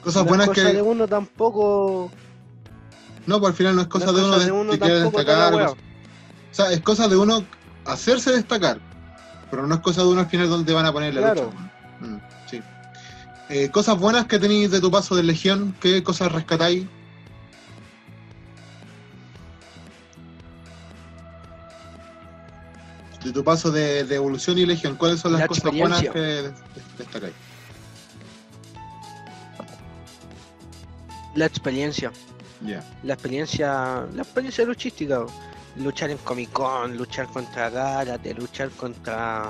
Cosas No es buenas que. de uno tampoco, No, pues al final no es cosa no es de uno de, de uno destacar. cosas- O sea, es cosa de uno hacerse destacar. Pero no es cosa de uno al final donde van a poner la Claro. lucha. weón. Mm, sí. Eh, cosas buenas que tenéis de tu paso de Legión, ¿qué cosas rescatáis? De tu paso de, de evolución y Legión, ¿cuáles son las La cosas buenas que destacáis? La experiencia. La experiencia, la experiencia luchística, luchar en Comic Con, luchar contra Garate, luchar contra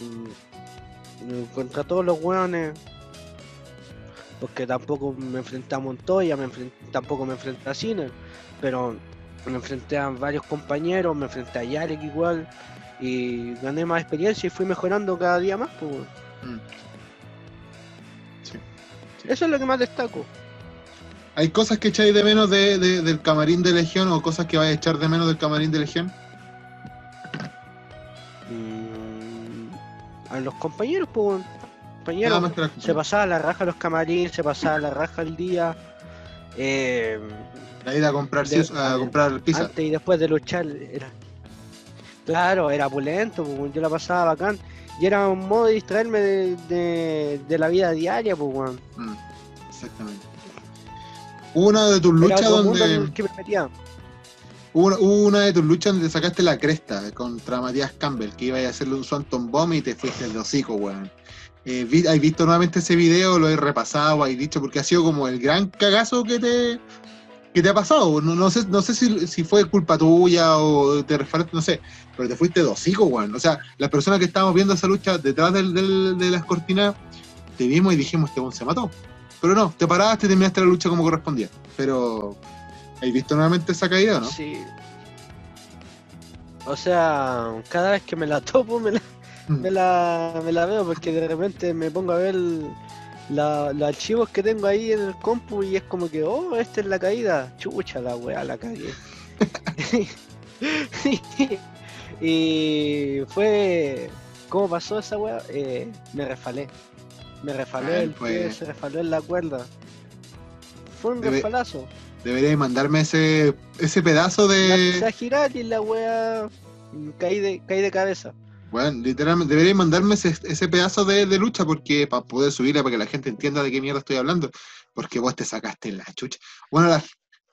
mm, contra todos los hueones, porque tampoco me enfrenté a Montoya, me enfren- tampoco me enfrenté a Ciner, pero me enfrenté a varios compañeros, me enfrenté a Yarek igual, y gané más experiencia y fui mejorando cada día más, pues. Mm. Sí. Eso es lo que más destaco. ¿Hay cosas que echáis de menos de, de- del camarín de Legión o cosas que vais a echar de menos del camarín de Legión? Mm, a los compañeros, pues, compañeros. Se pasaba la raja los camarines, se pasaba la raja el día. eh, La ida a comprar, De- a comprar pizza. antes y después de luchar era. Claro, era pulento, pues, yo la pasaba bacán. Y era un modo de distraerme de, de- de la vida diaria, pues, weón. Mm, exactamente. Hubo una de tus luchas donde. que me. Hubo una, hubo una de tus luchas donde sacaste la cresta contra Matías Campbell, que iba a hacerle un Swanton Bomb y te fuiste el hocico, weón. Eh, vi- ¿Has visto nuevamente ese video? ¿Lo he repasado? ¿Has dicho? Porque ha sido como el gran cagazo que te, que te ha pasado. No, no sé, no sé si, si fue culpa tuya o te resfalaste, no sé, pero te fuiste de hocico, weón. O sea, las personas que estábamos viendo esa lucha detrás del- del- de las cortinas, te vimos y dijimos, este weón se mató. Pero no, te paraste y terminaste la lucha como correspondía. Pero, ¿has visto nuevamente esa caída o no? Sí. O sea, cada vez que me la topo me la, Mm. me la, me la veo porque de repente me pongo a ver la- los archivos que tengo ahí en el compu y es como que, oh, esta es la caída. Chucha la weá, la cagué. [LAUGHS] y fue ¿Cómo pasó esa weá? Eh, me refalé. Me refalé, el pie pues. se refaló en la cuerda. Fue un Debe- refalazo. Deberíais mandarme ese, ese pedazo La de. a girar y la weá mm, caí de, caí de cabeza. Bueno, literalmente, deberíais mandarme ese, ese pedazo de, de lucha porque para poder subirla, para que la gente entienda de qué mierda estoy hablando. Porque vos te sacaste la chucha. Bueno, la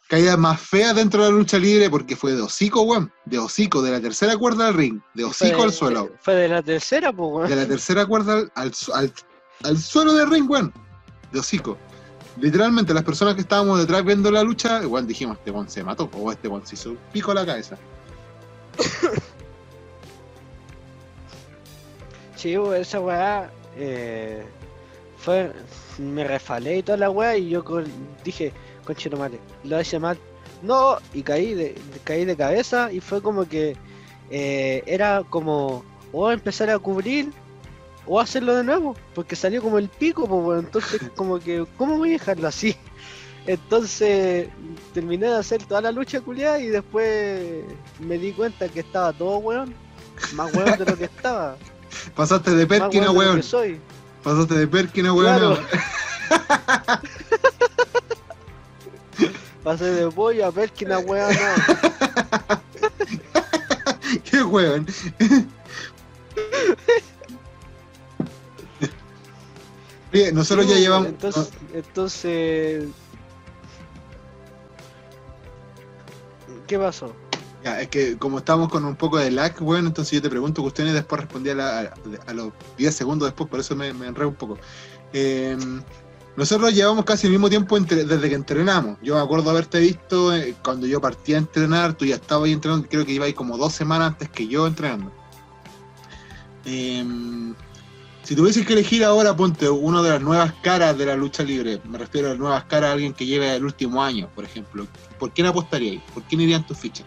caída más fea dentro de la lucha libre porque fue de hocico, weón. De hocico, de la tercera cuerda del ring. De hocico de- al suelo. Fue de la tercera, pues weón. de la tercera cuerda al, al, al- al suelo del ring, weón. De hocico. Literalmente, las personas que estábamos detrás viendo la lucha, igual dijimos, este weón se mató, o este weón se hizo pico la cabeza. [LAUGHS] Sí, esa weá eh, fue. Me refalé y toda la weá y yo dije, conchero madre, lo hice mal. No, y caí de, caí de cabeza y fue como que eh, era como o empezar a cubrir o hacerlo de nuevo, porque salió como el pico, pues weón, entonces [LAUGHS] como que, ¿cómo voy a dejarlo así? Entonces terminé de hacer toda la lucha culiada y después me di cuenta que estaba todo weón, más weón de lo que estaba. [LAUGHS] Pasaste de Perkin a weón soy. Pasaste de Perkin a weón. Claro. [LAUGHS] Pasé de pollo a Perkin a weón, no. Qué weón. Oye, nosotros ya llevamos. Entonces, entonces. ¿Qué pasó? Ya, es que como estamos con un poco de lag, bueno, entonces yo te pregunto cuestiones y después respondí a, la- a- a los 10 segundos después, por eso me, me enredo un poco. Eh, nosotros llevamos casi el mismo tiempo entre- desde que entrenamos. Yo me acuerdo haberte visto eh, cuando yo partí a entrenar, tú ya estabas ahí entrenando, creo que iba ahí como dos semanas antes que yo entrenando. Eh, si tuvieses que elegir ahora, ponte una de las nuevas caras de la lucha libre, me refiero a las nuevas caras a alguien que lleve el último año, por ejemplo, ¿por quién apostaríais? ¿Por quién irían tus fichas?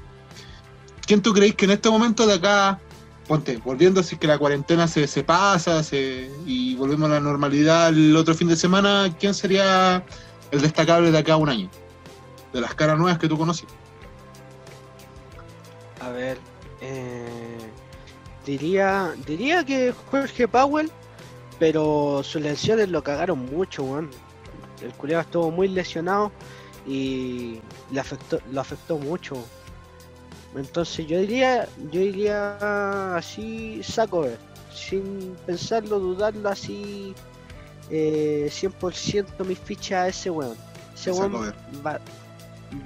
¿Quién tú creéis que en este momento de acá, ponte, volviendo así que la cuarentena se, se pasa y volvemos a la normalidad el otro fin de semana, ¿quién sería el destacable de acá un año? De las caras nuevas que tú conoces. A ver, eh, diría, diría que Jorge Powell, pero sus lesiones lo cagaron mucho, weón. El culiado estuvo muy lesionado y le afectó, lo afectó mucho. Entonces yo diría, yo diría así, saco sin pensarlo, dudarlo así, eh, 100% mis fichas a ese weón. Ese weón va,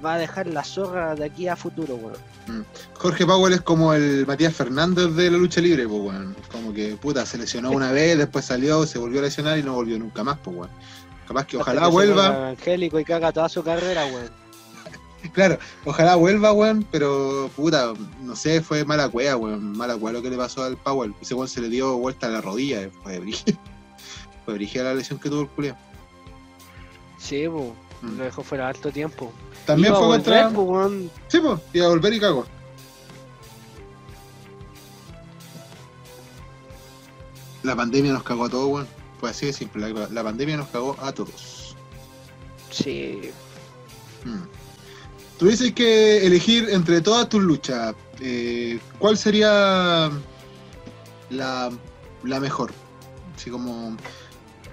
va a dejar la zorra de aquí a futuro, weón. Jorge Powell es como el Matías Fernández de la lucha libre, pues weón. Como que puta, se lesionó una vez, después salió, se volvió a lesionar y no volvió nunca más, pues weón. Capaz que ojalá vuelva. ponga Evangélico y caga toda su carrera, weón. [LAUGHS] Claro, ojalá vuelva, weón, pero puta, no sé, fue mala cueva, weón, mala cueva lo que le pasó al Powell. Ese weón se le dio vuelta a la rodilla, eh, fue brígida. [LAUGHS] Fue brígida la lesión que tuvo el Julio. Sí, po, lo dejó fuera harto tiempo. También fue contra. weón. Sí, pues, iba a volver y cagó. La pandemia nos cagó a todos, weón. Fue así de simple, la, la pandemia nos cagó a todos. Sí. Mm. Tuvieses que elegir entre todas tus luchas, eh, ¿cuál sería la, la mejor? Así como,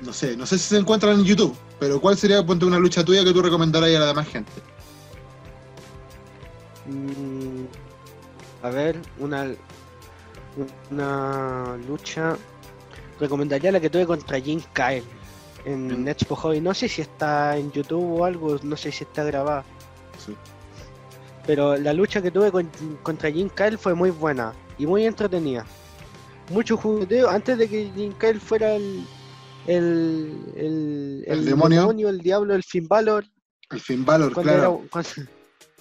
no sé, no sé si se encuentran en YouTube, pero ¿cuál sería, ponte una lucha tuya que tú recomendaras a la demás gente? Mm, a ver, una una lucha. Recomendaría la que tuve contra Jim Kyle en Mm. Expo Hobby. No sé si está en YouTube o algo, no sé si está grabada. Sí. Pero la lucha que tuve con- contra Jim Kyle fue muy buena y muy entretenida. Mucho jugueteo antes de que Jim Kyle fuera el el, el, El demonio. el diablo, el Finn Balor El Finn Balor, claro. era, cuando,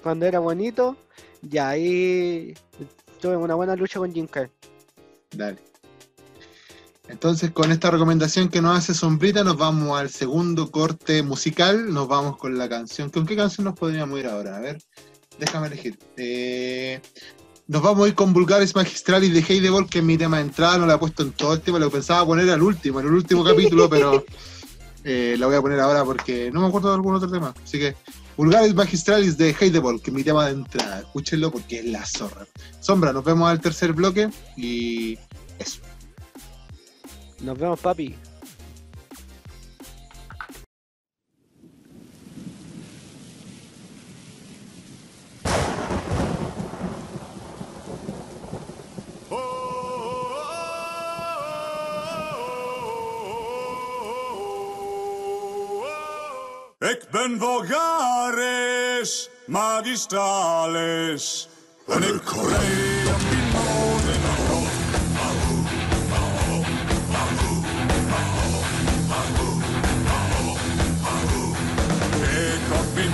cuando era bonito, ya ahí tuve una buena lucha con Jim Kyle. Dale. Entonces, con esta recomendación que nos hace Sombrita, nos vamos al segundo corte musical. Nos vamos con la canción. ¿Con qué canción nos podríamos ir ahora? A ver, déjame elegir. Eh, nos vamos a ir con Vulgares Magistralis de Heidebol, que es mi tema de entrada. No la he puesto en todo el tema, lo pensaba poner al último, en el último capítulo, pero [LAUGHS] eh, la voy a poner ahora porque no me acuerdo de algún otro tema. Así que, Vulgares Magistralis de Heidebol, que es mi tema de entrada. Escúchenlo porque es la zorra. Sombra, nos vemos al tercer bloque y eso. Nos vemos, papi. Ik ben vulgaris, magistralis. En ik reed op die molen rond. Ik had mijn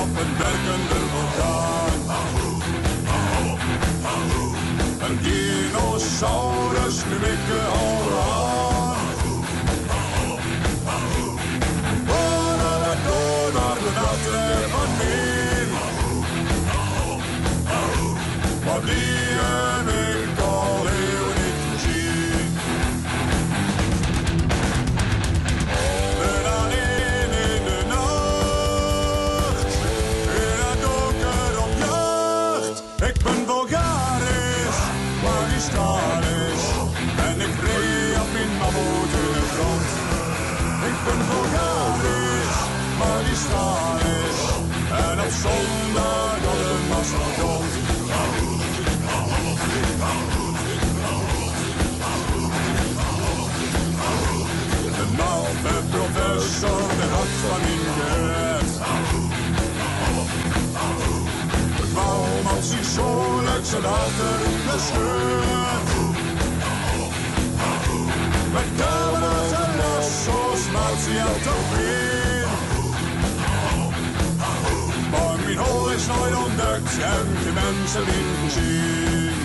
op een werkende vulkaan. Een dinosaurus nu ik al soldater med snörop. Men grabbarna föll loss och smalt i allt de vill. Bak min hårresnöj de dök jämte mens en.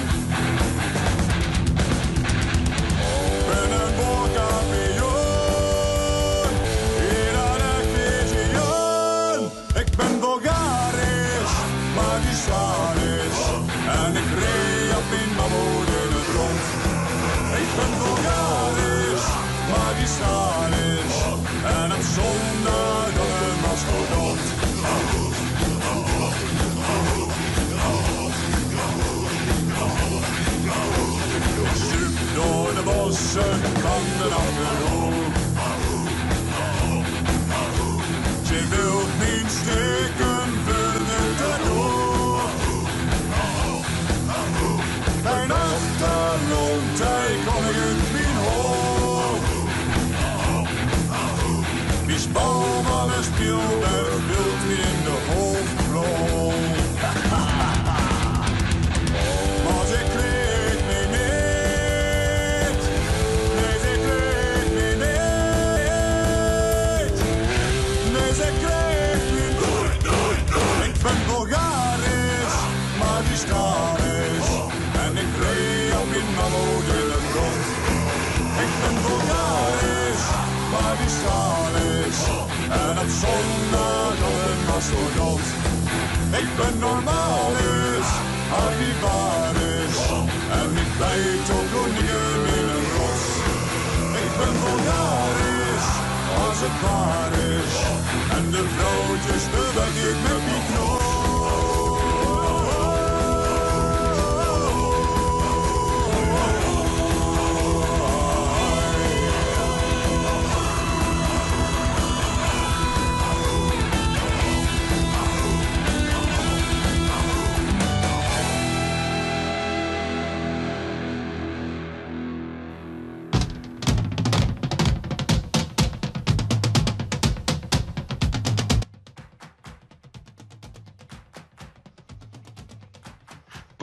Van de Achterhoek. Ben normalisch, archivarisch. En ik bijt op koningen in een ros. Ik ben Bulgarisch, als het waar is. En de vrouwtjes beweg ik met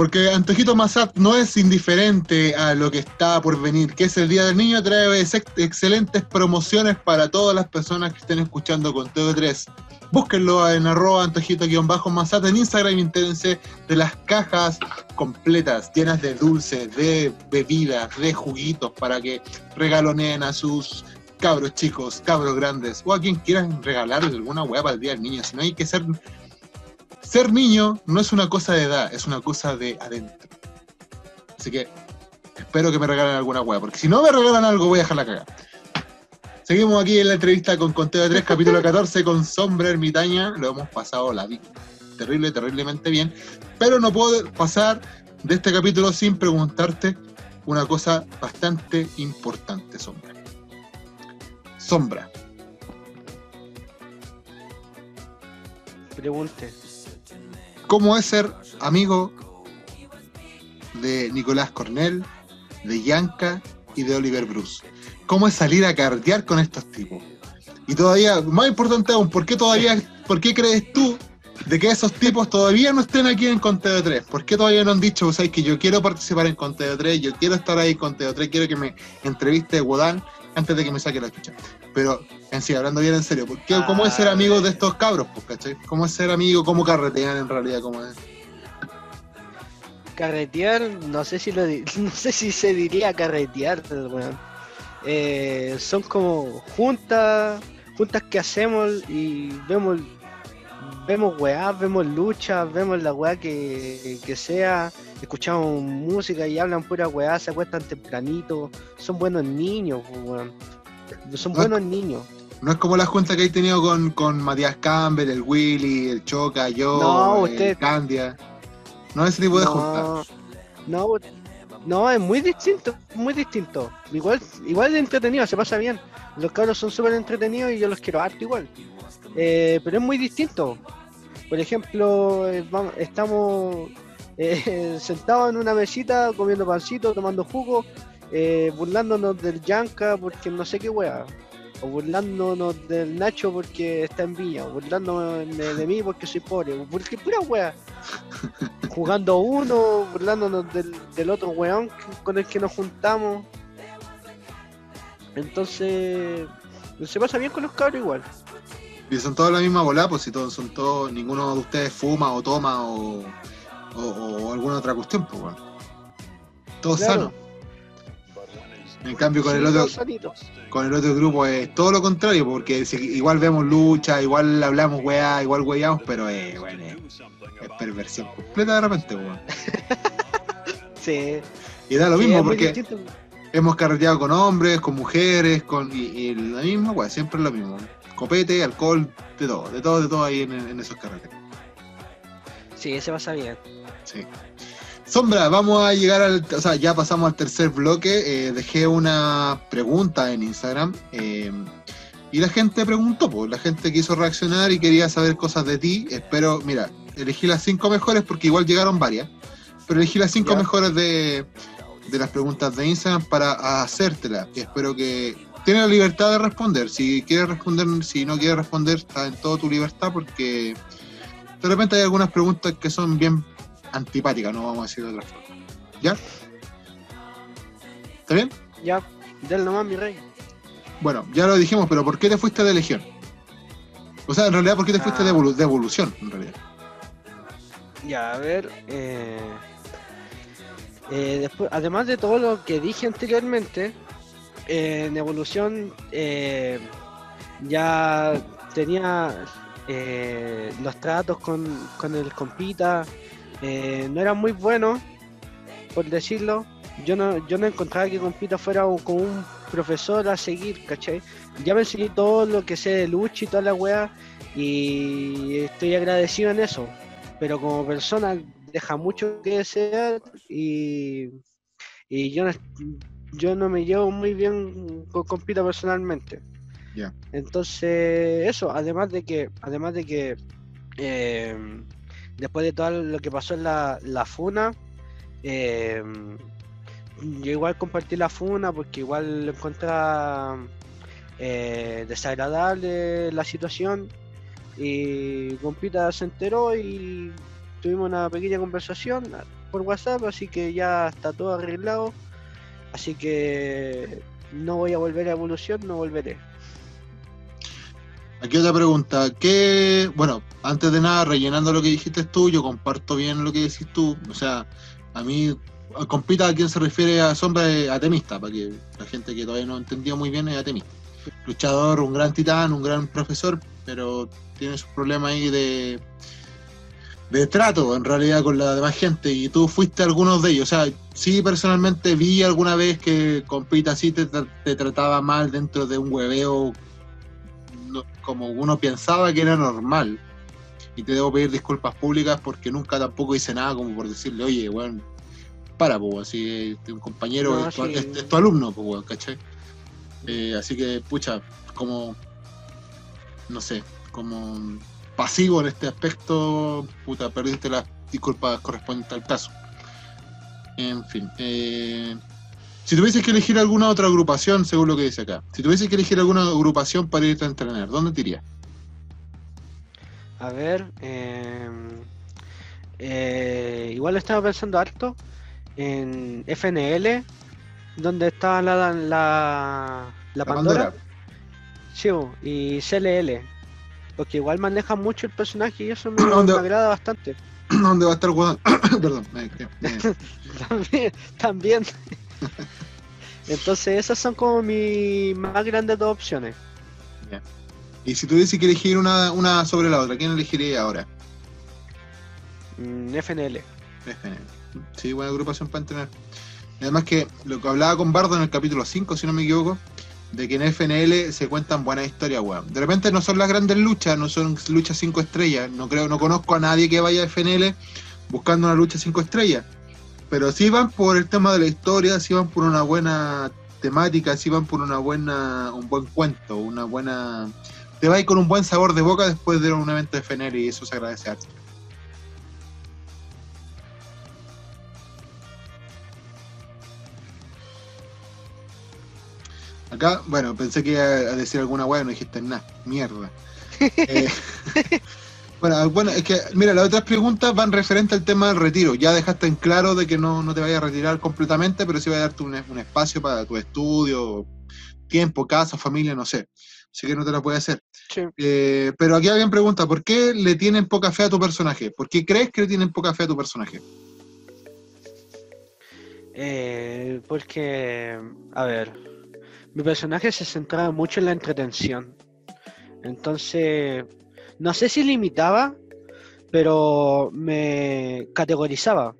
Porque Antojito Massat no es indiferente a lo que está por venir, que es el Día del Niño, trae ex- excelentes promociones para todas las personas que estén escuchando con TV3. Búsquenlo en arroba antojito-masat en Instagram y entérense de las cajas completas, llenas de dulces, de bebidas, de juguitos, para que regaloneen a sus cabros chicos, cabros grandes, o a quien quieran regalarle alguna hueá para el Día del Niño. Si no hay que ser ser niño no es una cosa de edad, es una cosa de adentro. Así que espero que me regalen alguna hueá, porque si no me regalan algo voy a dejar la cagada. Seguimos aquí en la entrevista con Conteo de 3, capítulo [LAUGHS] 14, con Sombra Ermitaña. Lo hemos pasado la vida terrible, terriblemente bien. Pero no puedo pasar de este capítulo sin preguntarte una cosa bastante importante, Sombra. Sombra, Pregunte. ¿Cómo es ser amigo de Nicolás Cornell, de Yanka y de Oliver Bruce? ¿Cómo es salir a cartear con estos tipos? Y todavía, más importante aún, ¿por qué todavía, por qué crees tú de que esos tipos todavía no estén aquí en Conteo 3? ¿Por qué todavía no han dicho, o sea, que yo quiero participar en Conteo 3, yo quiero estar ahí en Conteo 3, quiero que me entreviste Wodan antes de que me saque la chucha? Pero, en sí, hablando bien en serio, ¿por qué- ¿cómo es ser Ah. amigo de estos cabros, pues, cachai? ¿Cómo es ser amigo, cómo carretean en realidad, cómo es? Carretear, no sé si lo [LAUGHS] no sé si se diría carretear, weón. Eh, son como juntas, juntas que hacemos y vemos vemos weá, vemos luchas, vemos la weá que, que sea, escuchamos música y hablan pura weá, se acuestan tempranito, son buenos niños, pues, weón. Son buenos niños. No es como la junta que he tenido con, con Matías Campbell, el Willy, el Choca, yo, No, el usted- Candia. No ese tipo de junta. No, no, no, es muy distinto, muy distinto. Igual, igual de entretenido, se pasa bien. Los cabros son súper entretenidos y yo los quiero harto igual. Eh, pero es muy distinto. Por ejemplo, eh, vamos- estamos eh, [LAUGHS] sentados en una mesita comiendo pancito, tomando jugo, eh, burlándonos del Yanka porque no sé qué wea. O burlándonos del Nacho porque está en Viña, o burlándonos de, mí porque soy pobre, porque pura wea [LAUGHS] jugando uno, burlándonos del, del otro weón con el que nos juntamos. Entonces, se pasa bien con los cabros igual. Y son todos la misma bola, pues si todos son todos, ninguno de ustedes fuma o toma o, o, o alguna otra cuestión, pues bueno. Todos Claro. sanos. En cambio con el otro, con el otro grupo es todo lo contrario, porque si- igual vemos lucha, igual hablamos weá, igual weyamos, pero eh, bueno, es, es perversión completa de repente, weón. [LAUGHS] Sí. Y da lo sí, mismo, porque hemos carreteado con hombres, con mujeres, con y, y lo mismo, weón, siempre es lo mismo. Copete, alcohol, de todo, de todo, de todo ahí en, en esos carretes. Sí, se pasa bien. Sí. Sombra, vamos a llegar al. O sea, ya pasamos al tercer bloque. eh, dejé una pregunta en Instagram. eh, y la gente preguntó, pues, la gente quiso reaccionar y quería saber cosas de ti. Espero, mira, elegí las cinco mejores porque igual llegaron varias. Pero elegí las cinco Ya. mejores de, de las preguntas de Instagram para hacértelas. Y espero que. Tienes la libertad de responder. Si quieres responder, si no quieres responder, está en toda tu libertad porque de repente hay algunas preguntas que son bien antipáticas, no vamos a decir de otra forma. ¿Ya? ¿Está bien? Ya, del nomás mi rey. Bueno, ya lo dijimos, pero ¿por qué te fuiste de Legión? O sea, en realidad, ¿por qué te fuiste de, evolu- de evolución? En realidad. Ya, a ver. Eh, eh, después, además de todo lo que dije anteriormente, eh, en evolución eh, ya tenía los tratos con, con el compita, eh, no eran muy buenos, por decirlo. Yo no, yo no encontraba que compita fuera un- como un profesor a seguir, ¿cachai? Ya me enseñé todo lo que sé de lucha y toda la wea, y estoy agradecido en eso pero como persona deja mucho que desear y, y yo, no, yo no me llevo muy bien con Compita personalmente. Entonces, eso, además de que, además de que eh, después de todo lo que pasó en la, la funa, eh, yo igual compartí la funa porque igual lo encontraba eh, desagradable la situación y Compita se enteró y tuvimos una pequeña conversación por WhatsApp, así que ya está todo arreglado. Así que no voy a volver a evolución, no volveré. Aquí otra pregunta. ¿Qué. Bueno, antes de nada, rellenando lo que dijiste tú, yo comparto bien lo que decís tú. O sea, a mí, compita a quién se refiere a Sombra es atemista, para que la gente que todavía no entendió muy bien es atemista. Luchador, un gran titán, un gran profesor, pero tiene sus problemas ahí de, de trato en realidad con la demás gente y tú fuiste algunos de ellos. O sea, sí personalmente vi alguna vez que compita así te trataba mal dentro de un hueveo no- como uno pensaba que era normal. Y te debo pedir disculpas públicas porque nunca tampoco hice nada como por decirle, oye, weón, para, pues, weón, si es un compañero, No, es, tu, sí. es- es tu alumno, pues, weón, ¿cachai? Eh, así que, pucha, como, no sé, como pasivo en este aspecto, puta, perdiste las disculpas correspondientes al caso. En fin, eh, si tuvieses que elegir alguna otra agrupación, según lo que dice acá, si tuvieses que elegir alguna agrupación para irte a entrenar, ¿dónde te irías? A ver, em, eh, igual estaba pensando harto en FNL, donde estaba la, la, la Pandora. Sí, y CLL. Porque igual manejan mucho el personaje y eso me, [CLEARS THROAT] ¿Dónde- me agrada bastante. [CLEARS THROAT] ¿Dónde va a estar? [CLEARS THROAT] Perdón, me- me- [LAUGHS] También. también. [LAUGHS] Entonces esas son como mis más grandes dos opciones. Y si tuviese que elegir una, una sobre la otra, ¿quién elegiría ahora? Mm, FNL. FNL. Sí, buena agrupación para entrenar. Además que lo que hablaba con Bardo en el capítulo 5, si no me equivoco, de que en FNL se cuentan buenas historias, weón. De repente no son las grandes luchas, no son luchas 5 estrellas. No creo, no conozco a nadie que vaya a FNL buscando una lucha 5 estrellas. Pero sí van por el tema de la historia, sí van por una buena temática, sí van por una buena, un buen cuento, una buena. Te vas con un buen sabor de boca después de un evento de FNL y eso se agradece harto. Acá, bueno, pensé que iba a decir alguna weá, no dijiste nada. Mierda. [LAUGHS] Eh, [LAUGHS] bueno, bueno, es que, mira, las otras preguntas van referente al tema del retiro. Ya dejaste en claro de que no, no te vayas a retirar completamente, pero sí va a darte un, un espacio para tu estudio, tiempo, casa, familia, no sé. Así que no te la puede hacer. Sí. Eh, pero aquí alguien pregunta, ¿por qué le tienen poca fe a tu personaje? ¿Por qué crees que le tienen poca fe a tu personaje? Eh, porque, a ver, mi personaje se centraba mucho en la entretención. Entonces, no sé si limitaba, pero me categorizaba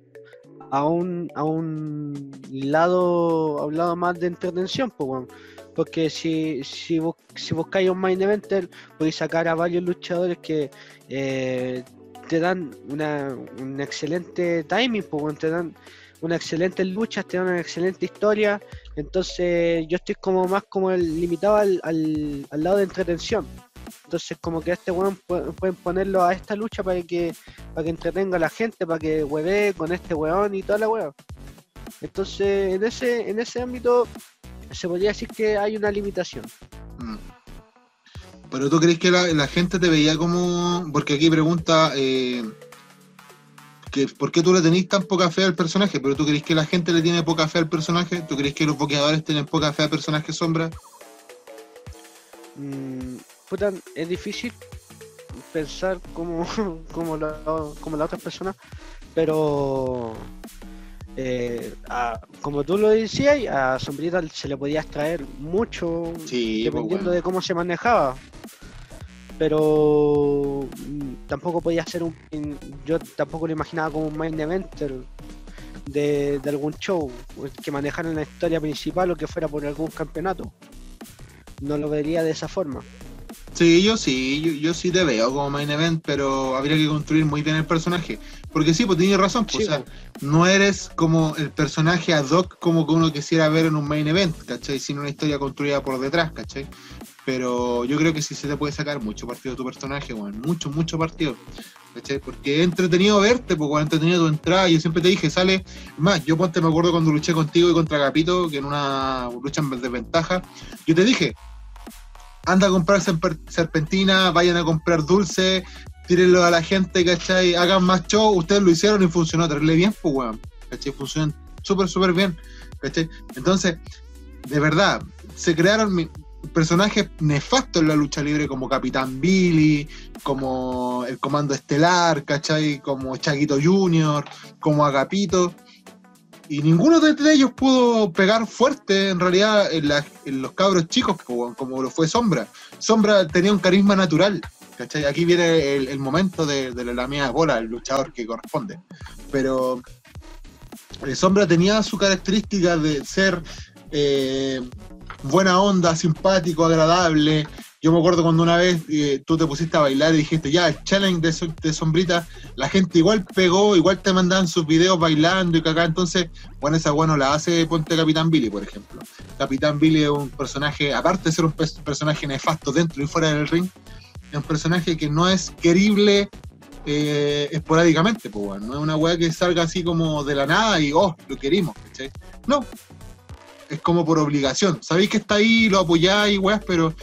a un, a un lado, a un lado más de entretención, pues. Porque si, si, bus- si buscáis un main eventer, podéis sacar a varios luchadores que eh, te dan una, un excelente timing, pues, te dan una excelente lucha, te dan una excelente historia. Entonces yo estoy como más como el, limitado al, al, al lado de entretención. Entonces como que a este weón pu- pueden ponerlo a esta lucha para que, para que entretenga a la gente, para que hueve con este weón y toda la weón. Entonces en ese, en ese ámbito se podría decir que hay una limitación. Mm. Pero tú crees que la, la gente te veía como. Porque aquí pregunta. eh, que ¿Por qué tú le tenés tan poca fe al personaje? Pero tú crees que la gente le tiene poca fe al personaje? ¿Tú crees que los boqueadores tienen poca fe al personaje sombra? Mm, puta, es difícil pensar como, [LAUGHS] como, la, como las otras personas, pero eh, a- como tú lo decías, a Sombrita se le podía extraer mucho Sí, pues, dependiendo bueno. de cómo se manejaba. Pero mm, tampoco podía ser un. Yo tampoco lo imaginaba como un main eventer de, de algún show que manejara la historia principal o que fuera por algún campeonato. No lo vería de esa forma. Sí, yo sí, yo, yo sí te veo como main event, pero habría que construir muy bien el personaje. Porque sí, pues tienes razón, pues, Sí, o sea, pues. no eres como el personaje ad hoc como que uno quisiera ver en un main event, ¿cachai? Sin una historia construida por detrás, ¿cachai? Pero yo creo que sí se te puede sacar mucho partido de tu personaje, bueno, mucho, mucho partido. ¿Cachai? Porque es entretenido verte, pues cuando entretenido tu entrada, yo siempre te dije, sale, más, yo ponte, me acuerdo cuando luché contigo y contra Capito, que en una lucha en desventaja, yo te dije, anda a comprar serpentina, vayan a comprar dulce, tírenlo a la gente, ¿cachai? Hagan más show, ustedes lo hicieron y funcionó terrible bien, pues weón, ¿cachai? Funcionan súper, súper bien, ¿cachai? Entonces, de verdad, se crearon personajes nefastos en la lucha libre como Capitán Billy, como el Comando Estelar, ¿cachai? Como Chaquito Junior, como Agapito. Y ninguno de, ellos pudo pegar fuerte en realidad en, los cabros chicos, como, lo fue Sombra. Sombra tenía un carisma natural, ¿cachai? Aquí viene el, momento de, la de bola, el luchador que corresponde. Pero eh, Sombra tenía su característica de ser eh, buena onda, simpático, agradable, Yo me acuerdo cuando una vez eh, tú te pusiste a bailar y dijiste, ya, el challenge de, so- de sombrita, la gente igual pegó, igual te mandaban sus videos bailando y cacá, entonces, bueno, esa bueno la hace Ponte Capitán Billy, por ejemplo. Capitán Billy es un personaje, aparte de ser un pers- personaje nefasto dentro y fuera del ring, es un personaje que no es querible eh, esporádicamente, pues, weón. no es una weá que salga así como de la nada y, oh, lo querimos, ¿cachai? No, es como por obligación. Sabéis que está ahí, lo apoyáis, weas, pero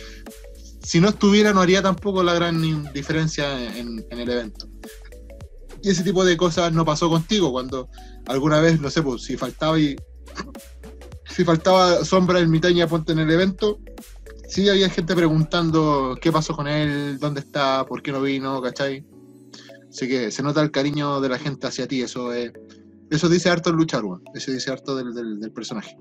si no estuviera no haría tampoco la gran diferencia en, el evento. Y ese tipo de cosas no pasó contigo cuando alguna vez, no sé, pues si faltaba y [COUGHS] si faltaba sombra en Mitaña Ponte en el evento, sí había gente preguntando qué pasó con él, dónde está, por qué no vino, ¿cachai? Así que se nota el cariño de la gente hacia ti, eso es, eso dice harto el luchar, weón. Eso dice harto del- del personaje.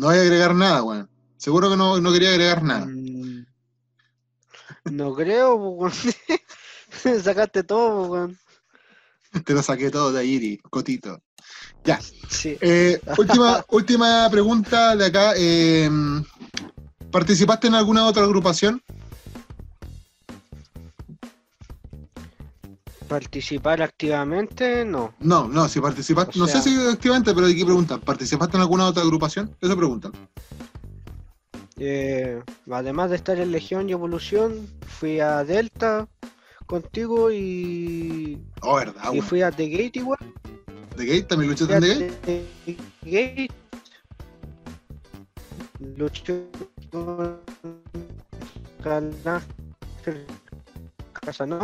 No voy a agregar nada, weón. Seguro que no, no quería agregar nada. Mm, No creo, weón. [LAUGHS] Sacaste todo, weón. [LAUGHS] Te lo saqué todo de Iri, Cotito. Sí. Eh, última, [LAUGHS] última pregunta de acá. eh, ¿Participaste en alguna otra agrupación? Participar activamente, no. No, no, si participaste, O no sea- sé si activamente, pero aquí preguntan, ¿participaste en alguna otra agrupación? Eso preguntan. Eh, además de estar en Legión y Evolución, fui a Delta contigo y, Oh, verdad, y fui a The Gate igual. ¿De Gate? ¿También luchaste en The Gate? The Gate. Luché con También.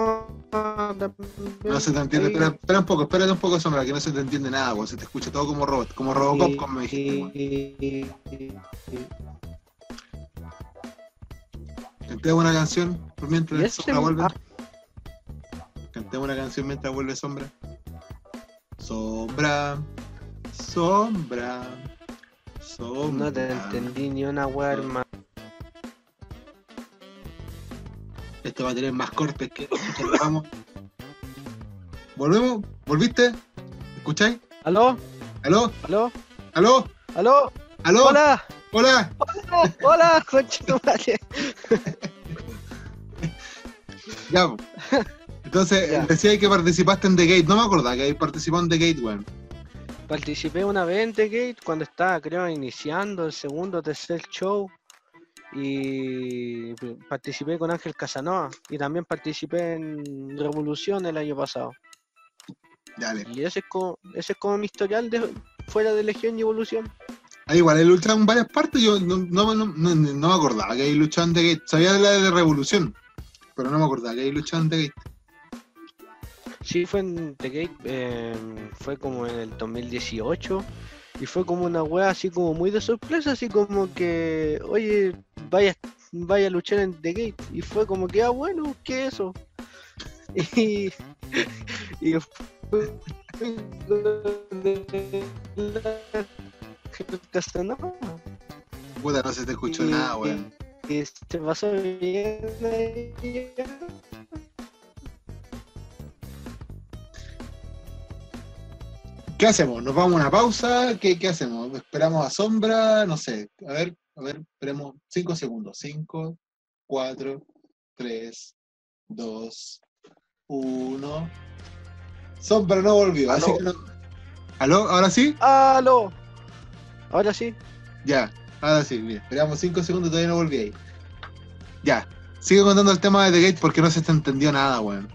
No se te entiende. Espera, espera un poco, espérate un poco, Sombra, que no se te entiende nada, weón. Se te escucha todo como robot, como Robocop, Y- como me dijiste, Cantemos una canción mientras Sombra vuelve. ah, Cantemos una canción mientras vuelve Sombra. Sombra, Sombra, Sombra. no te entendí ni una wea, hermano. Esto va a tener más cortes que vamos. ¿Volvemos? ¿Volviste? ¿Escucháis? ¿Aló? ¿Aló? ¿Aló? ¿Aló? ¿Aló? ¿Aló? ¡Hola! ¿Hola? ¡Hola! ¡Hola! [LAUGHS] Ya. po. Entonces, Ya. decía que participaste en The Gate. No me acordaba que participó en The Gate, weón. Participé una vez en The Gate cuando estaba, creo, iniciando el segundo o tercer show. Y participé con Ángel Casanova. Y también participé en Revolución el año pasado. Dale. Y ese es como, ese es como mi historial de fuera de Legión y Evolución. Ahí igual, he luchado en varias partes. Yo no, no, no, no- no me acordaba que ahí luchado The Gate. Sabía de la de Revolución, pero no me acordaba que ahí luchado en The Gate. Sí, fue en The Gate, eh, fue como en el 2018 y fue como una wea así como muy de sorpresa, así como que, oye, vaya, vaya a luchar en The Gate y fue como que, ah, bueno, ¿qué es eso? [LAUGHS] Y, y fue Puta, no se te escuchó Y- nada, weón. y se pasó bien ¿Qué hacemos? ¿Nos vamos a una pausa? ¿Qué, qué hacemos? ¿Esperamos a sombra? No sé. A ver, a ver, esperemos 5 segundos. 5, 4, 3, 2, 1. Sombra no volvió, así Aló. que no. ¿Aló? ¿Ahora sí? ¡Aló! Ahora sí. Ya, ahora sí. Esperamos 5 segundos, todavía no volví ahí. Ya. Sigue contando el tema de The Gate porque no se te entendió nada, weón.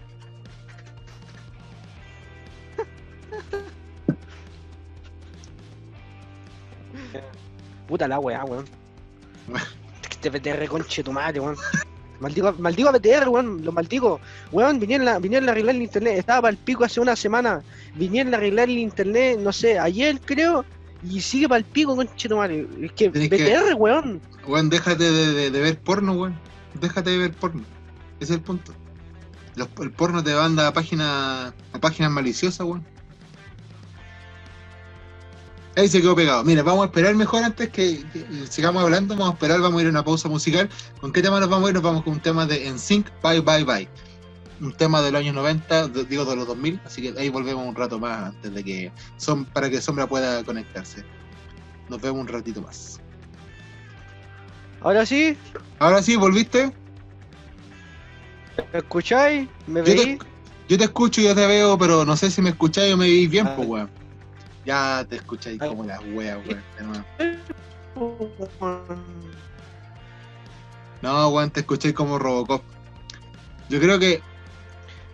Puta la weá, weón. [LAUGHS] Este PTR conche tu madre, weón. Maldigo, maldigo a PTR, weón, lo maldigo. Weón, vinieron a, vinieron a arreglar el internet. Estaba para el pico hace una semana. Vinieron a arreglar el internet, no sé, ayer creo. Y sigue para el pico, conche tu madre. Es que Tenés que- weón. Weón, déjate de, de- de ver porno, weón. Déjate de ver porno. Ese es el punto. Los- el porno te manda a páginas a páginas maliciosas, weón. Ahí se quedó pegado. Mira, vamos a esperar mejor antes que, que sigamos hablando. Vamos a esperar, vamos a ir a una pausa musical. ¿Con qué tema nos vamos a ir? Nos vamos con un tema de NSYNC, Bye Bye Bye. un tema de los años 90, de- digo de los 2000, así que ahí volvemos un rato más antes de que son para que Sombra pueda conectarse. Nos vemos un ratito más. Ahora sí, Ahora sí, ¿volviste? ¿me escucháis? ¿Me Yo te, veis? yo te escucho y yo te veo, pero no sé si me escucháis o me veis bien, Ah. pues, weón. Ya te escucháis como la wea, weón. No, weón, te escucháis como Robocop. Yo creo que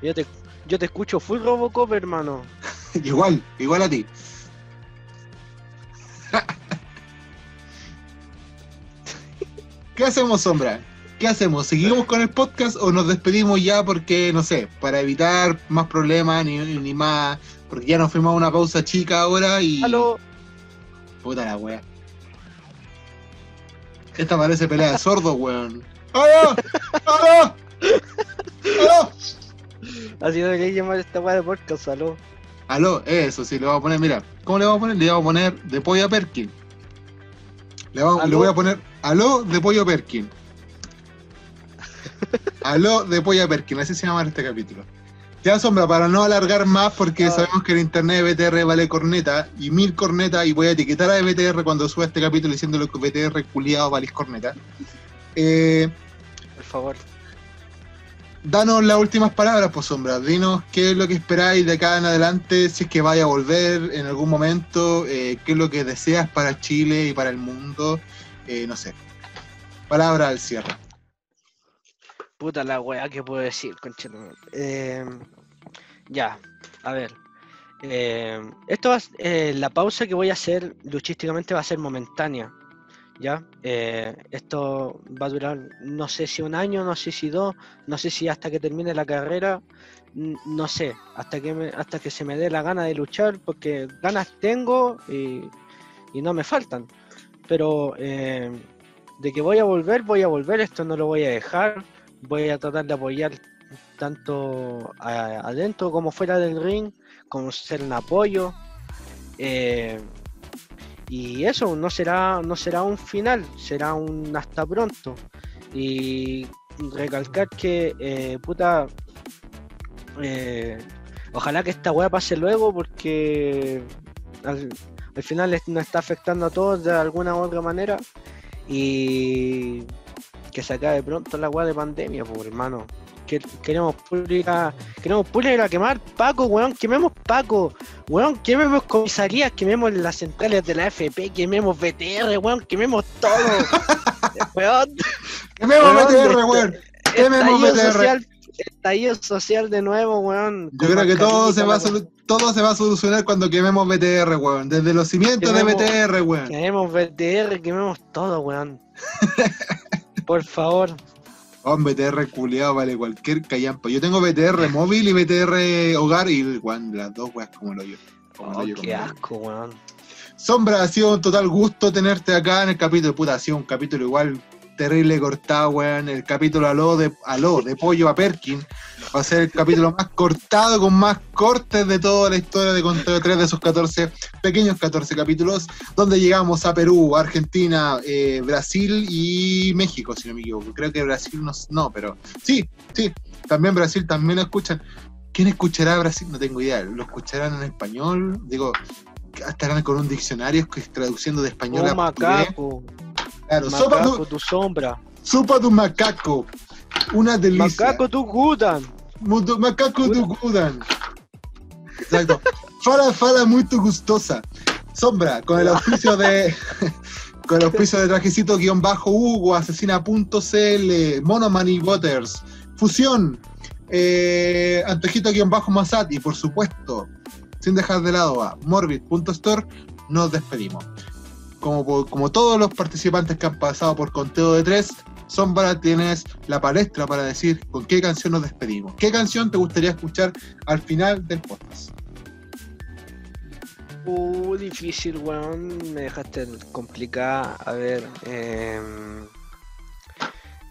Yo te, yo te escucho full Robocop, hermano. [LAUGHS] igual, igual a ti. [LAUGHS] ¿Qué hacemos, Sombra? ¿Qué hacemos? ¿Seguimos con el podcast o nos despedimos ya porque, no sé, para evitar más problemas ni, ni más... Porque ya nos a una pausa chica ahora y... Aló. Puta la wea. Esta parece pelea de sordos, weón. ¡Aló! ¡Aló! ¡Aló! Así debería llamar esta weá de podcast, aló. Aló, eso sí, le vamos a poner, mira, ¿cómo le vamos a poner? Le vamos a poner de pollo a Perkin. Le, vamos- le voy a poner aló de pollo a Perkin. Aló de pollo a Perkin, así se llama este capítulo. Ya sombra, para no alargar más, porque Ah. sabemos que el internet de BTR vale corneta, y mil cornetas, y voy a etiquetar a BTR cuando suba este capítulo diciéndole que BTR culiado vale corneta. Eh, Por favor. danos las últimas palabras, pues Sombra. Dinos qué es lo que esperáis de acá en adelante, si es que vaya a volver en algún momento, eh, qué es lo que deseas para Chile y para el mundo, eh, no sé. Palabra al cierre. Puta la weá que puedo decir, conchetumare. Eh, ya, a ver. Eh, esto va, eh, la pausa que voy a hacer luchísticamente va a ser momentánea. ¿Ya? Eh, esto va a durar, no sé si un año, no sé si dos, no sé si hasta que termine la carrera, no sé, hasta que, hasta que se me dé la gana de luchar, porque ganas tengo y, y no me faltan. Pero eh, de que voy a volver, voy a volver, esto no lo voy a dejar voy a tratar de apoyar tanto adentro como fuera del ring, como ser un apoyo. eh, y eso no será, no será un final, será un hasta pronto. Y recalcar que, eh, puta, eh, ojalá que esta weá pase luego porque al, al final nos está afectando a todos de alguna u otra manera. Y que se acabe pronto la weá de pandemia, pues hermano. Que, queremos pública, queremos pública quemar Paco, weón, quememos Paco, weón, quememos comisarías, quememos las centrales de la FP, quememos BTR, weón, quememos todo. [LAUGHS] weón, ¡Quememos Weón, BTR, este- weón! ¡Quememos BTR! social, estallido social de nuevo, weón. Yo creo que todo se, va a todo se va a solucionar cuando quememos BTR, weón. Desde los cimientos de BTR, weón. Quememos BTR, quememos todo, weón. [LAUGHS] Por favor. Oh, BTR culiado vale cualquier callampa. Yo tengo BTR móvil y BTR hogar y las dos weas como lo yo. Como Oh, qué asco, weón. Sombra, ha sido un total gusto tenerte acá en el capítulo. Puta, ha sido un capítulo igual terrible cortado, weón. El capítulo aló de, aló de pollo a Perkin. Va a ser el capítulo más cortado, con más cortes de toda la historia de Conteo 3 de esos 14, pequeños 14 capítulos, donde llegamos a Perú, Argentina, eh, Brasil y México, si no me equivoco. Creo que Brasil no, no, pero sí, sí, también Brasil también lo escuchan. ¿Quién escuchará a Brasil? No tengo idea. ¿Lo escucharán en español? Digo, estarán con un diccionario que traduciendo de español Un a macaco. Claro, sopa Macaco, tu, tu sombra. sopa tu macaco. Una delicia. Macaco, tu gudan. Muito- macaco do Gudan. Exacto. Fala, fala muito gustosa. Sombra, con el auspicio de. [LAUGHS] Con el auspicio de trajecito guion bajo Hugo, asesina.cl, Monomani Waters, Fusión, eh, Antojito guion bajo Masat y por supuesto, sin dejar de lado a Morbid.store, nos despedimos. Como, como todos los participantes que han pasado por conteo de tres, Sombra, tienes la palestra para decir con qué canción nos despedimos. ¿Qué canción te gustaría escuchar al final del podcast? Uh, difícil, weón. Me dejaste complicada. A ver.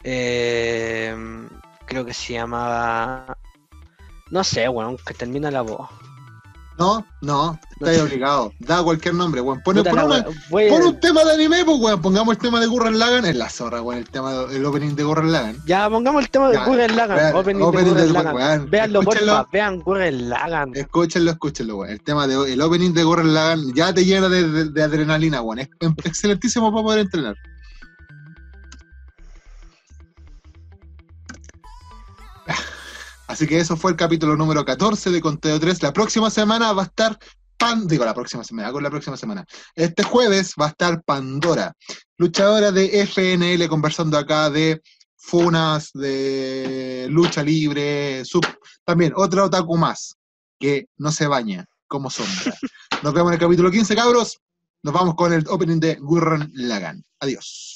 em, creo que se llamaba. No sé, weón, que termina la voz. No, no, está ahí obligado. Da cualquier nombre, weón. Pon, una- voy- pon un tema de anime, pues, weón. Pongamos el tema de Gurren Lagann en la zorra, weón. El tema, el opening de Gurren Lagann. Ya, pongamos el tema de Gurren Lagann. vean, Opening, opening de Gurren de- Lagann. weón, Veanlo, porfa. Vean Gurren Lagann. Escúchenlo, escúchenlo, weón. El tema de el opening de Gurren Lagann ya te llena de, de- de adrenalina, weón. Es es excelentísimo para poder entrenar. Así que eso fue el capítulo número 14 de Conteo 3. La próxima semana va a estar Pan, digo la próxima semana, con la próxima semana. Este jueves va a estar Pandora, luchadora de FNL conversando acá de funas, de lucha libre, sub, también otra otaku más que no se baña como sombra. Nos vemos en el capítulo 15, cabros. Nos vamos con el opening de Gurren Lagann. Adiós.「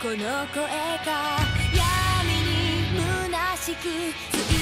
この声が闇に虚しく